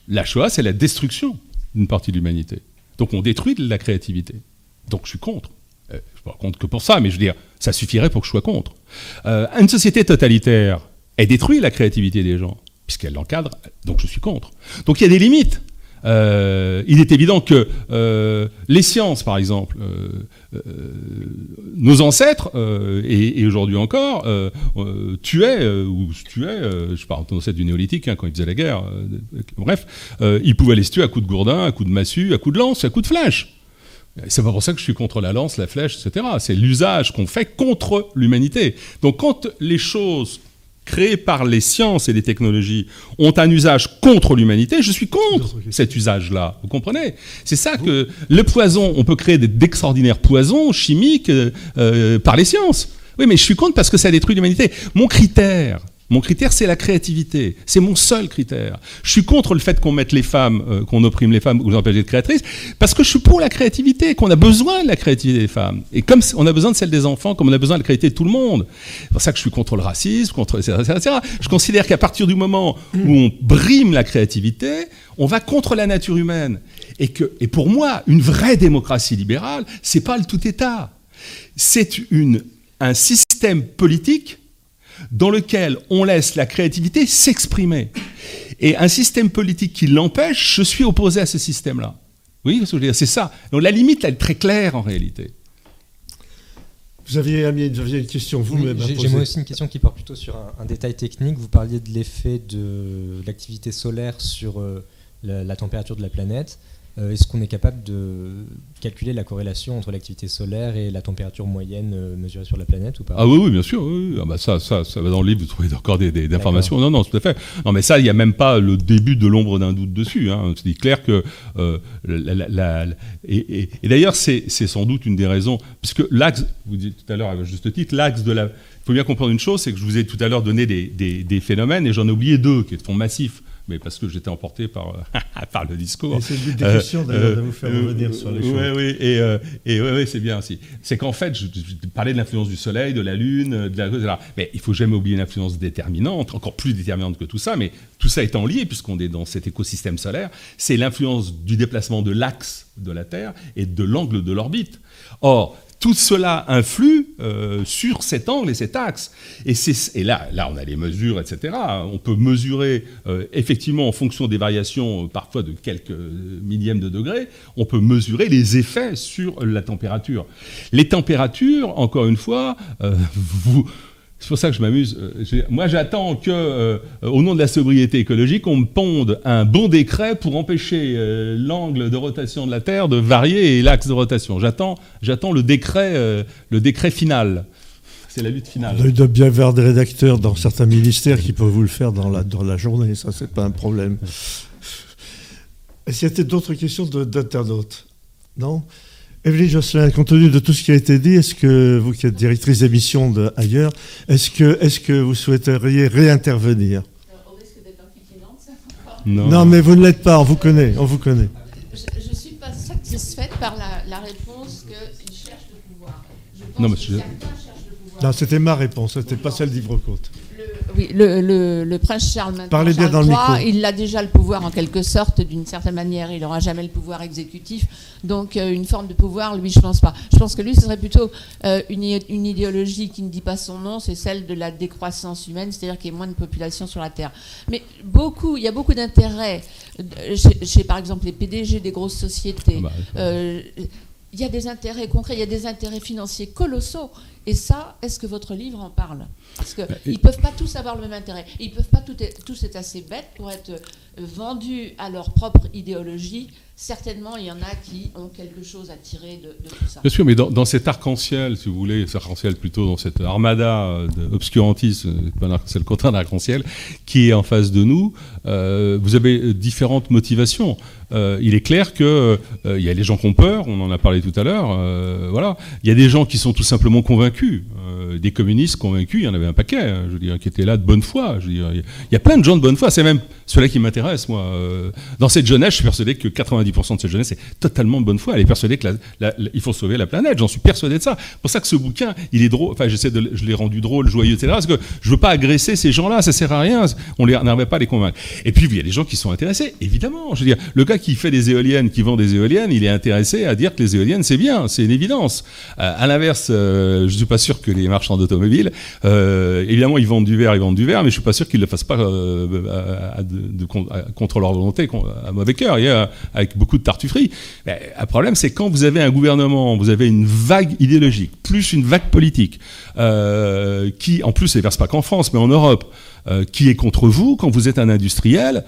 La Shoah, c'est la destruction d'une partie de l'humanité. Donc on détruit de la créativité. Donc je suis contre. Euh, je ne suis pas contre que pour ça, mais je veux dire, ça suffirait pour que je sois contre. Euh, une société totalitaire, elle détruit la créativité des gens, puisqu'elle l'encadre, donc je suis contre. Donc il y a des limites. Euh, il est évident que euh, les sciences, par exemple, euh, nos ancêtres, et, aujourd'hui encore, tuaient, ou tuaient, je parle ancêtre du néolithique, hein, quand ils faisaient la guerre, bref, ils pouvaient les tuer à coups de gourdin, à coups de massue, à coups de lance, à coups de flèche. C'est pas pour ça que je suis contre la lance, la flèche, etc. C'est l'usage qu'on fait contre l'humanité. Donc quand les choses créés par les sciences et les technologies ont un usage contre l'humanité, je suis contre cet usage-là. Vous comprenez? C'est ça que le poison, on peut créer d'extraordinaires poisons chimiques euh, euh, par les sciences. Oui, mais je suis contre parce que ça détruit l'humanité. Mon critère, mon critère, c'est la créativité. C'est mon seul critère. Je suis contre le fait qu'on mette les femmes, euh, qu'on opprime les femmes, ou qu'on empêche d'être créatrices, parce que je suis pour la créativité, qu'on a besoin de la créativité des femmes. Et comme on a besoin de celle des enfants, comme on a besoin de la créativité de tout le monde. C'est pour ça que je suis contre le racisme, contre etc. Je considère qu'à partir du moment où on brime la créativité, on va contre la nature humaine. Et, que, et pour moi, une vraie démocratie libérale, c'est pas le tout État. C'est un système politique dans lequel on laisse la créativité s'exprimer. Et un système politique qui l'empêche, je suis opposé à ce système-là. Oui, ce que je veux dire, c'est ça. Donc la limite, elle est très claire en réalité. Vous aviez, une question, vous-même. J'ai moi aussi une question qui porte plutôt sur un, détail technique. Vous parliez de l'effet de l'activité solaire sur euh, la, température de la planète. Euh, est-ce qu'on est capable de calculer la corrélation entre l'activité solaire et la température moyenne euh, mesurée sur la planète ou pas? Ah oui, oui, bien sûr. Oui. Ah bah ça, ça, ça va dans le livre, vous trouvez encore des, informations. Non, non, tout à fait. Non, mais ça, il n'y a même pas le début de l'ombre d'un doute dessus. Hein. C'est clair que... Euh, la, et, d'ailleurs, c'est sans doute une des raisons, puisque l'axe, vous dites tout à l'heure à juste titre, l'axe de la... Il faut bien comprendre une chose, c'est que je vous ai tout à l'heure donné des, des phénomènes, et j'en ai oublié deux qui sont massifs mais parce que j'étais emporté par, par le discours. C'est le but des questions euh, d'ailleurs de vous faire euh, revenir sur les choses. Oui, oui, et, euh, et ouais, c'est bien aussi. C'est qu'en fait, je, parlais de l'influence du Soleil, de la Lune, de la, etc. Mais il faut jamais oublier une influence déterminante, encore plus déterminante que tout ça, mais tout ça étant lié, puisqu'on est dans cet écosystème solaire, c'est l'influence du déplacement de l'axe de la Terre et de l'angle de l'orbite. Or, tout cela influe euh, sur cet angle et cet axe. Et, et, là, on a les mesures, etc. On peut mesurer, euh, effectivement, en fonction des variations, euh, parfois de quelques millièmes de degrés, on peut mesurer les effets sur la température. Les températures, encore une fois, vous c'est pour ça que je m'amuse. Euh, moi, j'attends que, euh, au nom de la sobriété écologique, on me ponde un bon décret pour empêcher euh, l'angle de rotation de la Terre de varier et l'axe de rotation. J'attends, j'attends le décret, le décret final. C'est la lutte finale. Il doit bien y avoir des rédacteurs dans certains ministères qui peuvent vous le faire dans la, dans la journée. Ça, c'est pas un problème. Est-ce qu'il y a d'autres questions d'internautes? Non? Evelyne Josselin, compte tenu de tout ce qui a été dit, est-ce que vous qui êtes directrice d'émission ailleurs, est-ce que, est que vous souhaiteriez réintervenir? Au risque d'être non. non, mais vous ne l'êtes pas, on vous connaît. On vous connaît. Je ne suis pas satisfaite par la, réponse qu'il cherche le pouvoir. Je pense non, mais que certains cherchent le pouvoir. Non, c'était ma réponse, ce n'était pas celle d'Ivre-Côte. Oui, le, prince Charles maintenant, il a déjà le pouvoir en quelque sorte, d'une certaine manière. Il n'aura jamais le pouvoir exécutif. Donc euh, une forme de pouvoir, lui, je pense pas. Je pense que lui, ce serait plutôt euh, une, idéologie qui ne dit pas son nom, c'est celle de la décroissance humaine, c'est-à-dire qu'il y ait moins de population sur la Terre. Mais beaucoup, il y a beaucoup d'intérêts euh, chez, par exemple, les PDG des grosses sociétés. Ah bah, il y a des intérêts concrets, il y a des intérêts financiers colossaux. Et ça, est-ce que votre livre en parle? Parce qu'ils bah, ne peuvent pas tous avoir le même intérêt. Ils ne peuvent pas tous être assez bêtes pour être vendus à leur propre idéologie certainement, il y en a qui ont quelque chose à tirer de, tout ça. Bien sûr, mais dans, cet arc-en-ciel, si vous voulez, cet arc-en-ciel plutôt dans cette armada d'obscurantisme, c'est le contraire d'arc-en-ciel, qui est en face de nous, euh, vous avez différentes motivations. Euh, il est clair qu'il euh, il y a les gens qui ont peur, on en a parlé tout à l'heure, voilà. Il y a des gens qui sont tout simplement convaincus. Euh, des communistes convaincus, il y en avait un paquet, hein, je veux dire, qui étaient là de bonne foi. Je veux dire, il y a plein de gens de bonne foi. C'est même cela qui m'intéresse, moi. Euh, dans cette jeunesse, je suis persuadé que 90% de cette jeunesse est totalement de bonne foi. Elle est persuadée que il faut sauver la planète. J'en suis persuadé de ça. C'est pour ça que ce bouquin, il est drôle. Enfin, j'essaie de, je l'ai rendu drôle, joyeux, etc. Parce que je veux pas agresser ces gens-là. Ça sert à rien. On n'arrive pas à les convaincre. Et puis, il y a des gens qui sont intéressés, évidemment. Je veux dire, le gars qui fait des éoliennes, qui vend des éoliennes, il est intéressé à dire que les éoliennes, c'est bien. C'est une évidence. Euh, à l'inverse, euh, je suis pas sûr que les marchands d'automobiles, euh, évidemment, ils vendent du verre, ils vendent du verre, mais je suis pas sûr qu'ils le fassent pas de, contre leur volonté, à mauvais cœur, avec beaucoup de tartufferie. Mais le problème, c'est quand vous avez un gouvernement, vous avez une vague idéologique, plus une vague politique, euh, qui, en plus, ne verse pas qu'en France, mais en Europe, euh, qui est contre vous, quand vous êtes un industriel,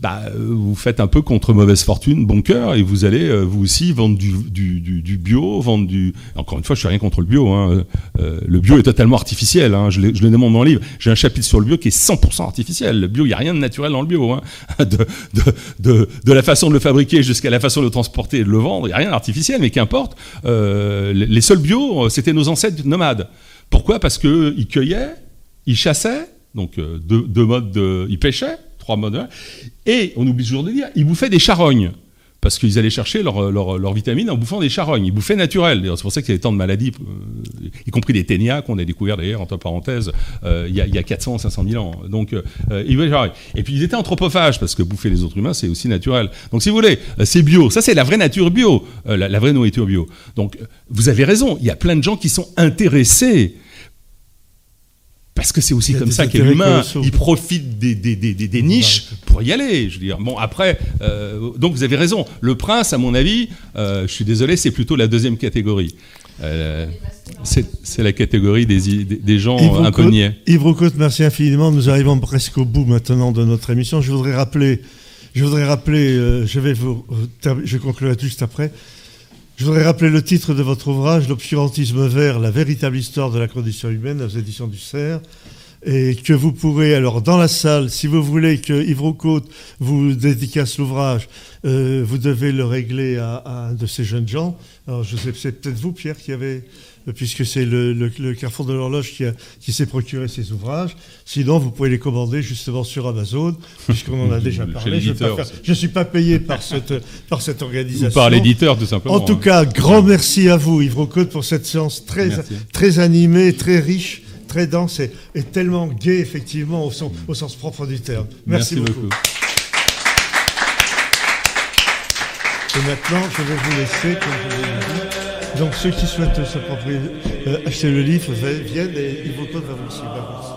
bah, euh, vous faites un peu contre mauvaise fortune, bon cœur, et vous allez euh, vous aussi vendre du, bio, vendre du. Encore une fois, je suis rien contre le bio. Hein. Euh, le bio est totalement artificiel. Hein. Je, le demande dans le livre. J'ai un chapitre sur le bio qui est 100% artificiel. Le bio, il n'y a rien de naturel dans le bio. Hein. De, la façon de le fabriquer jusqu'à la façon de le transporter et de le vendre, il n'y a rien d'artificiel. Mais qu'importe. Euh, les seuls bio, c'était nos ancêtres nomades. Pourquoi? Parce qu'ils cueillaient, ils chassaient, donc deux, deux modes de, ils pêchaient Et, on oublie toujours de dire, ils bouffaient des charognes. Parce qu'ils allaient chercher leurs leur, vitamines en bouffant des charognes. Ils bouffaient naturel. C'est pour ça qu'il y avait tant de maladies, euh, y compris des ténias qu'on a découvert d'ailleurs, entre parenthèses, euh, il, y a, y a, 400, 500 000 ans. Donc, euh, ils Et puis ils étaient anthropophages, parce que bouffer les autres humains, c'est aussi naturel. Donc si vous voulez, c'est bio. Ça, c'est la vraie nature bio, la, vraie nourriture bio. Donc vous avez raison, il y a plein de gens qui sont intéressés parce que c'est aussi comme ça qu'est l'humain. Il profite des, des, des, des, niches pour y aller. Je veux dire. Bon, après, euh, donc vous avez raison. Le prince, à mon avis, euh, je suis désolé, c'est plutôt la deuxième catégorie. Euh, c'est la catégorie des, des gens niais. Yves Roucotte, merci infiniment. Nous arrivons presque au bout maintenant de notre émission. Je voudrais rappeler, je voudrais rappeler, je vais vous, je conclurai juste après. Je voudrais rappeler le titre de votre ouvrage, L'obscurantisme vert, la véritable histoire de la condition humaine, aux éditions du CERF, et que vous pourrez, alors dans la salle, si vous voulez que Yves Roucaute vous dédicace l'ouvrage, euh, vous devez le régler à, à, un de ces jeunes gens. Alors je sais, c'est peut-être vous, Pierre, qui avez puisque c'est le, Carrefour de l'horloge qui, s'est procuré ces ouvrages. Sinon, vous pouvez les commander justement sur Amazon, puisqu'on en a déjà parlé. Je ne suis pas payé par cette, par cette organisation. Ou par l'éditeur, tout simplement. En tout cas, grand merci à vous, Yves Rocotte, pour cette séance très, très animée, très riche, très dense et, tellement gaie, effectivement, au, au, sens propre du terme. Merci, beaucoup. Et maintenant, je vais vous laisser, comme je l'ai dit. Donc ceux qui souhaitent se euh, acheter le livre viennent et ils vont pas vous suivre.